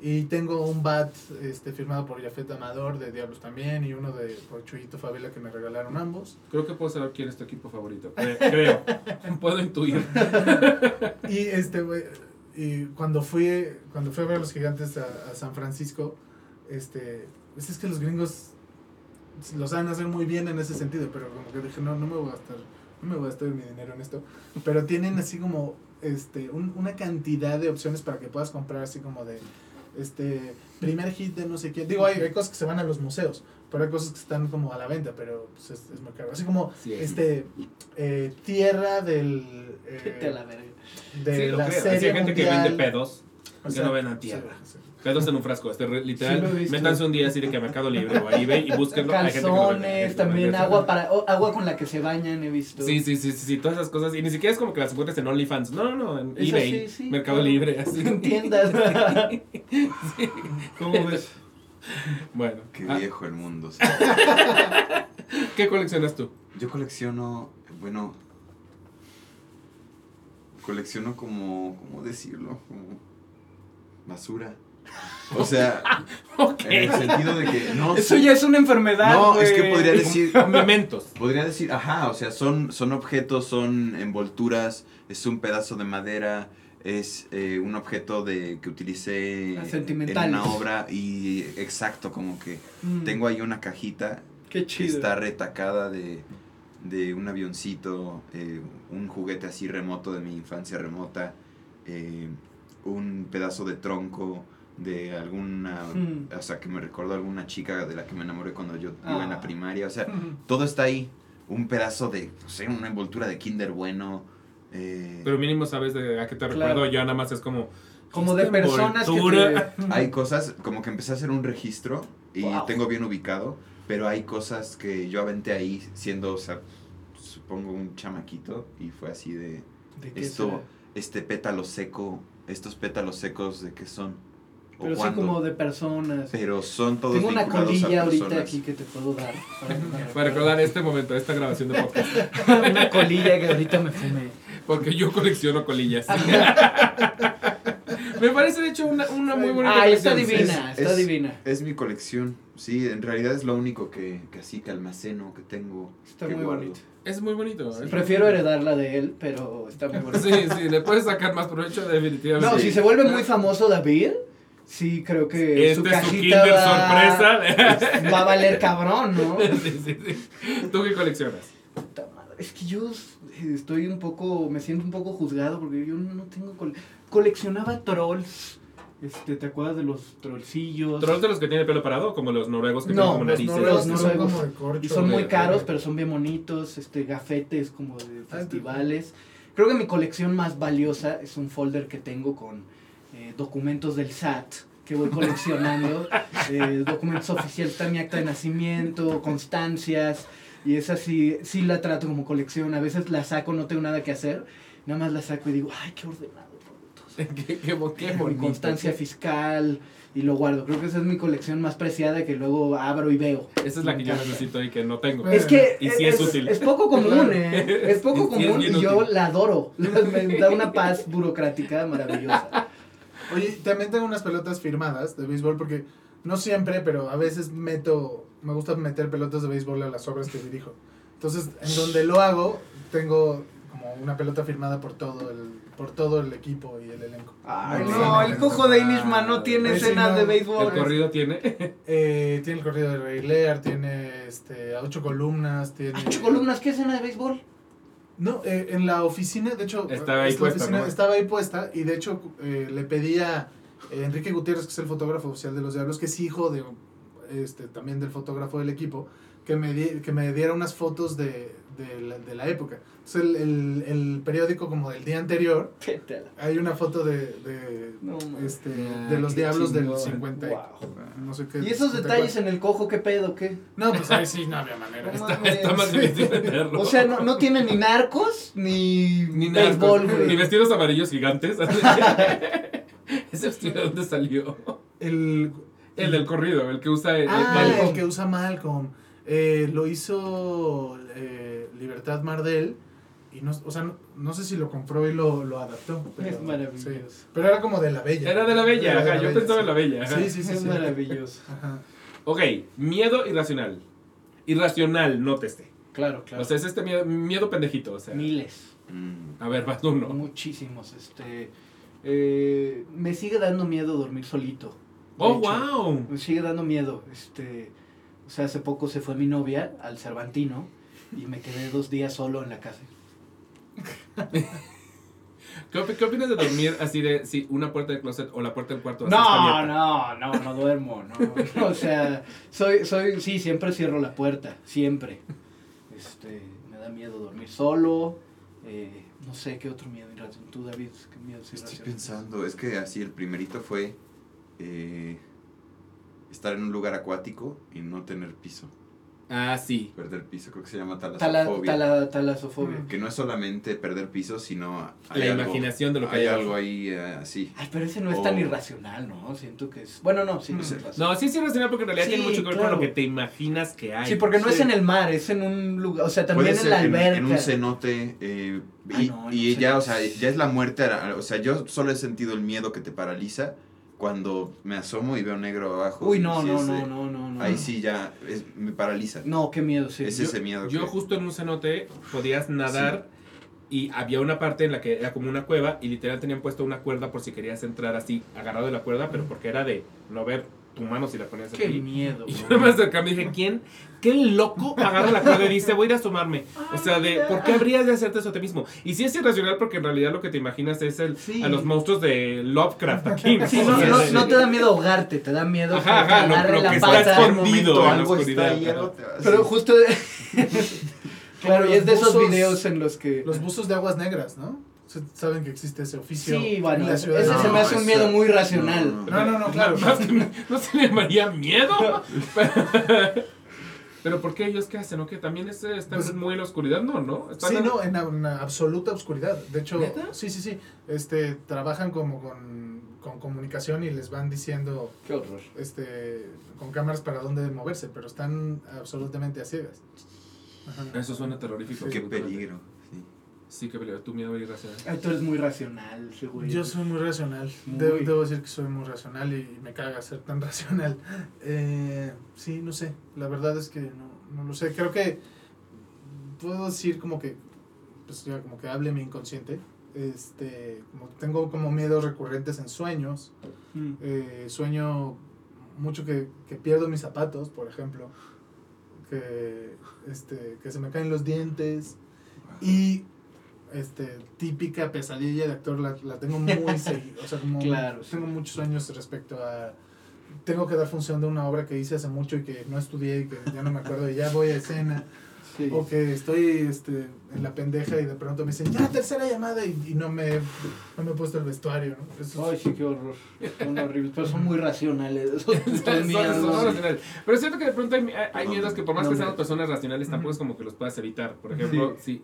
Y tengo un bat este, firmado por Jafet Amador de Diablos también y uno de por Chuyito Favela que me regalaron ambos. Creo que puedo saber quién es tu equipo favorito. Cre- Creo. Puedo intuir. Y este y cuando fui cuando fui a ver a los gigantes a, a San Francisco, este, pues es que los gringos lo saben hacer muy bien en ese sentido, pero como que dije, no, no me voy a gastar, no me voy a gastar mi dinero en esto. Pero tienen así como este un- una cantidad de opciones para que puedas comprar así como de este primer hit de no sé qué. Digo, hay, hay cosas que se van a los museos, pero hay cosas que están como a la venta, pero pues, es, es muy caro. Así como Sí, este eh, tierra del eh, a la verga. de Sí, la serie hay gente que mundial. vende pedos O que no ven a sí, tierra. sí. Pedos en un frasco. Este, literal, Sí métanse un día así de que a Mercado Libre o a eBay y búsquenlo. Vende, hay gente Calzones, también agua para o- agua con la que se bañan, he visto. Sí, sí, sí, sí, sí, todas esas cosas. Y ni siquiera es como que las encuentres en OnlyFans. No, no, no, en Eso eBay, sí, sí, Mercado claro. Libre, así. En tiendas. ¿Cómo ves? Bueno, Qué ah, viejo el mundo. sí. ¿qué coleccionas tú? Yo colecciono, bueno, colecciono como, ¿cómo decirlo? Como basura. O sea, en el sentido de que no... Eso ya es una enfermedad. No, es que podría decir... Mementos. Podría decir, ajá, o sea, son, son objetos, son envolturas, es un pedazo de madera, es eh, un objeto de que utilicé en una obra y exacto, como que Mm, tengo ahí una cajita Qué que chido. está retacada de, de un avioncito, eh, un juguete así remoto de mi infancia remota, eh, un pedazo de tronco de alguna, Mm. o sea, que me recordó a alguna chica de la que me enamoré cuando yo iba en la Ah. primaria, o sea, Mm. todo está ahí, un pedazo de, no sé, una envoltura de Kinder bueno. eh, Pero mínimo sabes de a qué te Claro. recuerdo. Ya nada más es como. Como de personas que te- hay cosas, como que empecé a hacer un registro y Wow. tengo bien ubicado, pero hay cosas que yo aventé ahí siendo, o sea, supongo un chamaquito y fue así de, ¿De qué esto, será? este pétalo seco, estos pétalos secos de qué son Pero sí cuándo, como de personas. pero son todos Tengo una colilla ahorita aquí que te puedo dar. para- Para recordar este momento, esta grabación de podcast. una colilla que ahorita me fumé. Porque yo colecciono colillas. Me parece, de hecho, una, una muy bonita Ah, está divina, Es- está es- divina. Es mi colección, sí, en realidad es lo único que, que así que almaceno, que tengo. Está que muy guardo. bonito. Es muy bonito. es- Prefiero heredarla de él, pero está muy bonito. Sí, sí, le puedes sacar más provecho definitivamente. No, si se vuelve muy famoso David, sí creo que Este su es su Kinder va, sorpresa. va a valer cabrón, ¿no? Sí, sí, sí. ¿Tú qué coleccionas? Puta madre, Es que yo eh, estoy un poco, me siento un poco juzgado porque yo no tengo cole- coleccionaba trolls. Este, ¿te acuerdas de los trollcillos? ¿Trolls de los que tienen pelo parado? Como los noruegos que No, tienen como Los narices. noruegos Los son noruegos. como corcho. Y son muy de- caros, pero son bien bonitos, este, gafetes como de Ah, festivales. Creo que mi colección más valiosa es un folder que tengo con eh, documentos del SAT que voy coleccionando. eh, documentos oficiales, está mi acta de nacimiento, constancias. Y esa sí, sí la trato como colección. A veces la saco, no tengo nada que hacer. Nada más la saco y digo, ay, qué ordenado qué, qué, qué bonito. constancia fiscal y lo guardo. Creo que esa es mi colección más preciada que luego abro y veo. Esa es la que yo necesito y que no tengo. Es que Y sí es útil. es poco común, ¿eh? Es poco Sí es común bien y yo útil. la adoro. Me da una paz burocrática maravillosa. Oye, también tengo unas pelotas firmadas de béisbol porque no siempre, pero a veces meto, me gusta meter pelotas de béisbol a las obras que dirijo. Entonces, en donde lo hago, tengo como una pelota firmada por todo el, por todo el equipo y el elenco. Ay, no, me el cojo de Inishman no tiene escenas no. de El béisbol. corrido tiene. Eh, tiene el corrido de Rey Lear, tiene este, a ocho columnas, tiene... ¿Ocho columnas? ¿Qué escena de béisbol? No, eh, en la oficina, de hecho, Estaba ahí puesta, oficina ¿no? estaba ahí puesta y de hecho eh, le pedí a eh, Enrique Gutiérrez, que es el fotógrafo oficial de los Diablos, que es hijo de este también del fotógrafo del equipo, que me, di- que me diera unas fotos de, de, la, de la época. Entonces, el, el, el periódico como del día anterior, hay una foto de, de, No, este, Ah, de los qué diablos del chingón. 50. y- Wow. No sé qué. ¿Y esos 54. detalles en el cojo qué pedo, qué? No, pues ahí sí no había manera. No Está, está más difícil. O sea, no, no tiene ni narcos ni, Ni béisbol, güey. Ni vestidos amarillos gigantes. ¿Ese vestido de dónde salió? El, El del corrido, el que usa el, el Ah, el que usa Malcolm. Eh, lo hizo eh, Libertad Mardel. Y no, o sea, no, no sé si lo compró y lo, lo adaptó. Pero, Es maravilloso. sí. Pero era como de la bella. Era de la bella, Era de ajá, la yo bella, pensaba sí. en la bella. ajá. Sí, sí, sí. es sí. maravilloso. Ajá. Ok, miedo irracional. Irracional, nótese. Claro, claro. O sea, es este miedo, miedo pendejito. O sea. Miles. Mm. A ver, vas uno. Muchísimos. Este. eh, me sigue dando miedo dormir solito. de Oh, hecho. wow. Me sigue dando miedo. Este. O sea, hace poco se fue mi novia al Cervantino y me quedé dos días solo en la casa. ¿Qué, opi- qué opinas de dormir así de si una puerta del closet o la puerta del cuarto así No, no, no, no duermo, no. O sea, soy, soy, sí, siempre cierro la puerta, siempre. Este, me da miedo dormir solo. eh, no sé qué otro miedo irracional. Tú, David, qué miedo es Estoy pensando, es que así el primerito fue eh, estar en un lugar acuático y no tener piso. Ah, sí. Perder piso, creo que se llama Tala, talasofobia. tala- talasofobia. Que no es solamente perder piso, sino hay La algo- imaginación de lo que hay hay algo ahí eh, así. Ay, pero ese no es tan irracional, ¿no? Siento que es... Bueno, no, sí, no es Sí. irracional. No, sí es irracional porque en realidad Sí, tiene mucho que ver claro. con lo que te imaginas que hay. Sí, porque no Sí. es en el mar, es en un lugar, o sea, también Puede en ser la alberca. en un cenote eh, Ay, y, no, y ya, o sea, ya es la muerte, o sea, yo solo he sentido el miedo que te paraliza cuando me asomo y veo negro abajo. Uy, no, no, no, no, no, no. Ahí sí ya es- me paraliza. No, qué miedo, sí. es Yo- ese miedo Yo que- justo en un cenote podías nadar y había una parte en la que era como una cueva y literal tenían puesto una cuerda por si querías entrar así agarrado de la cuerda, pero porque era de no ver tu mano si la ponías Qué aquí. miedo. Y yo me acerqué y dije, ¿quién? ¿Qué loco agarra la cuerda y dice, voy a ir a asomarme? O sea, de, ¿por qué habrías de hacerte eso a ti mismo? Y sí es irracional porque en realidad lo que te imaginas es el, Sí. a los monstruos de Lovecraft aquí. ¿no? Sí, no, no, de- no te da miedo ahogarte, te da miedo Ajá, ajá, lo- agarre lo la que está escondido. momento en la oscuridad, a Pero justo... claro, y es de esos videos en los que... Los buzos de aguas negras, ¿no? Saben que existe ese oficio. Sí, en bueno, la ese ciudad de- se me hace un miedo muy racional. No, no, no, claro. Más que me- no se le llamaría miedo. Pero ¿por qué ellos qué hacen? ¿O qué? ¿También es, están Pues- muy en la oscuridad? No, ¿no? Están Sí, en- no, en una absoluta oscuridad. De hecho, ¿Neta? sí, sí, sí. Este, trabajan como con, con comunicación y les van diciendo Qué horror. este, con cámaras para dónde moverse, pero están absolutamente a ciegas. Ajá. Eso suena terrorífico. Qué absolutamente. peligro. Sí. Peligro. Tu miedo irracional. Ay, tú eres muy racional, seguro. Yo soy muy racional. Muy. Debo, debo decir que soy muy racional y me caga ser tan racional. Eh, sí, no sé. La verdad es que no, no lo sé. Creo que puedo decir como que, pues ya como que hable mi inconsciente. Este, como que tengo como miedos recurrentes en sueños. Mm. Eh, sueño mucho que, que pierdo mis zapatos, por ejemplo. Que, este, que se me caen los dientes. Y este, típica pesadilla de actor la, la tengo muy seguida. O sea, como Claro, sí. tengo muchos sueños respecto a... Tengo que dar función de una obra que hice hace mucho y que no estudié y que ya no me acuerdo y ya voy a escena. Sí. O que estoy este, en la pendeja y de pronto me dicen, ya, tercera llamada y, y no, me, no me he puesto el vestuario, ¿no? Eso Ay, es- sí, qué horror. Son horribles, pero son muy racionales. Son- putos son- miedos. son racionales. Pero es cierto que de pronto hay, hay- miedos que por más no, que no. sean personas racionales, tampoco es como que los puedas evitar. Por ejemplo, si,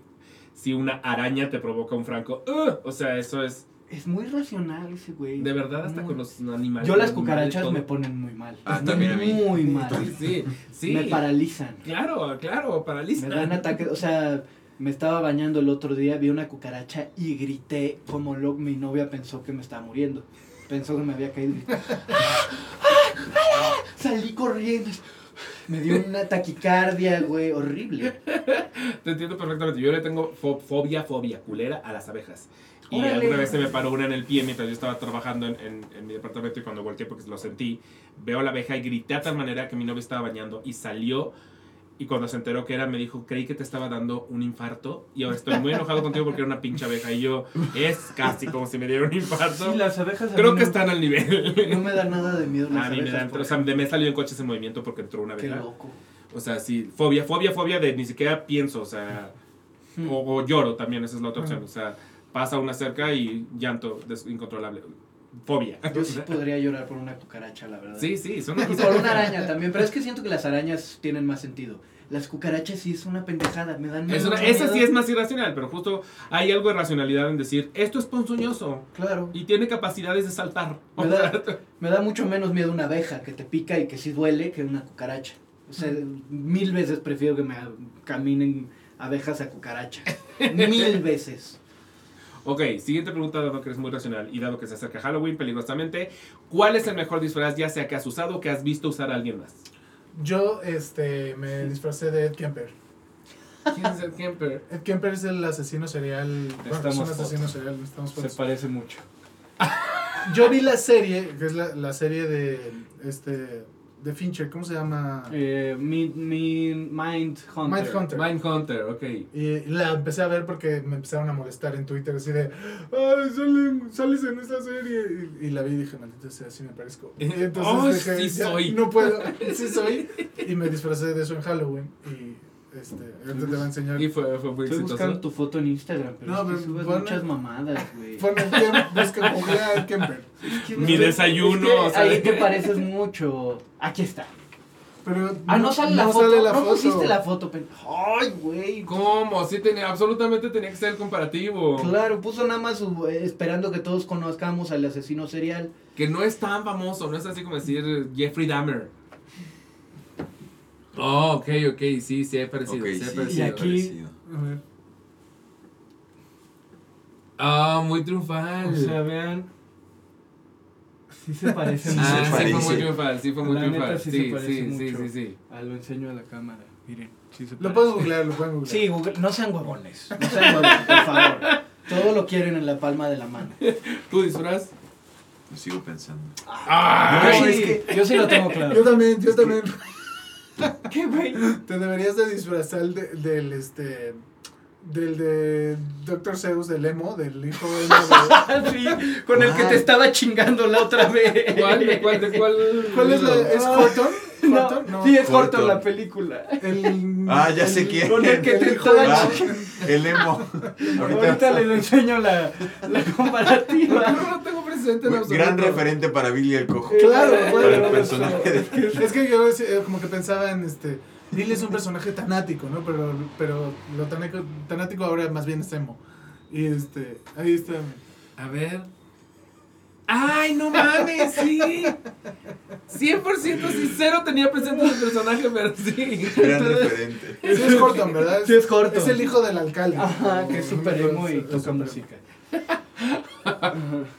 si una araña te provoca un franco, ¡ugh! o sea, eso es Es muy racional ese güey. de verdad hasta Muy- con los animales. Yo las cucarachas me ponen muy mal. Ah, también a mí. Muy mal. Sí, sí. Me paralizan. Claro, claro, paraliza. Me dan ataques. O sea, me estaba bañando el otro día, vi una cucaracha y grité como lo, mi novia pensó que me estaba muriendo. Pensó que me había caído. y- Salí corriendo. Me dio una taquicardia, güey, horrible. Te entiendo perfectamente. Yo le tengo fo- fobia, fobia, culera a las abejas. Y Órale. alguna vez se me paró una en el pie mientras yo estaba trabajando en, en- en mi departamento y cuando volteé porque lo sentí, veo a la abeja y grité a tal manera que mi novia estaba bañando y salió y cuando se enteró que era me dijo, creí que te estaba dando un infarto y ahora estoy muy enojado contigo porque era una pinche abeja y yo, es casi como si me diera un infarto. Sí, las abejas Creo que no- están al nivel. No me da nada de miedo las a mí me abejas, dan, por o sea, de me salió en coches en movimiento porque entró una Qué abeja. loco. O sea, sí, fobia, fobia, fobia de ni siquiera pienso, o sea, Hmm. o, o lloro también, esa es la otra opción. O sea, pasa una cerca y llanto incontrolable. Fobia. Yo sí podría llorar por una cucaracha, la verdad. Sí, sí, son Y por una araña también, pero es que siento que las arañas tienen más sentido. Las cucarachas sí es una pendejada, me dan Es una- esa miedo. sí es más irracional, pero justo hay algo de racionalidad en decir, esto es ponzoñoso Claro. y tiene capacidades de saltar. Me da, me da mucho menos miedo una abeja que te pica y que sí duele que una cucaracha. O sea, mil veces prefiero que me caminen abejas a cucaracha. Mil veces. Ok, siguiente pregunta, dado que eres muy racional y dado que se acerca Halloween peligrosamente. ¿Cuál es el mejor disfraz, ya sea que has usado o que has visto usar a alguien más? Yo este, me disfracé de Ed Kemper. ¿Quién es el Kemper? Ed Kemper es el asesino serial. Bueno, es un asesino fotos. serial. necesitamos Se parece mucho. Yo vi la serie, que es la, la serie de este de Fincher, ¿cómo se llama? Eh, mi, mi Mind Hunter. Mindhunter. Mindhunter, ok. Y la empecé a ver porque me empezaron a molestar en Twitter, así de, ay, salen- sales en esta serie. Y, y la vi y dije, maldita sea, así me parezco. Y entonces Oh, dije, sí "Ya, soy". No puedo, sí soy. Y me disfracé de eso en Halloween. Y este, ahorita te voy a enseñar. Y fue, fue muy Estoy buscando exitoso. tu foto en Instagram, pero No, es que subes muchas mamadas, güey. Pon el busca googlea el Kemper. Es que- Mi desayuno, es que o sea, ahí te pareces mucho. Aquí está. Pero Ah, no sale la no foto. sale la no foto. pusiste la foto, Ay, güey. ¿Cómo? Sí, tenía, absolutamente tenía que ser el comparativo. Claro, puso nada más su- eh, esperando que todos conozcamos al asesino serial. Que no es tan famoso, no es así como decir Jeffrey Dahmer. Oh, ok, ok, sí, sí, he parecido. Ok, sí, he sí, parecido. Y aquí- parecido. A ver. Ah, muy triunfal. O sea, vean. Sí se parece Sí mucho. ah, se sí fue parece. muy triunfal, sí fue muy La neta triunfal. sí Sí, se sí, parece sí, sí, mucho. sí. Ah, lo enseño a la cámara. Miren, sí se Lo parece. pueden googlear, lo pueden googlear. Sí, Google, no sean huevones. No sean huevones, por favor. Todo lo quieren en la palma de la mano. ¿Tú disfraz? Lo sigo pensando. Ah, Yo Ay, sí, yo sí lo tengo claro. Yo también, yo también. ¿Qué, güey? Te deberías de disfrazar de- del este del de Dr. Zeus del emo, del hijo emo de Sí, con el que te estaba chingando la otra vez. ¿Cuál? ¿De cuál? ¿De cuál? ¿Cuál es la es Horton? No, sí, es Horton. La película. El, Ah, ya el- sé quién. Con el que te el estaba de- Ah, chingando. el emo. Ahorita les enseño la, la comparativa. No tengo presente en absoluto. Gran referente para Billy el Cojo. Claro, Para bueno, el personaje de... Es que yo eh, como que pensaba en este Billy es un personaje tanático, ¿no? Pero pero lo tanático, tanático ahora más bien es emo. Y este, ahí está. A ver. ¡Ay, no mames! Sí. 100% sincero tenía presente el personaje, pero sí. Gran referente. Sí es Horton, ¿verdad? Sí es Horton. Es el hijo del alcalde. Ajá, que es súper emo y toca música.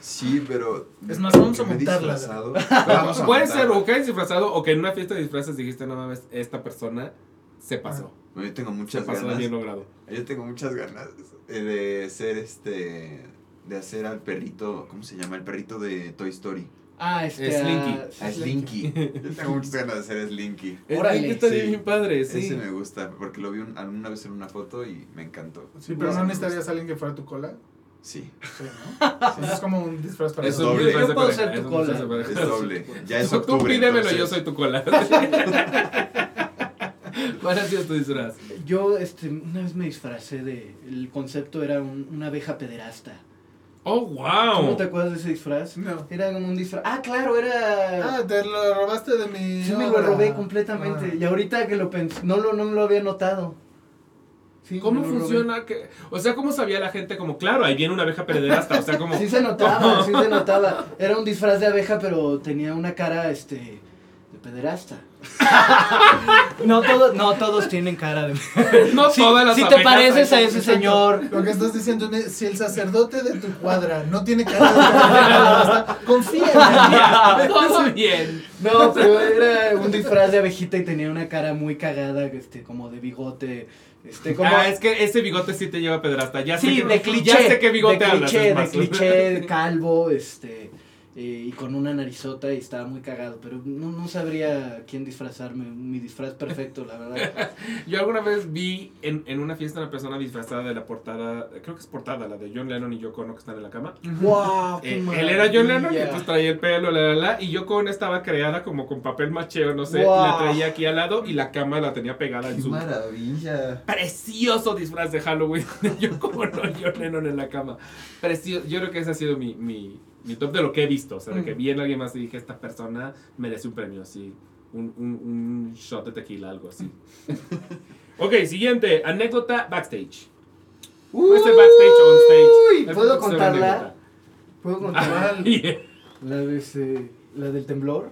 Sí, pero... Es más, vamos a montarla. disfrazado. Vamos a Puede ser o que hayas disfrazado o que en una fiesta de disfraces dijiste, no mames, esta persona se pasó. No, Yo tengo Se muchas pasó ganas. bien logrado. Yo tengo muchas ganas de ser este... De hacer al perrito... ¿Cómo se llama? El perrito de Toy Story. Ah, este. Slinky. ah, A Slinky. Yo tengo muchas ganas de ser Slinky. Que está Sí. bien padre, sí. Ese me gusta, porque lo vi un- alguna vez en una foto y me encantó. Sí, pero no me necesitarías a alguien que fuera tu cola. Sí, Sí, ¿no? Sí, es como un disfraz para Es Eso un doble. disfraz de Yo puedo ser tu cola. es doble. Ya es Tú pídemelo, entonces- yo soy tu cola. ¿Cuál ha sido tu disfraz? Yo este, una vez me disfracé de. El concepto era un- una abeja pederasta. Oh, ¿Cómo wow. te acuerdas de ese disfraz? No. Era como un disfraz. Ah, claro, era. Ah, te lo robaste de mi. sí, me lo robé completamente. Ah. Y ahorita que lo pensé, no lo, no lo había notado. Sí, ¿Cómo funciona? que O sea, ¿cómo sabía la gente? Como, claro, ahí viene una abeja pederasta. O sea, como. Sí se notaba, sí se notaba. Era un disfraz de abeja, pero tenía una cara, este, de pederasta. no, todos, no todos tienen cara de... No Si, todas las si te pareces a ese señor, Lo que estás diciendo es, si el sacerdote de tu cuadra no tiene cara de pederasta, confía en él. Todo bien. No, pero era un disfraz de abejita y tenía una cara muy cagada, este, como de bigote, este, como... Ah, es que ese bigote sí te lleva a pedrasta. Ya sé sí, que, de cliché. Ya sé qué bigote de hablas. cliché, de cliché, calvo, este... eh, y con una narizota y estaba muy cagado, pero no, no sabría quién disfrazarme, mi disfraz perfecto, la verdad. Yo alguna vez vi en, en una fiesta una persona disfrazada de la portada, creo que es portada, la de John Lennon y Yoko Ono que están en la cama. ¡Wow! Eh, él era John Lennon y entonces traía el pelo, la, la, la, y Yoko Ono estaba creada como con papel macheo, no sé, Wow. la traía aquí al lado y la cama la tenía pegada en ¡Qué su... maravilla! Precioso disfraz de Halloween de Yoko Ono y John Lennon en la cama. Precioso, yo creo que ese ha sido mi, mi, mi top de lo que he visto, o sea, de que Mm. vi en alguien más y dije, esta persona merece un premio, así, un, un, un shot de tequila, algo así. ok, siguiente, anécdota backstage. Puede ser backstage o on stage. Uy, ¿puedo Es una contarla? ¿Puedo contar Yeah. la, de ese- la del temblor?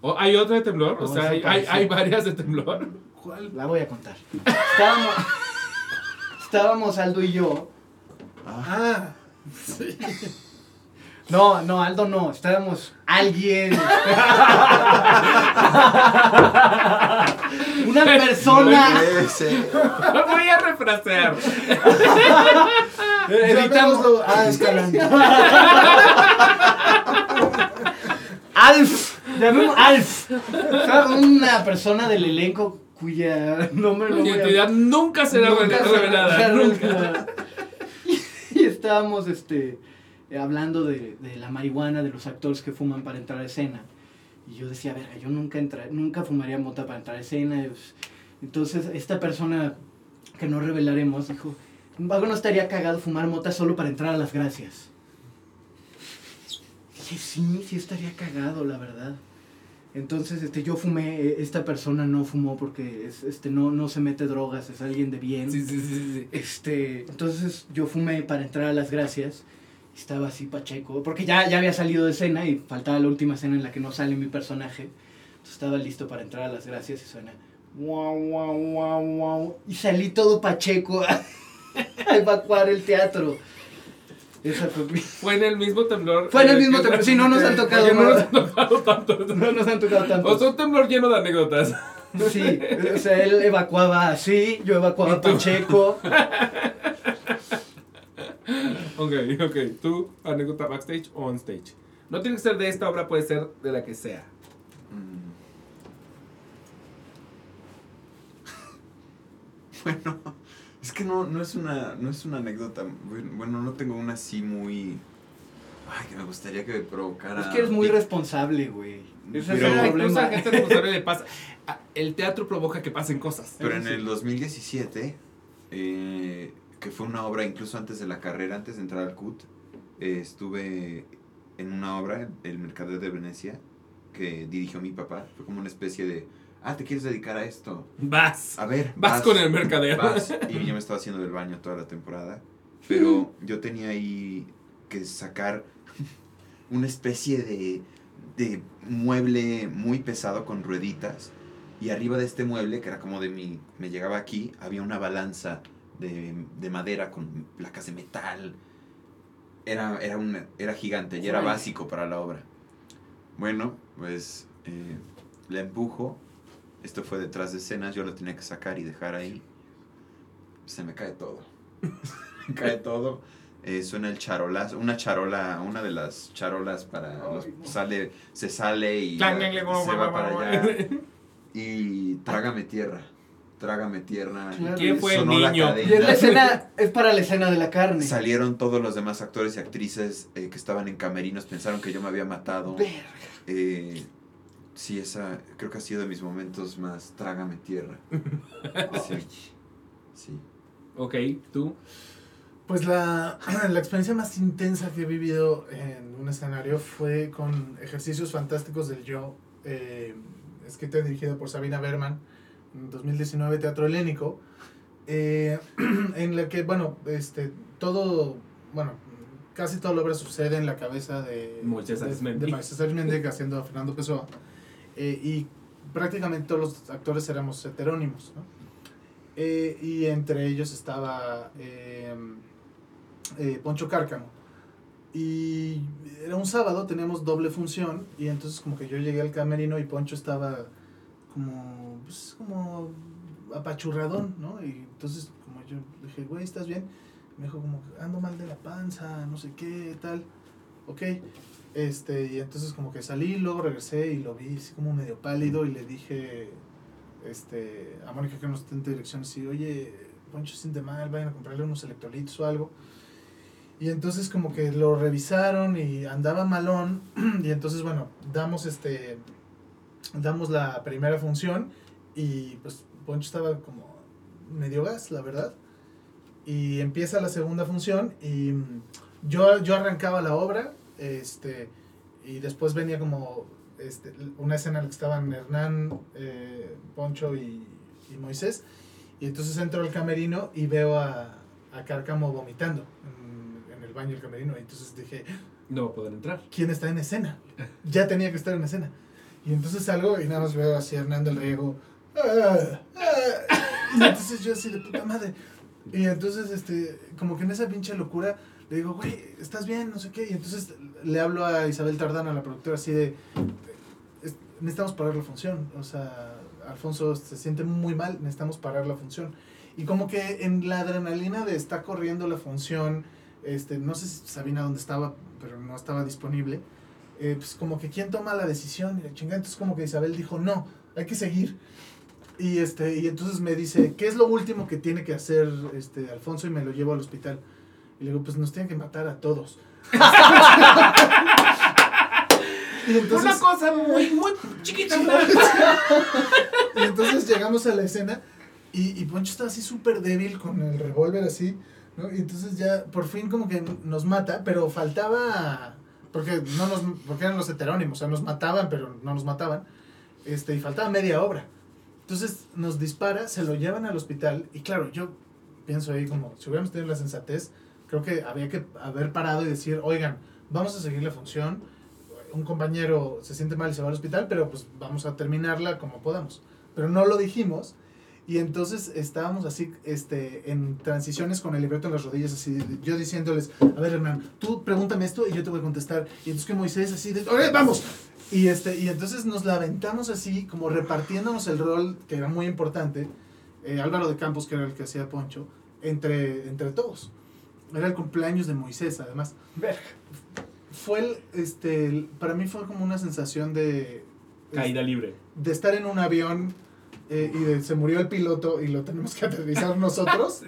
¿O ¿Hay otra de temblor? O sea, hay, hay, hay varias de temblor. ¿Cuál? La voy a contar. Estábamos, estábamos Aldo y yo. Ah, sí. No, no, Aldo no. Estábamos alguien. Una persona. Voy a refrasear. Editamos. Llamémoslo a Escalante. Alf. Llamemos Alf. Una persona del elenco cuya nombre no Mi voy a- identidad nunca será Nunca re- será revelada. Nunca. revelada. Y estábamos este, eh, hablando de, de la marihuana, de los actores que fuman para entrar a escena. Y yo decía, verga, yo nunca, entra, nunca fumaría mota para entrar a escena. Entonces, esta persona que no revelaremos dijo, algo no estaría cagado fumar mota solo para entrar a las gracias. Dije, sí, sí estaría cagado, la verdad. Entonces, este, yo fumé, eh, esta persona no fumó porque es, este, no, no se mete drogas, es alguien de bien. Sí, sí, sí, sí. Este, entonces yo fumé para entrar a las gracias. Estaba así pacheco, porque ya, ya había salido de escena y faltaba la última escena en la que no sale mi personaje. Entonces estaba listo para entrar a las gracias y suena guau, guau, guau. Y salí todo pacheco a, a evacuar el teatro. Esa fue mi- Fue en el mismo temblor. Fue en el mismo temblor. Sí, no nos han tocado no nos han tocado tanto. No nos han tocado tanto. O sea, un temblor lleno de anécdotas. Sí, o sea, él evacuaba así, yo evacuaba pacheco. Ok, ok. ¿Tú, anécdota backstage o on stage? No tiene que ser de esta obra, puede ser de la que sea. Mm. Bueno, es que no, no, es una, no es una anécdota. Bueno, no tengo una así muy. Ay, que me gustaría que me provocara. Es que eres muy responsable, güey. Ese es Pero- el Incluso a gente responsable le pasa. El teatro provoca que pasen cosas. Pero en el 2017, eh, que fue una obra incluso antes de la carrera, antes de entrar al CUT, eh, estuve en una obra, El Mercader de Venecia, que dirigió mi papá. Fue como una especie de, ah, ¿te quieres dedicar a esto? Vas. A ver, Vas con el mercader. vas. Y yo me estaba haciendo del baño toda la temporada. Pero yo tenía ahí que sacar una especie de, de mueble muy pesado con rueditas. Y arriba de este mueble, que era como de mi. me llegaba aquí, había una balanza de, de madera con placas de metal. Era, era, una, era gigante y era básico para la obra. Bueno, pues eh, la empujo. Esto fue detrás de escenas, yo lo tenía que sacar y dejar ahí. Se me cae todo. me cae todo. Eh, suena el charolazo, una charola, una de las charolas para los- sale, se sale y Clang, ya se va para allá y trágame tierra, trágame tierra. Claro. ¿Quién fue el Sonó la niño? Y es la escena, es para la escena de la carne. Salieron todos los demás actores y actrices eh, que estaban en camerinos, pensaron que yo me había matado. Verga. Eh, sí, esa creo que ha sido de mis momentos más trágame tierra. Sí. sí. Ok, tú. Pues la, la experiencia más intensa que he vivido en un escenario fue con ejercicios fantásticos del yo, eh, escrita y dirigida por Sabina Berman, en 2019 Teatro Helénico, eh, en la que, bueno, este, todo, bueno, casi toda la obra sucede en la cabeza de Moisés de- Arismendi. de Moisés Arismendi, haciendo a Fernando Pessoa, eh, y prácticamente todos los actores éramos heterónimos, ¿no? Eh, y entre ellos estaba eh, eh, Poncho Cárcamo. Y era un sábado, teníamos doble función, y entonces como que yo llegué al camerino y Poncho estaba como, pues, como apachurradón, ¿no? Y entonces como yo dije, güey, ¿estás bien? Me dijo como, ando mal de la panza, no sé qué, tal. Ok. Este, y entonces como que salí, luego regresé y lo vi así como medio pálido y le dije este, a Mónica que nos en dirección así, oye, Poncho siente mal, vayan a comprarle unos electrolitos o algo. Y entonces como que lo revisaron y andaba malón y entonces bueno, damos este damos la primera función y pues Poncho estaba como medio gas, la verdad. Y empieza la segunda función y yo, yo arrancaba la obra, este, y después venía como este, una escena en la que estaban Hernán, eh, Poncho y, y, Moisés. Y entonces entro al camerino y veo a, a Cárcamo vomitando en, en, el baño del camerino. Y entonces dije, no va a poder entrar. ¿Quién está en escena? Ya tenía que estar en escena. Y entonces salgo y nada más veo así a Hernán del Riego. Ah, ah". Y entonces yo así de puta madre. Y entonces, este, como que en esa pinche locura, le digo, güey, ¿estás bien? No sé qué. Y entonces le hablo a Isabel Tardana, la productora, así de, necesitamos parar la función. O sea, Alfonso se siente muy mal, necesitamos parar la función. Y como que en la adrenalina de estar corriendo la función, este, no sé si Sabina dónde estaba, pero no estaba disponible, eh, pues como que quién toma la decisión y la chingada. Entonces como que Isabel dijo, no, hay que seguir. Y, este, y entonces me dice, ¿qué es lo último que tiene que hacer este, Alfonso? Y me lo llevo al hospital. Y le digo, pues nos tienen que matar a todos. entonces, Una cosa muy, muy chiquita. y entonces llegamos a la escena y, y Poncho está así súper débil con el revólver así. ¿no? Y entonces ya por fin como que nos mata, pero faltaba... Porque, no nos, porque eran los heterónimos, o sea, nos mataban, pero no nos mataban. Este, y faltaba media obra. Entonces nos dispara, se lo llevan al hospital y claro, yo pienso ahí como, si hubiéramos tenido la sensatez, creo que había que haber parado y decir, oigan, vamos a seguir la función, un compañero se siente mal y se va al hospital, pero pues vamos a terminarla como podamos. Pero no lo dijimos y entonces estábamos así este, en transiciones con el libreto en las rodillas, así, yo diciéndoles, a ver Hernán, tú pregúntame esto y yo te voy a contestar. Y entonces que Moisés así, de, vamos! Y, este, y entonces nos la aventamos así, como repartiéndonos el rol, que era muy importante, eh, Álvaro de Campos, que era el que hacía Poncho, entre, entre todos. Era el cumpleaños de Moisés, además. Fue el, este, para mí fue como una sensación de... Caída libre. De estar en un avión eh, y de, se murió el piloto y lo tenemos que aterrizar nosotros.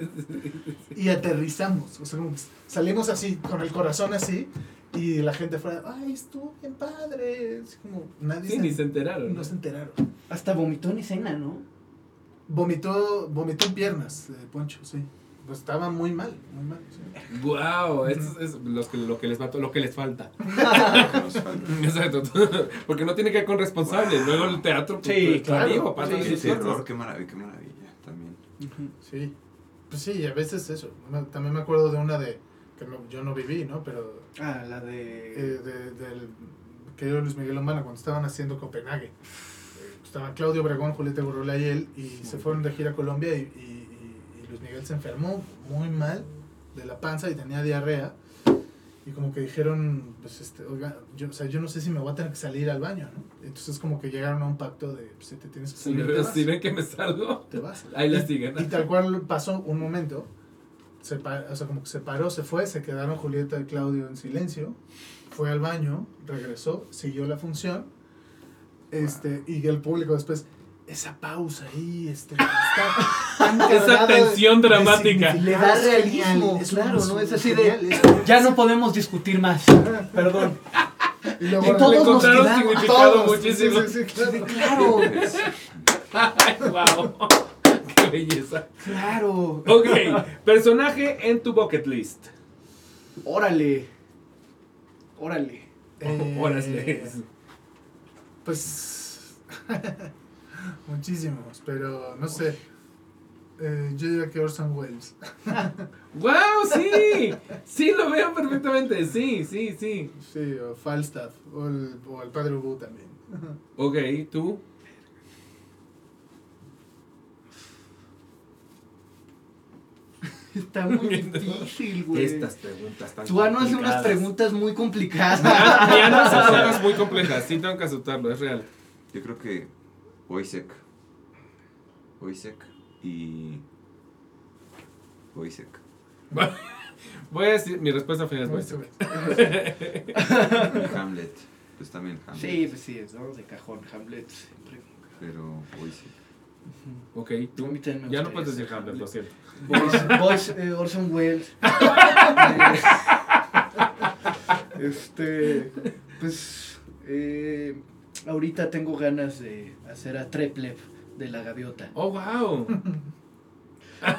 y aterrizamos. O sea, salimos así, con el corazón así, y la gente fuera, ay, estuvo bien padre. Así como nadie sí, ni se enteraron. No se enteraron. Hasta vomitó en escena, ¿no? Vomitó, vomitó en piernas, de Poncho, sí. Pues estaba muy mal, muy mal. Sí. Wow, eso es, lo, que, lo que les falta, lo que les falta. Exacto. Porque no tiene que ver con responsables. Luego el teatro, pues, sí, pues, claro. Pasa sí, sí, terror, qué maravilla, qué maravilla también. Sí. Pues sí, a veces eso. También me acuerdo de una de que no, yo no viví, ¿no? Pero... Ah, la de... Eh, de del querido Luis Miguel Lomana, cuando estaban haciendo Copenhague. Eh, estaban Claudio Obregón, Julieta Gurrola y él, y se fueron de gira a Colombia y, Luis Miguel se enfermó muy mal de la panza y tenía diarrea. Y como que dijeron, pues, este, oiga, yo, o sea, yo no sé si me voy a tener que salir al baño, ¿no? Entonces como que llegaron a un pacto de, pues, si te tienes que salir, te vas. si ven que me salgo, te vas. Ahí la y, siguen. Y tal cual pasó un momento se o sea, como que se paró, se fue, se quedaron Julieta y Claudio en silencio, fue al baño, regresó, siguió la función, este, y el público después, esa pausa ahí, este, está esa tensión dramática. Le da realismo, es claro, ¿no? Es así de, ya no podemos discutir más, perdón. Y, luego y todos nos quedamos, significado todos, muchísimo. Sí, sí, sí, claro. claro. Ay, wow. Qué belleza. Claro. Ok, personaje en tu bucket list. Órale. Órale. Eh, Órale. Pues. muchísimos, pero no sé. Eh, yo diría que Orson Welles. ¡Wow! Sí, sí, lo veo perfectamente. Sí, sí, sí. Sí, o Falstaff, o el, o el padre Ubu también. Ok, ¿tú? Está muy difícil, güey. Estas preguntas tan Tú no hace unas preguntas muy complicadas. Hace preguntas muy complejas. Sí, tengo que aceptarlo, es real. Yo creo que Oisek. Oisek y. Oisek. Voy a decir, mi respuesta final es. Weinstein. Hamlet. Pues también Hamlet. Sí, pues sí, es, ¿no? De cajón, Hamlet siempre. Pero sí. Ok, A tú. mí también me Ya no puedes decir Hamlet, lo siento. Boys, Boys, eh, Orson Welles. Este, pues, eh, ahorita tengo ganas de hacer a Treplev de la gaviota. Oh, wow.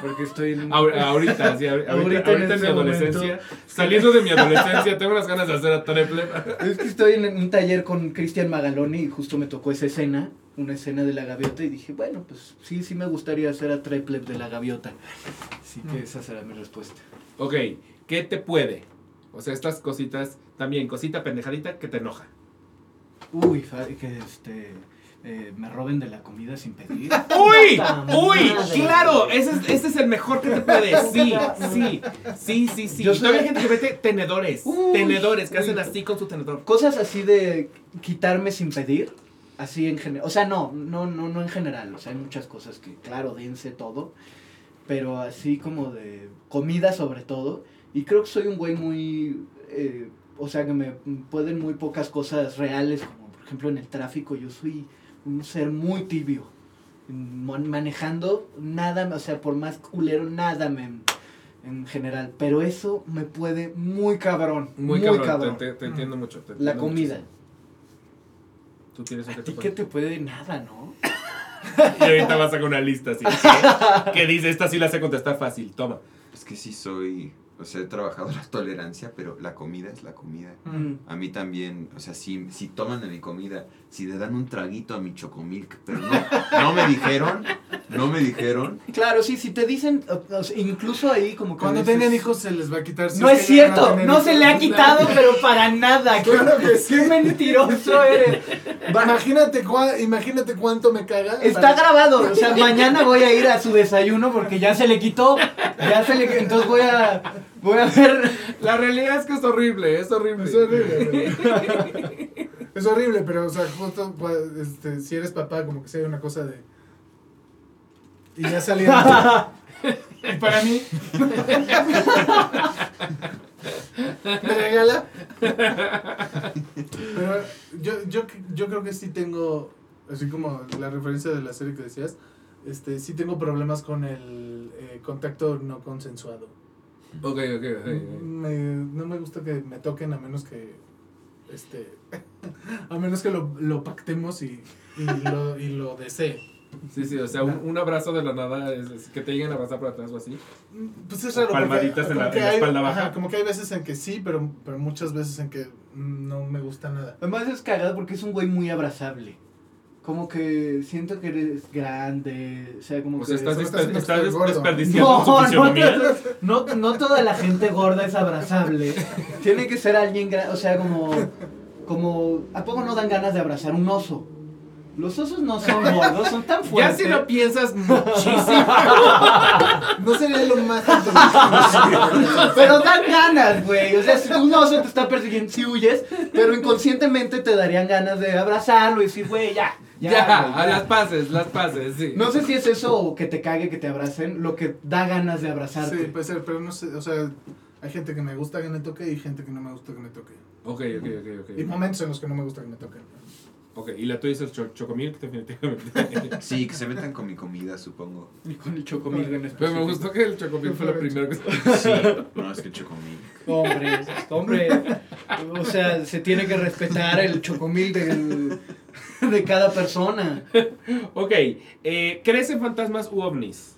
Porque estoy en... Ahor- Ahorita, sí, ahorita, ahorita, Ahorita en en mi adolescencia, saliendo de mi adolescencia, tengo unas ganas de hacer a Treple. Es que estoy en un taller con Cristian Magaloni y justo me tocó esa escena, una escena de la gaviota y dije, bueno, pues sí, sí me gustaría hacer a Treplev de la gaviota. Así que esa será mi respuesta. Ok, ¿qué te puede? O sea, estas cositas, también, cosita pendejadita que te enoja. Uy, fa- que este, eh, me roben de la comida sin pedir. ¡Uy! ¡Uy! ¡Claro! Ese es, ese es el mejor que te puede. Sí, sí, sí, sí, sí. Yo Y todavía hay soy- gente que mete tenedores. Uy, tenedores que uy. hacen así con su tenedor. Cosas así de quitarme sin pedir, así en general. O sea, no, no, no, no en general. O sea, hay muchas cosas que, claro, dense todo. Pero así como de comida sobre todo. Y creo que soy un güey muy... eh, o sea, que me pueden muy pocas cosas reales, como ejemplo en el tráfico. Yo soy un ser muy tibio. Man- Manejando, nada, o sea, por más culero, nada me... En general, pero eso me puede muy cabrón. Muy, cabrón. Te, te- te entiendo mucho. te La entiendo comida. muchísimo. Tú tienes un ¿A que ti qué puede. te puede? Nada, ¿no? Y ahorita vas a sacar una lista así. que- Que dice, esta sí la sé contestar fácil. Toma. Es que sí soy, o sea, he trabajado la tolerancia, pero la comida es la comida. Mm. A mí también, o sea, si, si toman de mi comida, si le dan un traguito a mi chocomilk, pero no, no me dijeron, no me dijeron. Claro, sí, si te dicen, incluso ahí como que... Cuando dices, tengan hijos se les va a quitar. si No es cierto, no se le ha quitado, pero para nada. Claro que sí. Qué mentiroso eres. Imagínate, cua- imagínate cuánto me caga. Está para- grabado, o sea, mañana voy a ir a su desayuno porque ya se le quitó, ya se le entonces voy a voy a ver La realidad es que es horrible, es horrible. Es horrible. Es horrible, pero, o sea, justo, pues, este, si eres papá, como que sea una cosa de... Y ya salía... y para mí... ¿Me regala? Pero yo, yo, yo creo que sí tengo, así como la referencia de la serie que decías, este, sí tengo problemas con el eh, contacto no consensuado. Ok, ok, ok. ok. Me- no me gusta que me toquen a menos que este a menos que lo, lo pactemos y, y lo, y lo desee. Sí, sí, o sea, un, un abrazo de la nada, es, es que te lleguen a abrazar por atrás o así. Pues es raro. porque Palmaditas en la- que en la hay- espalda ajá, baja. como que hay veces en que sí, pero, pero muchas veces en que no me gusta nada. Además es cagado porque es un güey muy abrazable. Como que siento que eres grande, o sea, como O sea, que... estás, estás desperdiciando No, su no, no, no toda la gente gorda es abrazable. Tiene que ser alguien, o sea, como, como, ¿a poco no dan ganas de abrazar un oso? Los osos no son gordos, son tan Ya fuertes. si lo piensas muchísimo. No sería lo más. Pero dan ganas, güey. O sea, si un oso te está persiguiendo, si huyes, pero inconscientemente te darían ganas de abrazarlo y decir, güey, ya. Ya, Ya, güey, a ya. las pases, las pases, sí. No sé si es eso o que te cague que te abracen, lo que da ganas de abrazarte. Sí, puede ser, pero no sé, o sea, hay gente que me gusta que me toque y gente que no me gusta que me toque. Ok, ok, ok, Y ok. momentos en los que no me gusta que me toquen. Ok, y la tuya es el cho chocomilk, definitivamente. Sí, que se metan con mi comida, supongo. Y con el chocomilk en Pero específico. me gustó que el chocomilk fue lo primero que... Sí, no, es que chocomilk. Hombre, hombre. O sea, se tiene que respetar el chocomil del, de cada persona. Ok, eh, ¿crees en fantasmas u ovnis?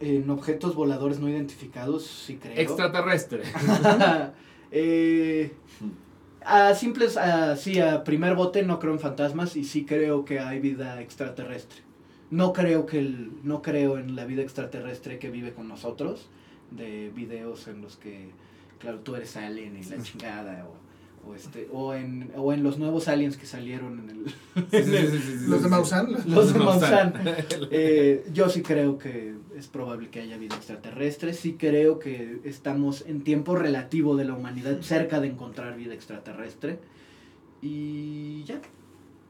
En objetos voladores no identificados, sí creo. Extraterrestre. eh, a simples, a, sí, a primer bote no creo en fantasmas y sí creo que hay vida extraterrestre. No creo que el, no creo en la vida extraterrestre que vive con nosotros, de videos en los que, claro, tú eres alien y la chingada, o, o este, o en, o en los nuevos aliens que salieron en el, sí, sí, sí, Los de. Mausan. los de Maussan. Maussan. Eh, yo sí creo que es probable que haya vida extraterrestre. Sí creo que estamos en tiempo relativo de la humanidad cerca de encontrar vida extraterrestre. Y ya.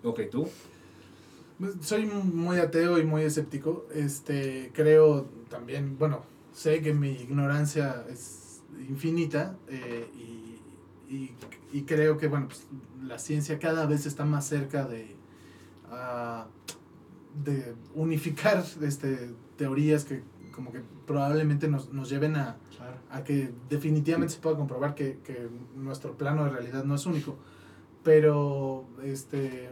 Ok, ¿tú? Soy muy ateo y muy escéptico. Este, creo también, bueno, sé que mi ignorancia es infinita eh, y, y, y creo que, bueno, pues, la ciencia cada vez está más cerca de, ah, de unificar este, teorías que como que probablemente nos, nos lleven a, a que definitivamente se pueda comprobar que, que nuestro plano de realidad no es único. Pero, este,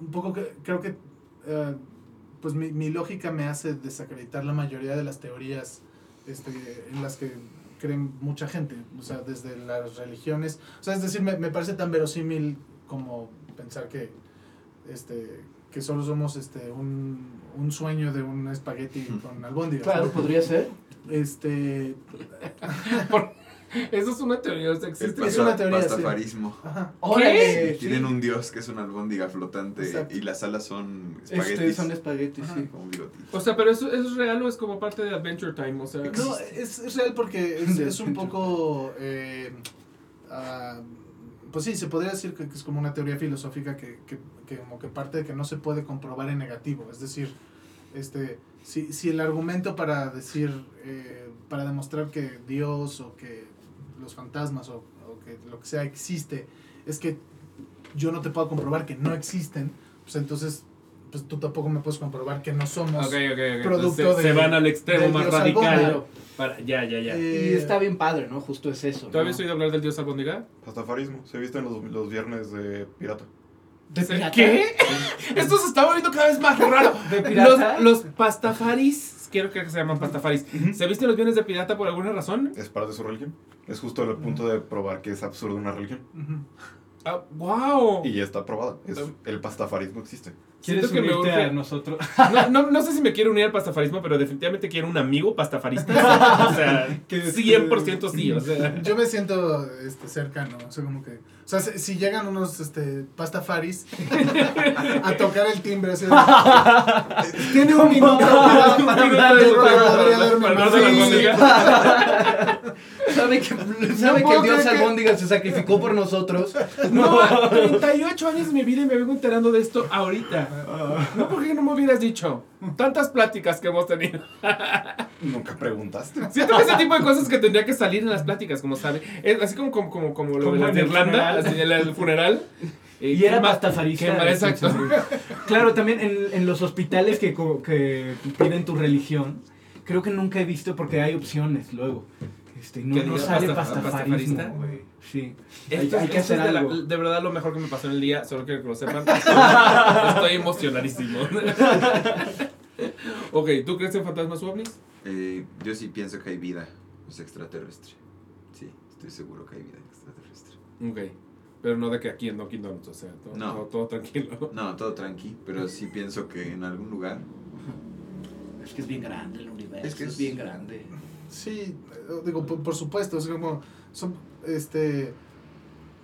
un poco que, creo que, eh, pues mi, mi lógica me hace desacreditar la mayoría de las teorías este, en las que creen mucha gente, o sea, desde las religiones, o sea, es decir, me, me parece tan verosímil como pensar que, este, que solo somos este, un, un sueño de un espagueti con albóndigas. Claro, podría ser. Este, Eso es una teoría, o sea, existe. Es una teoría, sí. Pastafarismo. ajá. Tienen sí. un dios que es una albóndiga flotante Exacto. y las alas son Este, espaguetis. son espaguetis, Ajá. sí. Como bigotitos. O sea, pero eso, eso es real o es como parte de Adventure Time, o sea. No, es, es real porque es, un poco. eh, ah, pues sí, se podría decir que, que es como una teoría filosófica que, que, que como que parte de que no se puede comprobar en negativo. Es decir, este si, si el argumento para decir. eh, para demostrar que Dios o que los fantasmas o, o que lo que sea existe es que yo no te puedo comprobar que no existen, pues entonces. Pues tú tampoco me puedes comprobar que no somos. Ok, ok, ok. Producto Entonces, se, se de- van al extremo más dios radical. Para, ya, ya, ya. Eh, Y está bien padre, ¿no? Justo es eso. ¿Tú ¿no? habías oído hablar del dios albóndiga? Pastafarismo, se viste en los, los viernes de pirata. ¿De pirata? ¿Qué? Esto se está volviendo cada vez más raro. ¿De pirata? Los, los pastafaris, quiero creer que se llaman pastafaris, ¿se visten los bienes de pirata por alguna razón? Es parte de su religión. Es justo el punto de probar que es absurdo una religión. Ujú. Ah, wow. Y ya está probada. Es, el pastafarismo existe. ¿Quieres que me unirte urge- a nosotros? No, no, no sé si me quiero unir al pastafarismo, pero definitivamente quiero un amigo pastafarista. O sea, Que- 100% sí. O sea, Yo me siento este, cercano, o sea, como que... O sea, si, llegan unos este, pastafaris a tocar el timbre, así de- Tiene un minuto para, albóndiga. ¿Sabe que, sabe que el dios creer que- albóndiga se sacrificó por nosotros? No, 38 años de mi vida y me vengo enterando de esto ahorita. No, ¿por qué no me hubieras dicho? Tantas pláticas que hemos tenido. Nunca preguntaste. Siento que ese tipo de cosas que tendría que salir en las pláticas, como sabe. Es así como, como, como, como lo Como de Irlanda, funeral. así, el, el funeral. Eh, Y era qué ma- pastafarista. Exacto. Claro, también en, en los hospitales que, co- que piden tu religión, creo que nunca he visto porque hay opciones luego. Este, no, ¿Que no diga sale pasta- pastafarismo, pastafarista? Sí. Esto, hay, hay que hacer es de, la- algo. de verdad lo mejor que me pasó en el día, solo quiero que lo sepan. Estoy emocionadísimo. ok, ¿tú crees en fantasmas o ovnis? Eh, yo sí pienso que hay vida es extraterrestre. Sí, estoy seguro que hay vida extraterrestre. Ok, pero no de que aquí en Dunkin' Donuts, o sea, todo, No. todo, todo tranquilo. No, todo tranqui, pero sí pienso que en algún lugar. Es que es bien grande el universo. Es que es es- bien grande. Sí, eh, digo, por, por supuesto, es como, son, este,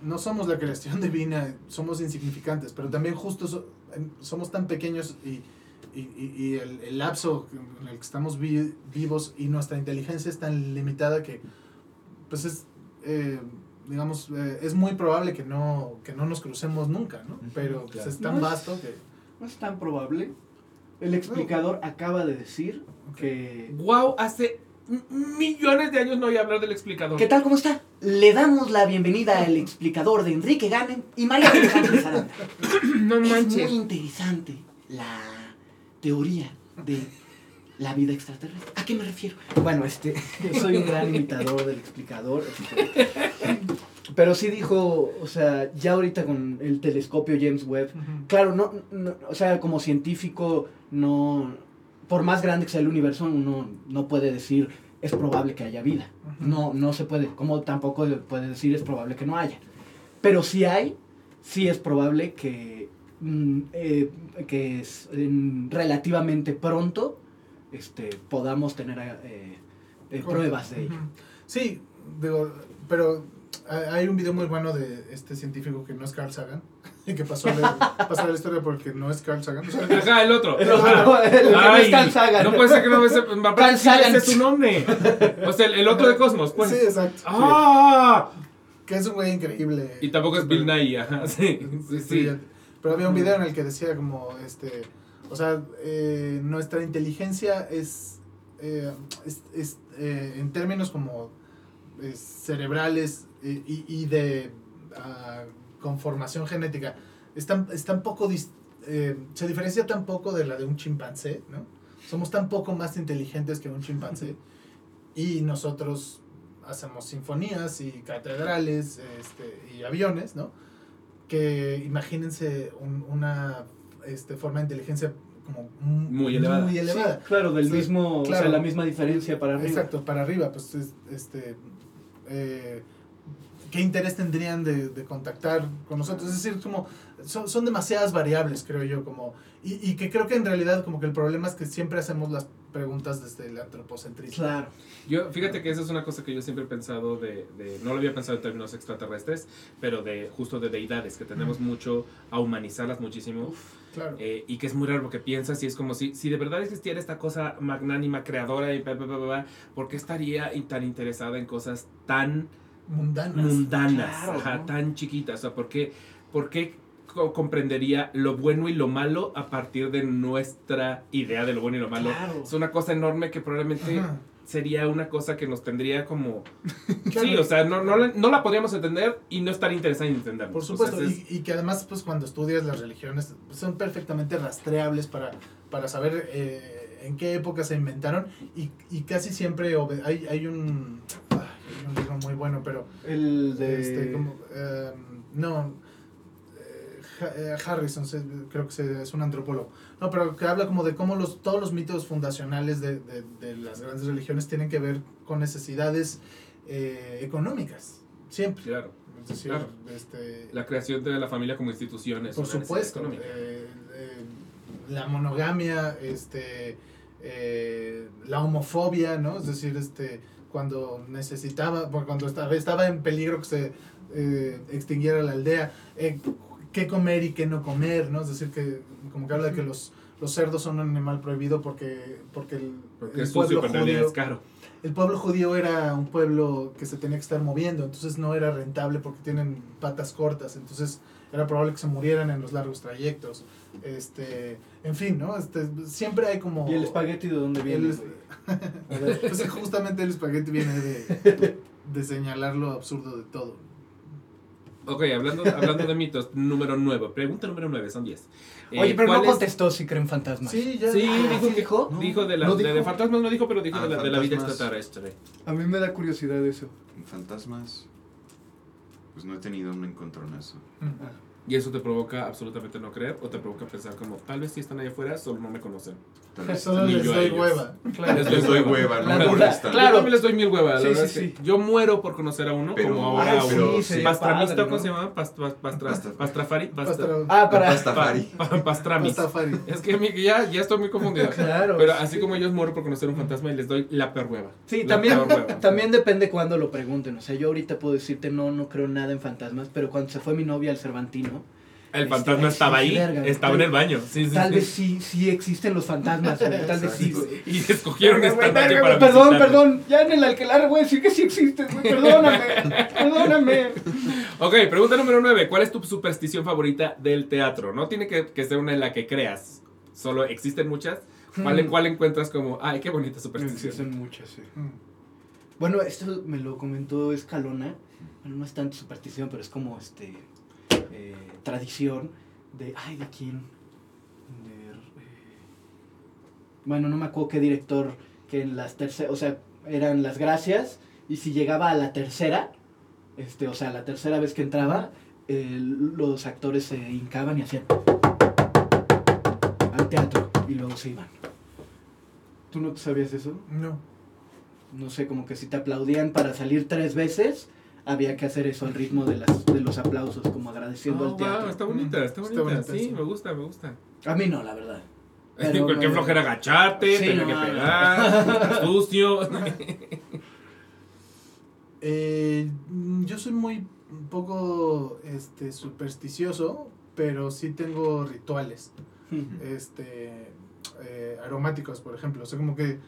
no somos la creación divina, somos insignificantes, pero también justo so- en- somos tan pequeños y, y, y- y el, el lapso en el que estamos vi- vivos y nuestra inteligencia es tan limitada que, pues es, eh, digamos, eh, es muy probable que no, que no nos crucemos nunca, ¿no? Pero pues, claro. es tan No es- vasto que... No es tan probable. El explicador acaba de decir que... Wow, hace millones de años no oía hablar del explicador. ¿Qué tal? ¿Cómo está? Le damos la bienvenida al explicador de Enrique Ganem y María Alejandra. No Es muy manches. interesante la teoría de la vida extraterrestre. ¿A qué me refiero? Bueno, este, yo soy un gran imitador del explicador. Pero sí dijo, o sea, ya ahorita con el telescopio James Webb, claro, no, no- o sea, como científico, no, por más grande que sea el universo, uno no puede decir es probable que haya vida. No, no se puede, como tampoco puede decir es probable que no haya. Pero si hay, sí es probable que, eh, que es, en relativamente pronto este, podamos tener eh, eh, pruebas de ello. Sí, digo, pero hay- un video muy bueno de este científico que no es Carl Sagan y que pasó a la, pasó a la historia porque no es Carl Sagan. O sea, Ajá, el otro. El otro, el que no es Carl Sagan. No puede ser que no me sepa. me Carl parece que Sagan. es su nombre. O sea, el, el otro de Cosmos, pues. sí, exacto. ¡Ah! Que es un güey increíble. Y tampoco es Bill Nye, ajá. Sí, sí, sí. Pero había un video en el que decía como, este, o sea, eh, nuestra inteligencia es, eh, es- es, eh, en términos como eh, cerebrales eh, y, y de ah, conformación genética, es tan, es tan poco, se diferencia tan poco de la de un chimpancé, ¿no? Somos tan poco más inteligentes que un chimpancé y nosotros hacemos sinfonías y catedrales este, y aviones, ¿no? Que imagínense un- una este, forma de inteligencia como Muy elevada. Muy elevada. Sí, claro, del Sí, mismo, o sea, la misma diferencia para arriba. Exacto, para arriba, pues es- este eh, qué interés tendrían de, de contactar con nosotros. Es decir, como son, son demasiadas variables, creo yo, como y, y que creo que en realidad como que el problema es que siempre hacemos las preguntas desde el antropocentrismo. Claro. Yo, fíjate que esa es una cosa que yo siempre he pensado de, de- no lo había pensado en términos extraterrestres, pero de justo de deidades, que tenemos mucho a humanizarlas muchísimo. Claro. eh, y que es muy raro porque piensas y es como si, si de verdad existiera esta cosa magnánima, creadora y bla, bla, bla, bla, ¿por qué estaría in- tan interesada en cosas tan Mundanas. mundanas, Claro, ajá, ¿no? tan chiquitas? O sea, ¿por qué, por qué comprendería lo bueno y lo malo a partir de nuestra idea de lo bueno y lo malo? Claro. Es una cosa enorme que probablemente Ajá. sería una cosa que nos tendría como... Claro. Sí, o sea, no, no, la- no la podríamos entender y no estar interesada en entenderla. Por supuesto, y, y que además, pues cuando estudias las religiones, pues, son perfectamente rastreables para, para saber eh, en qué época se inventaron y, y casi siempre hay, hay un ay, hay un libro muy bueno, pero El de... este, como, eh, no, Harrison, se- creo que se- es un antropólogo, no, pero que habla como de cómo los, todos los mitos fundacionales de, de- de las grandes religiones tienen que ver con necesidades eh, económicas, siempre. Claro, Es decir, Claro. este, la creación de la familia como institución es por una supuesto, eh, eh, la monogamia, este, eh, la homofobia, ¿no? Es decir, este, cuando necesitaba, cuando estaba, estaba en peligro que se eh, extinguiera la aldea, eh, qué comer y qué no comer, ¿no? Es decir, que como que habla de que los, los cerdos son un animal prohibido porque, porque el, Porque el es sucio, en realidad judío- es caro. el pueblo judío era un pueblo que se tenía que estar moviendo, entonces no era rentable porque tienen patas cortas, entonces era probable que se murieran en los largos trayectos. Este, en fin, ¿no? Este, siempre hay como... ¿Y el espagueti de dónde viene? el- pues justamente el espagueti viene de, de señalar lo absurdo de todo. Ok, hablando, hablando de mitos, número 9. Pregunta número 9, son 10. Eh, Oye, pero no ¿cuál es- contestó si creen fantasmas. Sí, ya. Sí, Ah, dijo ¿sí que dijo? dijo de la No de, de dijo. fantasmas no dijo, pero dijo Ah, de, la, de la vida extraterrestre. A mí me da curiosidad eso. Fantasmas. Pues no he tenido un encontronazo. Mm. Y eso te provoca absolutamente no creer o te provoca pensar como tal vez si están ahí afuera solo no me conocen. Tal vez. Solo les doy ellos. hueva. Claro. Les doy hueva, no me molestan. claro. Yo también les doy mil huevas. Sí, sí, sí. yo muero por conocer a uno Pero- como ahora a uno. Pastramista, ¿cómo ¿no? se llama? Pastrafari. Pastra- Pastra- Ah, para... Pastafari. pa- pa- Pastramis. Pastafari. Es que mi- ya, ya estoy muy confundido. Claro. Pero así como ellos muero por conocer un fantasma y les doy la peor hueva. Sí, también, peor hueva. también depende cuando lo pregunten. O sea, yo ahorita puedo decirte no, no creo nada en fantasmas, pero cuando se fue mi novia al Cervantino, El Este, fantasma sí, estaba sí, ahí, verga, estaba en el baño. Sí, sí, tal sí. vez sí, sí existen los fantasmas, güey, tal vez sí, güey. Y escogieron esta güey, noche para Perdón, visitarlo. perdón, ya en el alquiler voy a decir que sí existes, güey, perdóname, perdóname. Ok, pregunta número 9. ¿Cuál es tu superstición favorita del teatro? No tiene que, que ser una en la que creas. Solo existen muchas. ¿Cuál, en Hmm. cuál encuentras como, ay, qué bonita superstición? Existen muchas, sí. Mm. Bueno, esto me lo comentó Escalona. Bueno, no es tanto superstición, pero es como este tradición de. Ay, ¿de quién? De, eh, bueno, no me acuerdo qué director que en las terceras. O sea, eran las gracias. Y si llegaba a la tercera, este, o sea, la tercera vez que entraba, eh, los actores se hincaban y hacían. al teatro. Y luego se iban. ¿Tú no sabías eso? No. no sé, como que si te aplaudían para salir tres veces, había que hacer eso al ritmo de, las, de los aplausos, como agradeciendo Oh, al teatro. wow, está bonita, está bonita. está bonita, sí, sí. me gusta, me gusta. A mí no, la verdad. Pero Qué me- flojera agacharte, Sí, tener no, que no. pegar, sucio. Eh, yo soy muy un poco este, supersticioso, pero sí tengo rituales. Este, eh, aromáticos, por ejemplo. O sea, como que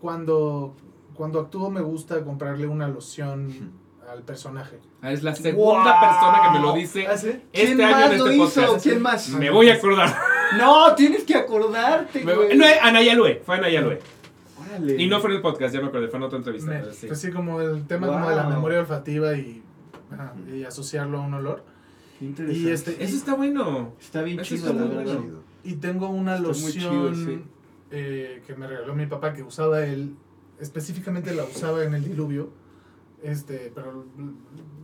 cuando, cuando actúo me gusta comprarle una loción al personaje. Ah, es la segunda Wow. persona que me lo dice ¿Ah, sí? este ¿Quién año más en lo este hizo? podcast. ¿Quién más? Me voy a acordar. No, tienes que acordarte, Me- güey. no, Ana Yalue, fue Ana Yalue. Órale. Y no fue en el podcast, ya me acordé, fue en otra entrevista. Me- sí. Pues sí, como el tema como de la memoria olfativa y, ajá, y asociarlo a un olor. Qué interesante. Y este Eso está bueno. Está bien eso chido, está la verdad. Y tengo una Está muy loción chido, sí. eh, que me regaló mi papá que usaba él, específicamente la usaba en el diluvio, este, pero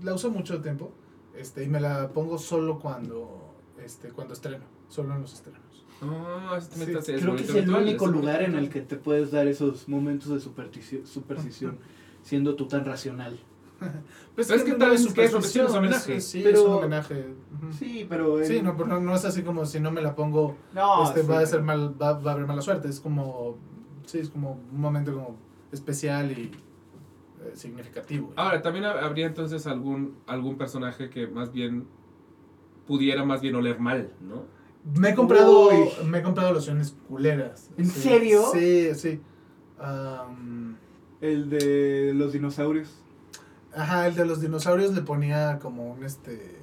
la uso mucho tiempo, este, y me la pongo solo cuando, este, cuando estreno, solo en los estrenos. Oh, Sí, está- Creo que es el ritual, único lugar en el que te puedes dar esos momentos de superstición, superstición siendo tú tan racional. Pues Pero es que tal vez es es un homenaje. Sí, Pero- es un homenaje. ujú. Sí, pero... Sí, no, pero no, no es así como si no me la pongo, no, este, sí. va a ser mal, va, va a haber mala suerte. Es como, sí, es como un momento como especial y eh, significativo. Ahora, también hab- habría entonces algún, algún personaje que más bien pudiera más bien oler mal, ¿no? Me he comprado, Uy. me he comprado lociones culeras. ¿En Sí. serio? Sí, sí. Am, El de los dinosaurios. ajá, el de los dinosaurios le ponía como un este,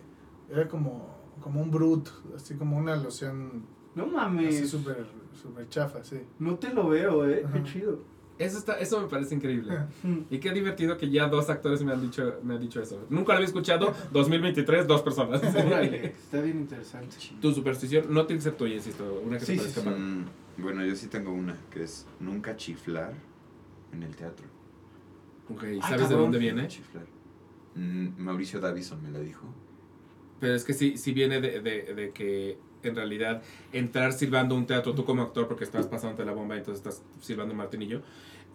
era como, como un brut, así como una loción No así mames. súper, súper chafa, sí. No te lo veo, eh. Ajá. Qué chido. Eso, está, eso me parece increíble. Mm. Y qué divertido que ya dos actores me han dicho, me han dicho eso. Nunca lo había escuchado. 2023, dos personas. Está bien interesante. tu superstición no que ser tuya, insisto. Una que Sí, te sí, parezca sí. Mm, bueno, yo sí tengo una, que es nunca chiflar en el teatro. Ok, Ah, ¿sabes de dónde viene? Nunca chiflar. Mm, Mauricio Davison me la dijo. Pero es que sí, sí viene de, de, de que en realidad entrar silbando un teatro, tú como actor, porque estás pasándote la bomba, entonces estás silbando martinillo,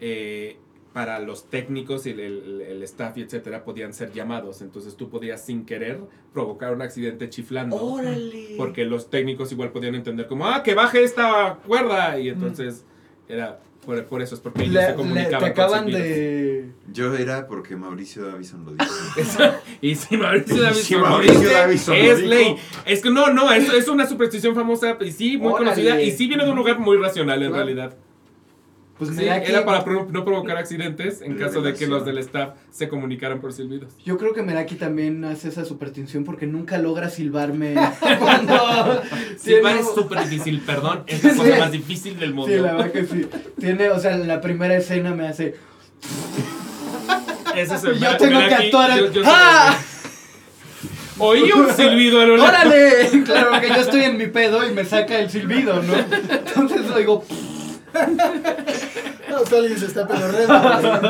eh, para los técnicos y el, el- el staff y etcétera podían ser llamados. Entonces tú podías sin querer provocar un accidente chiflando. Órale. Porque los técnicos igual podían entender como, ah, que baje esta cuerda. Y entonces era por, por eso, es porque ellos Le- se le- comunicaban. te acaban de... Yo era porque Mauricio Davison lo dijo. Y si Mauricio Davison, si lo Mauricio dice, Davison lo es dijo. ley. Es que no, no, es, es una superstición famosa y sí, muy Órale. conocida. Y sí viene de un lugar muy racional en Claro. realidad. Pues Sí, que- era para pro- no provocar accidentes en caso de que los del staff se comunicaran por silbidos. Yo creo que Meraki también hace esa superstición porque nunca logra silbarme cuando... Silbar tiene- es súper difícil, perdón. Es la cosa más difícil del mundo. Sí, la verdad que sí. Tiene, o sea, la primera escena me hace... Ese es Y el yo tengo que actuar el- yo- ¡Ah! Oí un silbido a lo. ¡Órale! Claro que yo estoy en mi pedo y me saca el silbido, ¿no? Entonces lo digo... No, o sea, alguien se está pedorreando.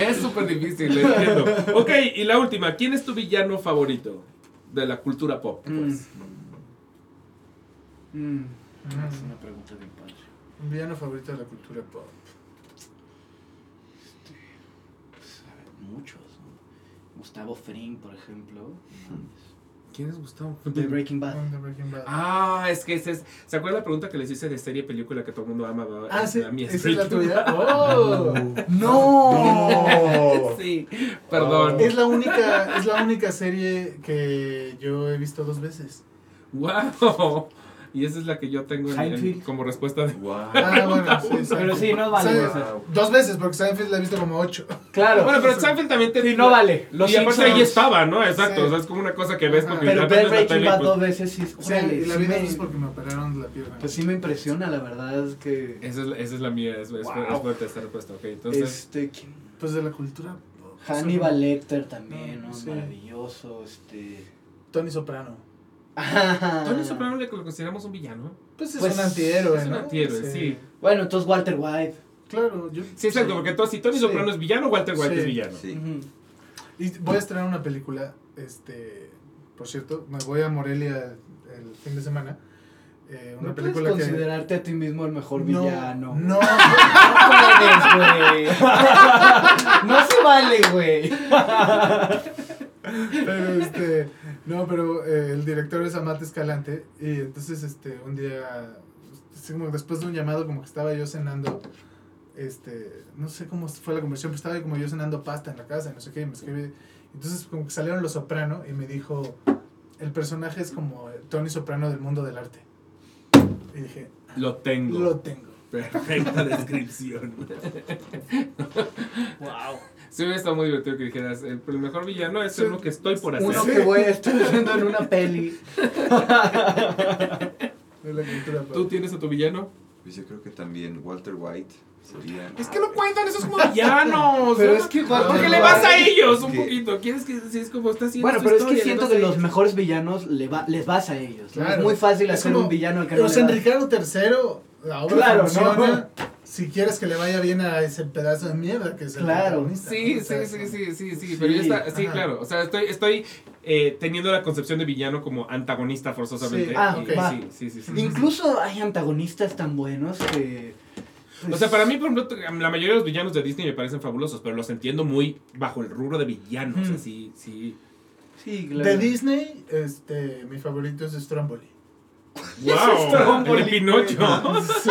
Es súper difícil, lo entiendo. Ok, y la última. ¿Quién es tu villano favorito de la cultura pop? Mm. pues? Mm. Es una pregunta bien padre. Un villano favorito de la cultura pop. Pues, a ver, muchos, ¿no? Gustavo Fring, por ejemplo. ¿Quién es Gustavo? De Breaking Bad. The Breaking Bad. Ah, es que ese es. ¿Se acuerdan la pregunta que les hice de serie película que todo el mundo ama? Ah, sí. A mí ¿Esa es la tuya? ¡Oh! ¡No! Sí, perdón. Es la única, es la única serie que yo he visto dos veces. ¡Wow! Y esa es la que yo tengo en- en- como respuesta de. Wow. Ah, bueno, sí, Pero Seinfeld. sí, no vale. Sein- o sea, Dos veces, porque Seinfeld la he visto como ocho. Claro. Bueno, pero Seinfeld también te. Sí, no vale. Los y aparte ahí estaba, ¿no? Exacto. Sí. O sea, es como una cosa que ves porque Pero la ver Breaking Bad dos veces sí es... Sí, y la sí vi dos veces porque me operaron la pierna. Pues sí me impresiona, la verdad es que... Esa es, esa es la mía, es, es, Wow. es fuerte esta respuesta, ok. Entonces, Este, ¿quién? Pues de la cultura. Hannibal Lecter también, ¿no? Sí. Maravilloso, este... Tony Soprano. Tony Soprano le lo consideramos un villano. Pues es Pues, un antihéroe, es un ¿no? antihéroe, sí. Bueno, entonces Walter White. Claro, yo. Sí, exacto, porque todo, si Tony Sí. Soprano es villano, Walter White Sí. es villano. Sí. Y voy a estrenar una película, este, por cierto, me voy a Morelia el fin de semana. Eh, una No puedes película que considerarte a ti mismo el mejor no, villano. no, No puedes, güey. No se vale, güey. Pero este, no, pero eh, el director es Amate Escalante y entonces este, un día, así como después de un llamado como que estaba yo cenando, este, no sé cómo fue la conversión, pero estaba como yo cenando pasta en la casa, y no sé qué, y me escribe, entonces como que salieron los Soprano y me dijo, el personaje es como Tony Soprano del mundo del arte. Y dije, Lo tengo. lo tengo. Perfecta descripción. Wow. Sí, hubiera estado muy divertido que dijeras, el, el mejor villano es uno que estoy por hacer. Uno que voy a estar haciendo en una peli. ¿Tú tienes a tu villano? Pues yo creo que también Walter White sería... Es que no cuentan, esos como villanos. Pero ¿no? es que Porque Walter le vas a ellos un que- poquito. ¿Quieres que si es como está haciendo Bueno, su pero es que siento que los mejores villanos le va, les vas a ellos. ¿no? Claro. Es muy fácil Es hacer como un villano al que no Los. Enriqueado III, la obra Claro, ¿no? Si quieres que le vaya bien a ese pedazo de mierda que es el Claro. protagonista, Sí, ¿no? O sí, sea, sí, sí, sí, sí, Sí, pero ya está, sí, ajá. claro, o sea, estoy, estoy eh, teniendo la concepción de villano como antagonista forzosamente. Sí. Ah, y- ok. va. sí, sí, sí, sí. Incluso hay antagonistas tan buenos que. pues, O sea, para mí, por ejemplo, la mayoría de los villanos de Disney me parecen fabulosos, pero los entiendo muy bajo el rubro de villanos, Mm. así, sí. Sí, claro. De Disney, este, mi favorito es Stromboli. ¡Wow! El Pinocho. Sí.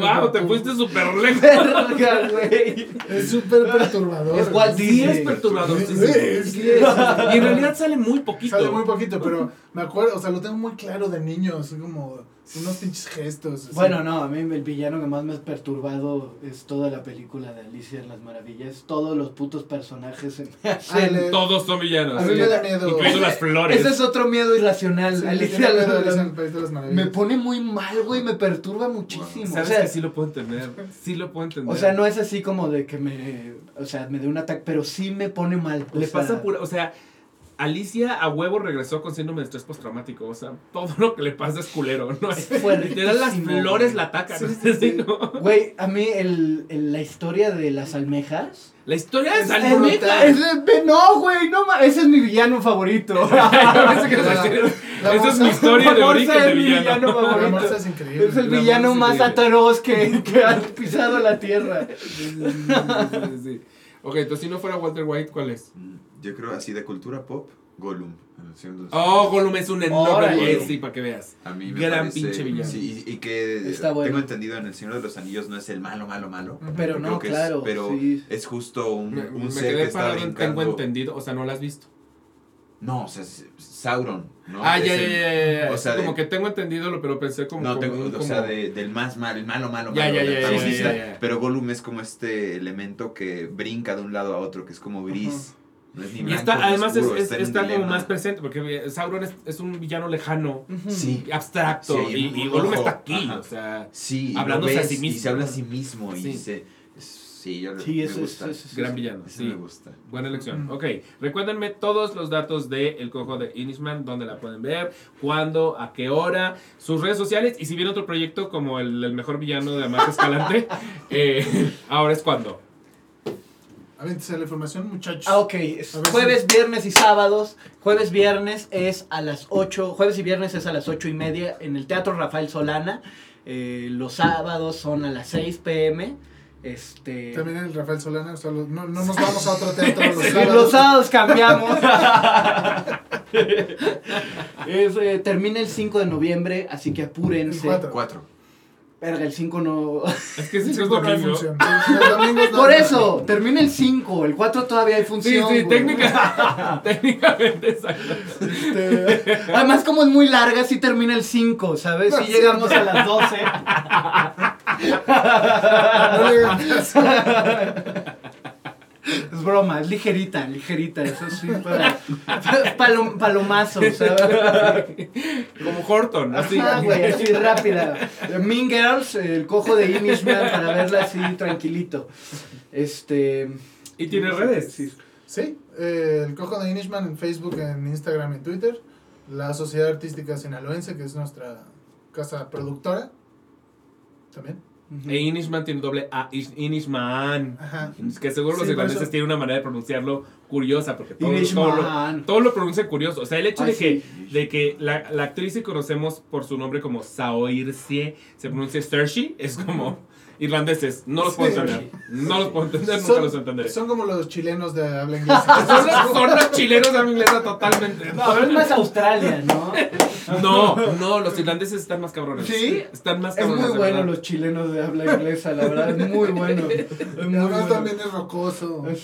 ¡Wow! Te fuiste súper lejos. Verga, güey. Es súper perturbador. Es Walt Sí, Disney. es perturbador. sí, Sí, sí. es Sí, es. Y en realidad sale muy poquito. Sale muy poquito, pero me acuerdo, o sea, lo tengo muy claro de niño, así como unos pinches gestos. así. Bueno, no, a mí el villano que más me ha perturbado es toda la película de Alicia en las Maravillas. Todos los putos personajes se me hacen. Todos son villanos. A mí sí. me da miedo. Incluido las flores. Ese es otro miedo irracional. Sí, Alicia en las Maravillas. Me pone muy mal, güey, me perturba muchísimo. Sabes o sea, que sí lo puedo entender. Sí lo puedo entender. o sea, no es así como de que me, o sea, me dé un ataque, pero sí me pone mal. o Le sea, pasa pura. O sea, Alicia a huevo regresó con síndrome de estrés postraumático. O sea, todo lo que le pasa es culero. ¿no? Fue Literal, las flores güey. la atacan. Sí, ¿no? sí, sí. ¿no? Güey, a mí el, el- la historia de las almejas. La historia de Es. Es de- no, güey, no ese es mi villano favorito. Esa es mi historia de origen es de villano. villano La favorito. es increíble. Es el La villano más atroz que, que ha pisado la tierra. Ok, entonces si no fuera Walter White, ¿cuál es? Yo creo así de cultura pop, Gollum. en el Señor de los Oh, Gollum es un enorme. Eh, Sí, para que veas. A mí me Gran parece, pinche villano. Sí, y, y que Está bueno. tengo entendido en El Señor de los Anillos no es el malo, malo, malo. Pero no, es- claro. pero sí. es justo un, Me, un me ser que quedé está parado en tengo brincando. entendido. O sea, no la has visto. No, o sea, es Sauron, ¿no? ah, ya, ya, ya, ya. O sea, como de- que tengo entendido, lo- pero pensé como. No, como tengo, un- o sea, como- de- del más malo, el malo, malo, Ya, malo, ya, el ya, ya, antagonista. ya, ya, ya. Pero Gollum es como este elemento que brinca de un lado a otro, que es como gris. No es ni Y está, además, es, oscuro, es- está como más presente, porque Sauron es, es un villano lejano. Sí, abstracto, Sí, y, Gollum está aquí, ajá. o sea, sí, Hablándose a sí mismo. Y se habla a sí mismo y Sí. se... es- Sí, yo Sí, me eso es, gusta. eso es- gran villano, sí. me gusta. Buena elección. Mm. Ok, recuérdenme todos los datos de El Cojo de Inishman, dónde la pueden ver, cuándo, a qué hora, sus redes sociales y si viene otro proyecto como el, el mejor villano de Amarte Escalante, eh, ahora es cuando. Avéntese la información, muchachos. Ah, ok. Jueves, viernes y sábados. Jueves, viernes es a las 8. Jueves y viernes es a las 8 y media en el Teatro Rafael Solana. Eh, los sábados son a las 6 pm. Este... También el Rafael Solana, o sea, no, no, nos vamos a otro teatro los sábados. los sábados cambiamos. es, eh, termina el 5 de noviembre, así que apúrense. 4. Verga, el 5 no. Es que sí, es Cinco no hay función. Por eso, termina el 5. El 4 todavía hay Sí, función. sí, güey. técnica, técnicamente, exacto. Este, Además, como es muy larga, sí termina el 5, ¿sabes? Si Sí. llegamos a las 12. Es broma, es ligerita, ligerita. Eso sí, para, palom- palomazo, ¿sabes? Como Horton, así. Güey, así rápida. Mean Girls, el cojo de Inishman para verla así tranquilito. Este. ¿Y tiene redes? Sí. Sí, eh, el Cojo de Inishman en Facebook, en Instagram y Twitter. La Sociedad Artística Sinaloense, que es nuestra casa productora. También. E Inishman tiene doble A, Ish- Inishman. Ajá. Es que seguro los Sí, por irlandeses tienen una manera de pronunciarlo curiosa, porque todo, todo lo, todo lo pronuncian curioso. O sea, el hecho Ay, de que, sí. de que la, la actriz que conocemos por su nombre como Saoirse se pronuncia Saoirse, es como irlandeses. No los puedo Sí. entender. No los puedo entender, nunca los entenderé. son como los chilenos de habla inglesa. Son los, son los chilenos de habla inglesa totalmente. No, pero es más Australia, ¿no? No, no, los irlandeses están más cabrones. ¿Sí? Están más Es cabrones. muy de bueno los chilenos de habla inglesa, la verdad, es muy bueno. Es muy bueno. también es rocoso. Ole,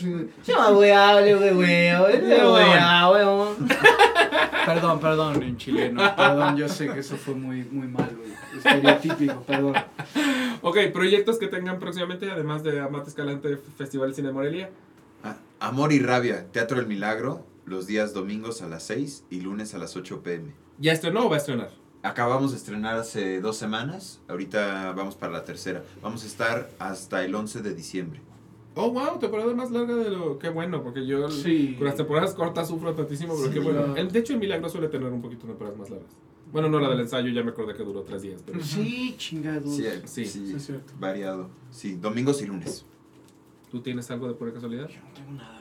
we, wea, ole, weá, weón. Perdón, perdón, en chileno. Perdón, yo sé que eso fue muy, muy mal, güey. Estereotípico, perdón. Ok, proyectos que tengan próximamente, además de Amate Escalante Festival Cine Morelia. Ah, Amor y Rabia, Teatro del Milagro, los días domingos a las 6 y lunes a las 8 pm. ¿Ya estrenó o va a estrenar? Acabamos de estrenar hace dos semanas, ahorita vamos para la tercera. Vamos a estar hasta el 11 de diciembre. Oh, wow, temporada más larga de lo... Qué bueno, porque yo Sí. con las temporadas cortas sufro tantísimo, pero Sí, qué bueno. de hecho, el Milagro suele tener un poquito temporadas más largas. Bueno, no la del ensayo, ya me acordé que duró tres días. Pero... Sí, chingados. Sí, Sí. sí, Sí, es cierto. variado. Sí, domingos y lunes. ¿Tú tienes algo de pura casualidad? Yo no tengo nada,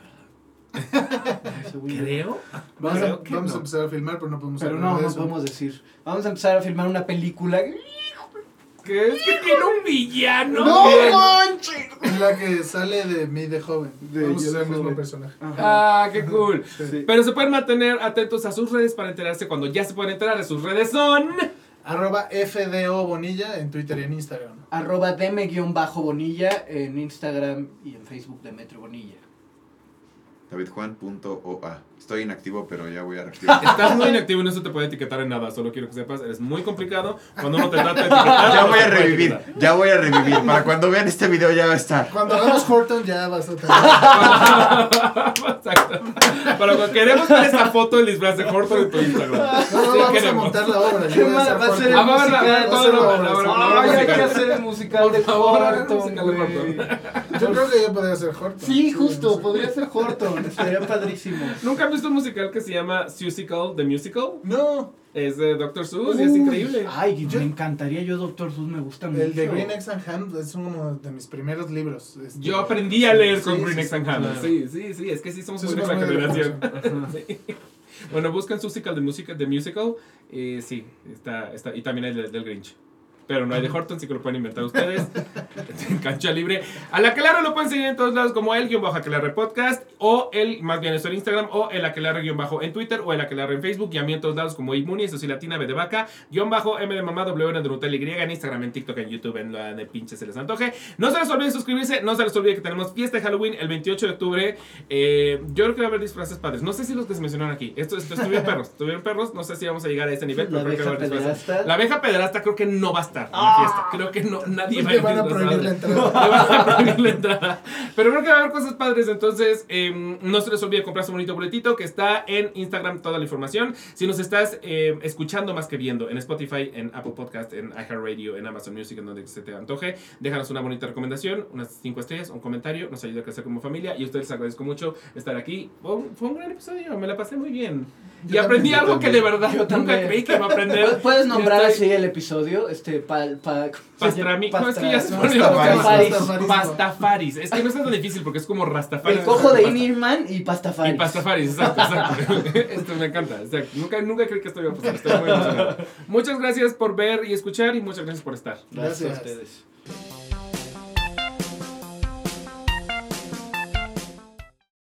¿verdad? Creo. Vamos, a, Creo que vamos no. a empezar a filmar, pero no podemos Pero no, no eso. podemos decir. Vamos a empezar a filmar una película. ¿Qué es que tiene un villano? manches! Es la que sale de mí de joven. De Vamos a yo ser de el mismo joven. personaje. Ah, qué cool. Sí. Pero se pueden mantener atentos a sus redes para enterarse cuando ya se pueden enterar sus redes son... Arroba FDO Bonilla en Twitter y en Instagram. Arroba deme-bonilla en Instagram y en Facebook de Metro Bonilla. davidjuan.oa. Estoy inactivo, pero ya voy a reactivar. Estás muy inactivo y no se te puede etiquetar en nada, solo quiero que sepas, eres muy complicado. Cuando uno te trata de etiquetar... ya voy a revivir, ya voy a revivir. Para cuando vean este video ya va a estar. Cuando hagamos Horton ya vas a tener. Exacto. Pero cuando queremos ver esta foto del disfraz de Horton en tu Instagram. No, no, Sí, vamos a montar la obra. ¿Qué yo voy a más hacer va a ser la- musical? Ay, hay que hacer el musical Por de favor, el Horton. Yo creo que yo podría ser Horton. Sí, justo, podría ser Horton, estaría padrísimo. ¿Nunca han visto un musical que se llama Susical, The Musical? No, Es de Dr. Seuss y es increíble. Ay, Yo- me encantaría, yo Doctor Seuss me gusta mucho. el de Green Eggs and Ham es uno de mis primeros libros. este. Yo aprendí a leer Sí, con sí, Green sí, Eggs and sí, Ham. claro. Sí, sí, sí, es que sí somos Sí, muy de somos muy de la generación. Bueno, buscan Susical, The Musical, The Musical. eh, sí, está, está, y también hay del, del Grinch. Pero no hay de Horton, sí que lo pueden inventar ustedes. en cancha libre. A la Aquelarre lo pueden seguir en todos lados como el guion bajo Aquelarre Podcast. O el, más bien eso en Instagram. O el Aquelarre guion bajo en Twitter. O el Aquelarre en Facebook. Y a mí en todos lados como Imuni, eso sí, latina, B de vaca. Guión bajo M de mamá, W N de Nutella Y. En Instagram, en TikTok, en YouTube, en la de pinche se les antoje. No se les olvide suscribirse. No se les olvide que tenemos fiesta de Halloween el 28 de octubre. Eh, yo creo que va a haber disfraces padres. No sé si los que se mencionaron aquí. Esto, esto estuvieron perros. Estuvieron perros. No sé si vamos a llegar a ese nivel. La pero creo que va a abeja haber disfraces. La abeja pederasta creo que no va a estar en la fiesta. Creo que no, nadie va a Le ir van a disfrazado. prohibir la entrada. Le van a prohibir la entrada. Pero creo que va a haber cosas padres. Entonces, eh, no se les olvide comprar su bonito boletito que está en Instagram toda la información. Si nos estás eh, escuchando más que viendo en Spotify, en Apple Podcast, en iHeartRadio, en Amazon Music, en donde se te antoje, déjanos una bonita recomendación, unas cinco estrellas, un comentario. Nos ayuda a crecer como familia. Y a ustedes les agradezco mucho estar aquí. Fue un, fue un gran episodio. Me la pasé muy bien. Y aprendí también, algo que de verdad Yo nunca también. creí que iba a aprender. ¿Puedes nombrar estoy- así el episodio? Este, pa, pa, Pastrami. No, es que ya se Pastra-. Pastafaris. Pastafaris. Pastafaris. Es que no es tan difícil porque es como Rastafaris. El cojo de Inirman y Pastafaris. Y Pastafaris, exacto, exacto. Esto me encanta. exacto. Nunca, nunca creí que esto iba a pasar. Estoy muy emocionado. Muchas gracias por ver y escuchar y muchas gracias por estar. Gracias a Gracias. ustedes.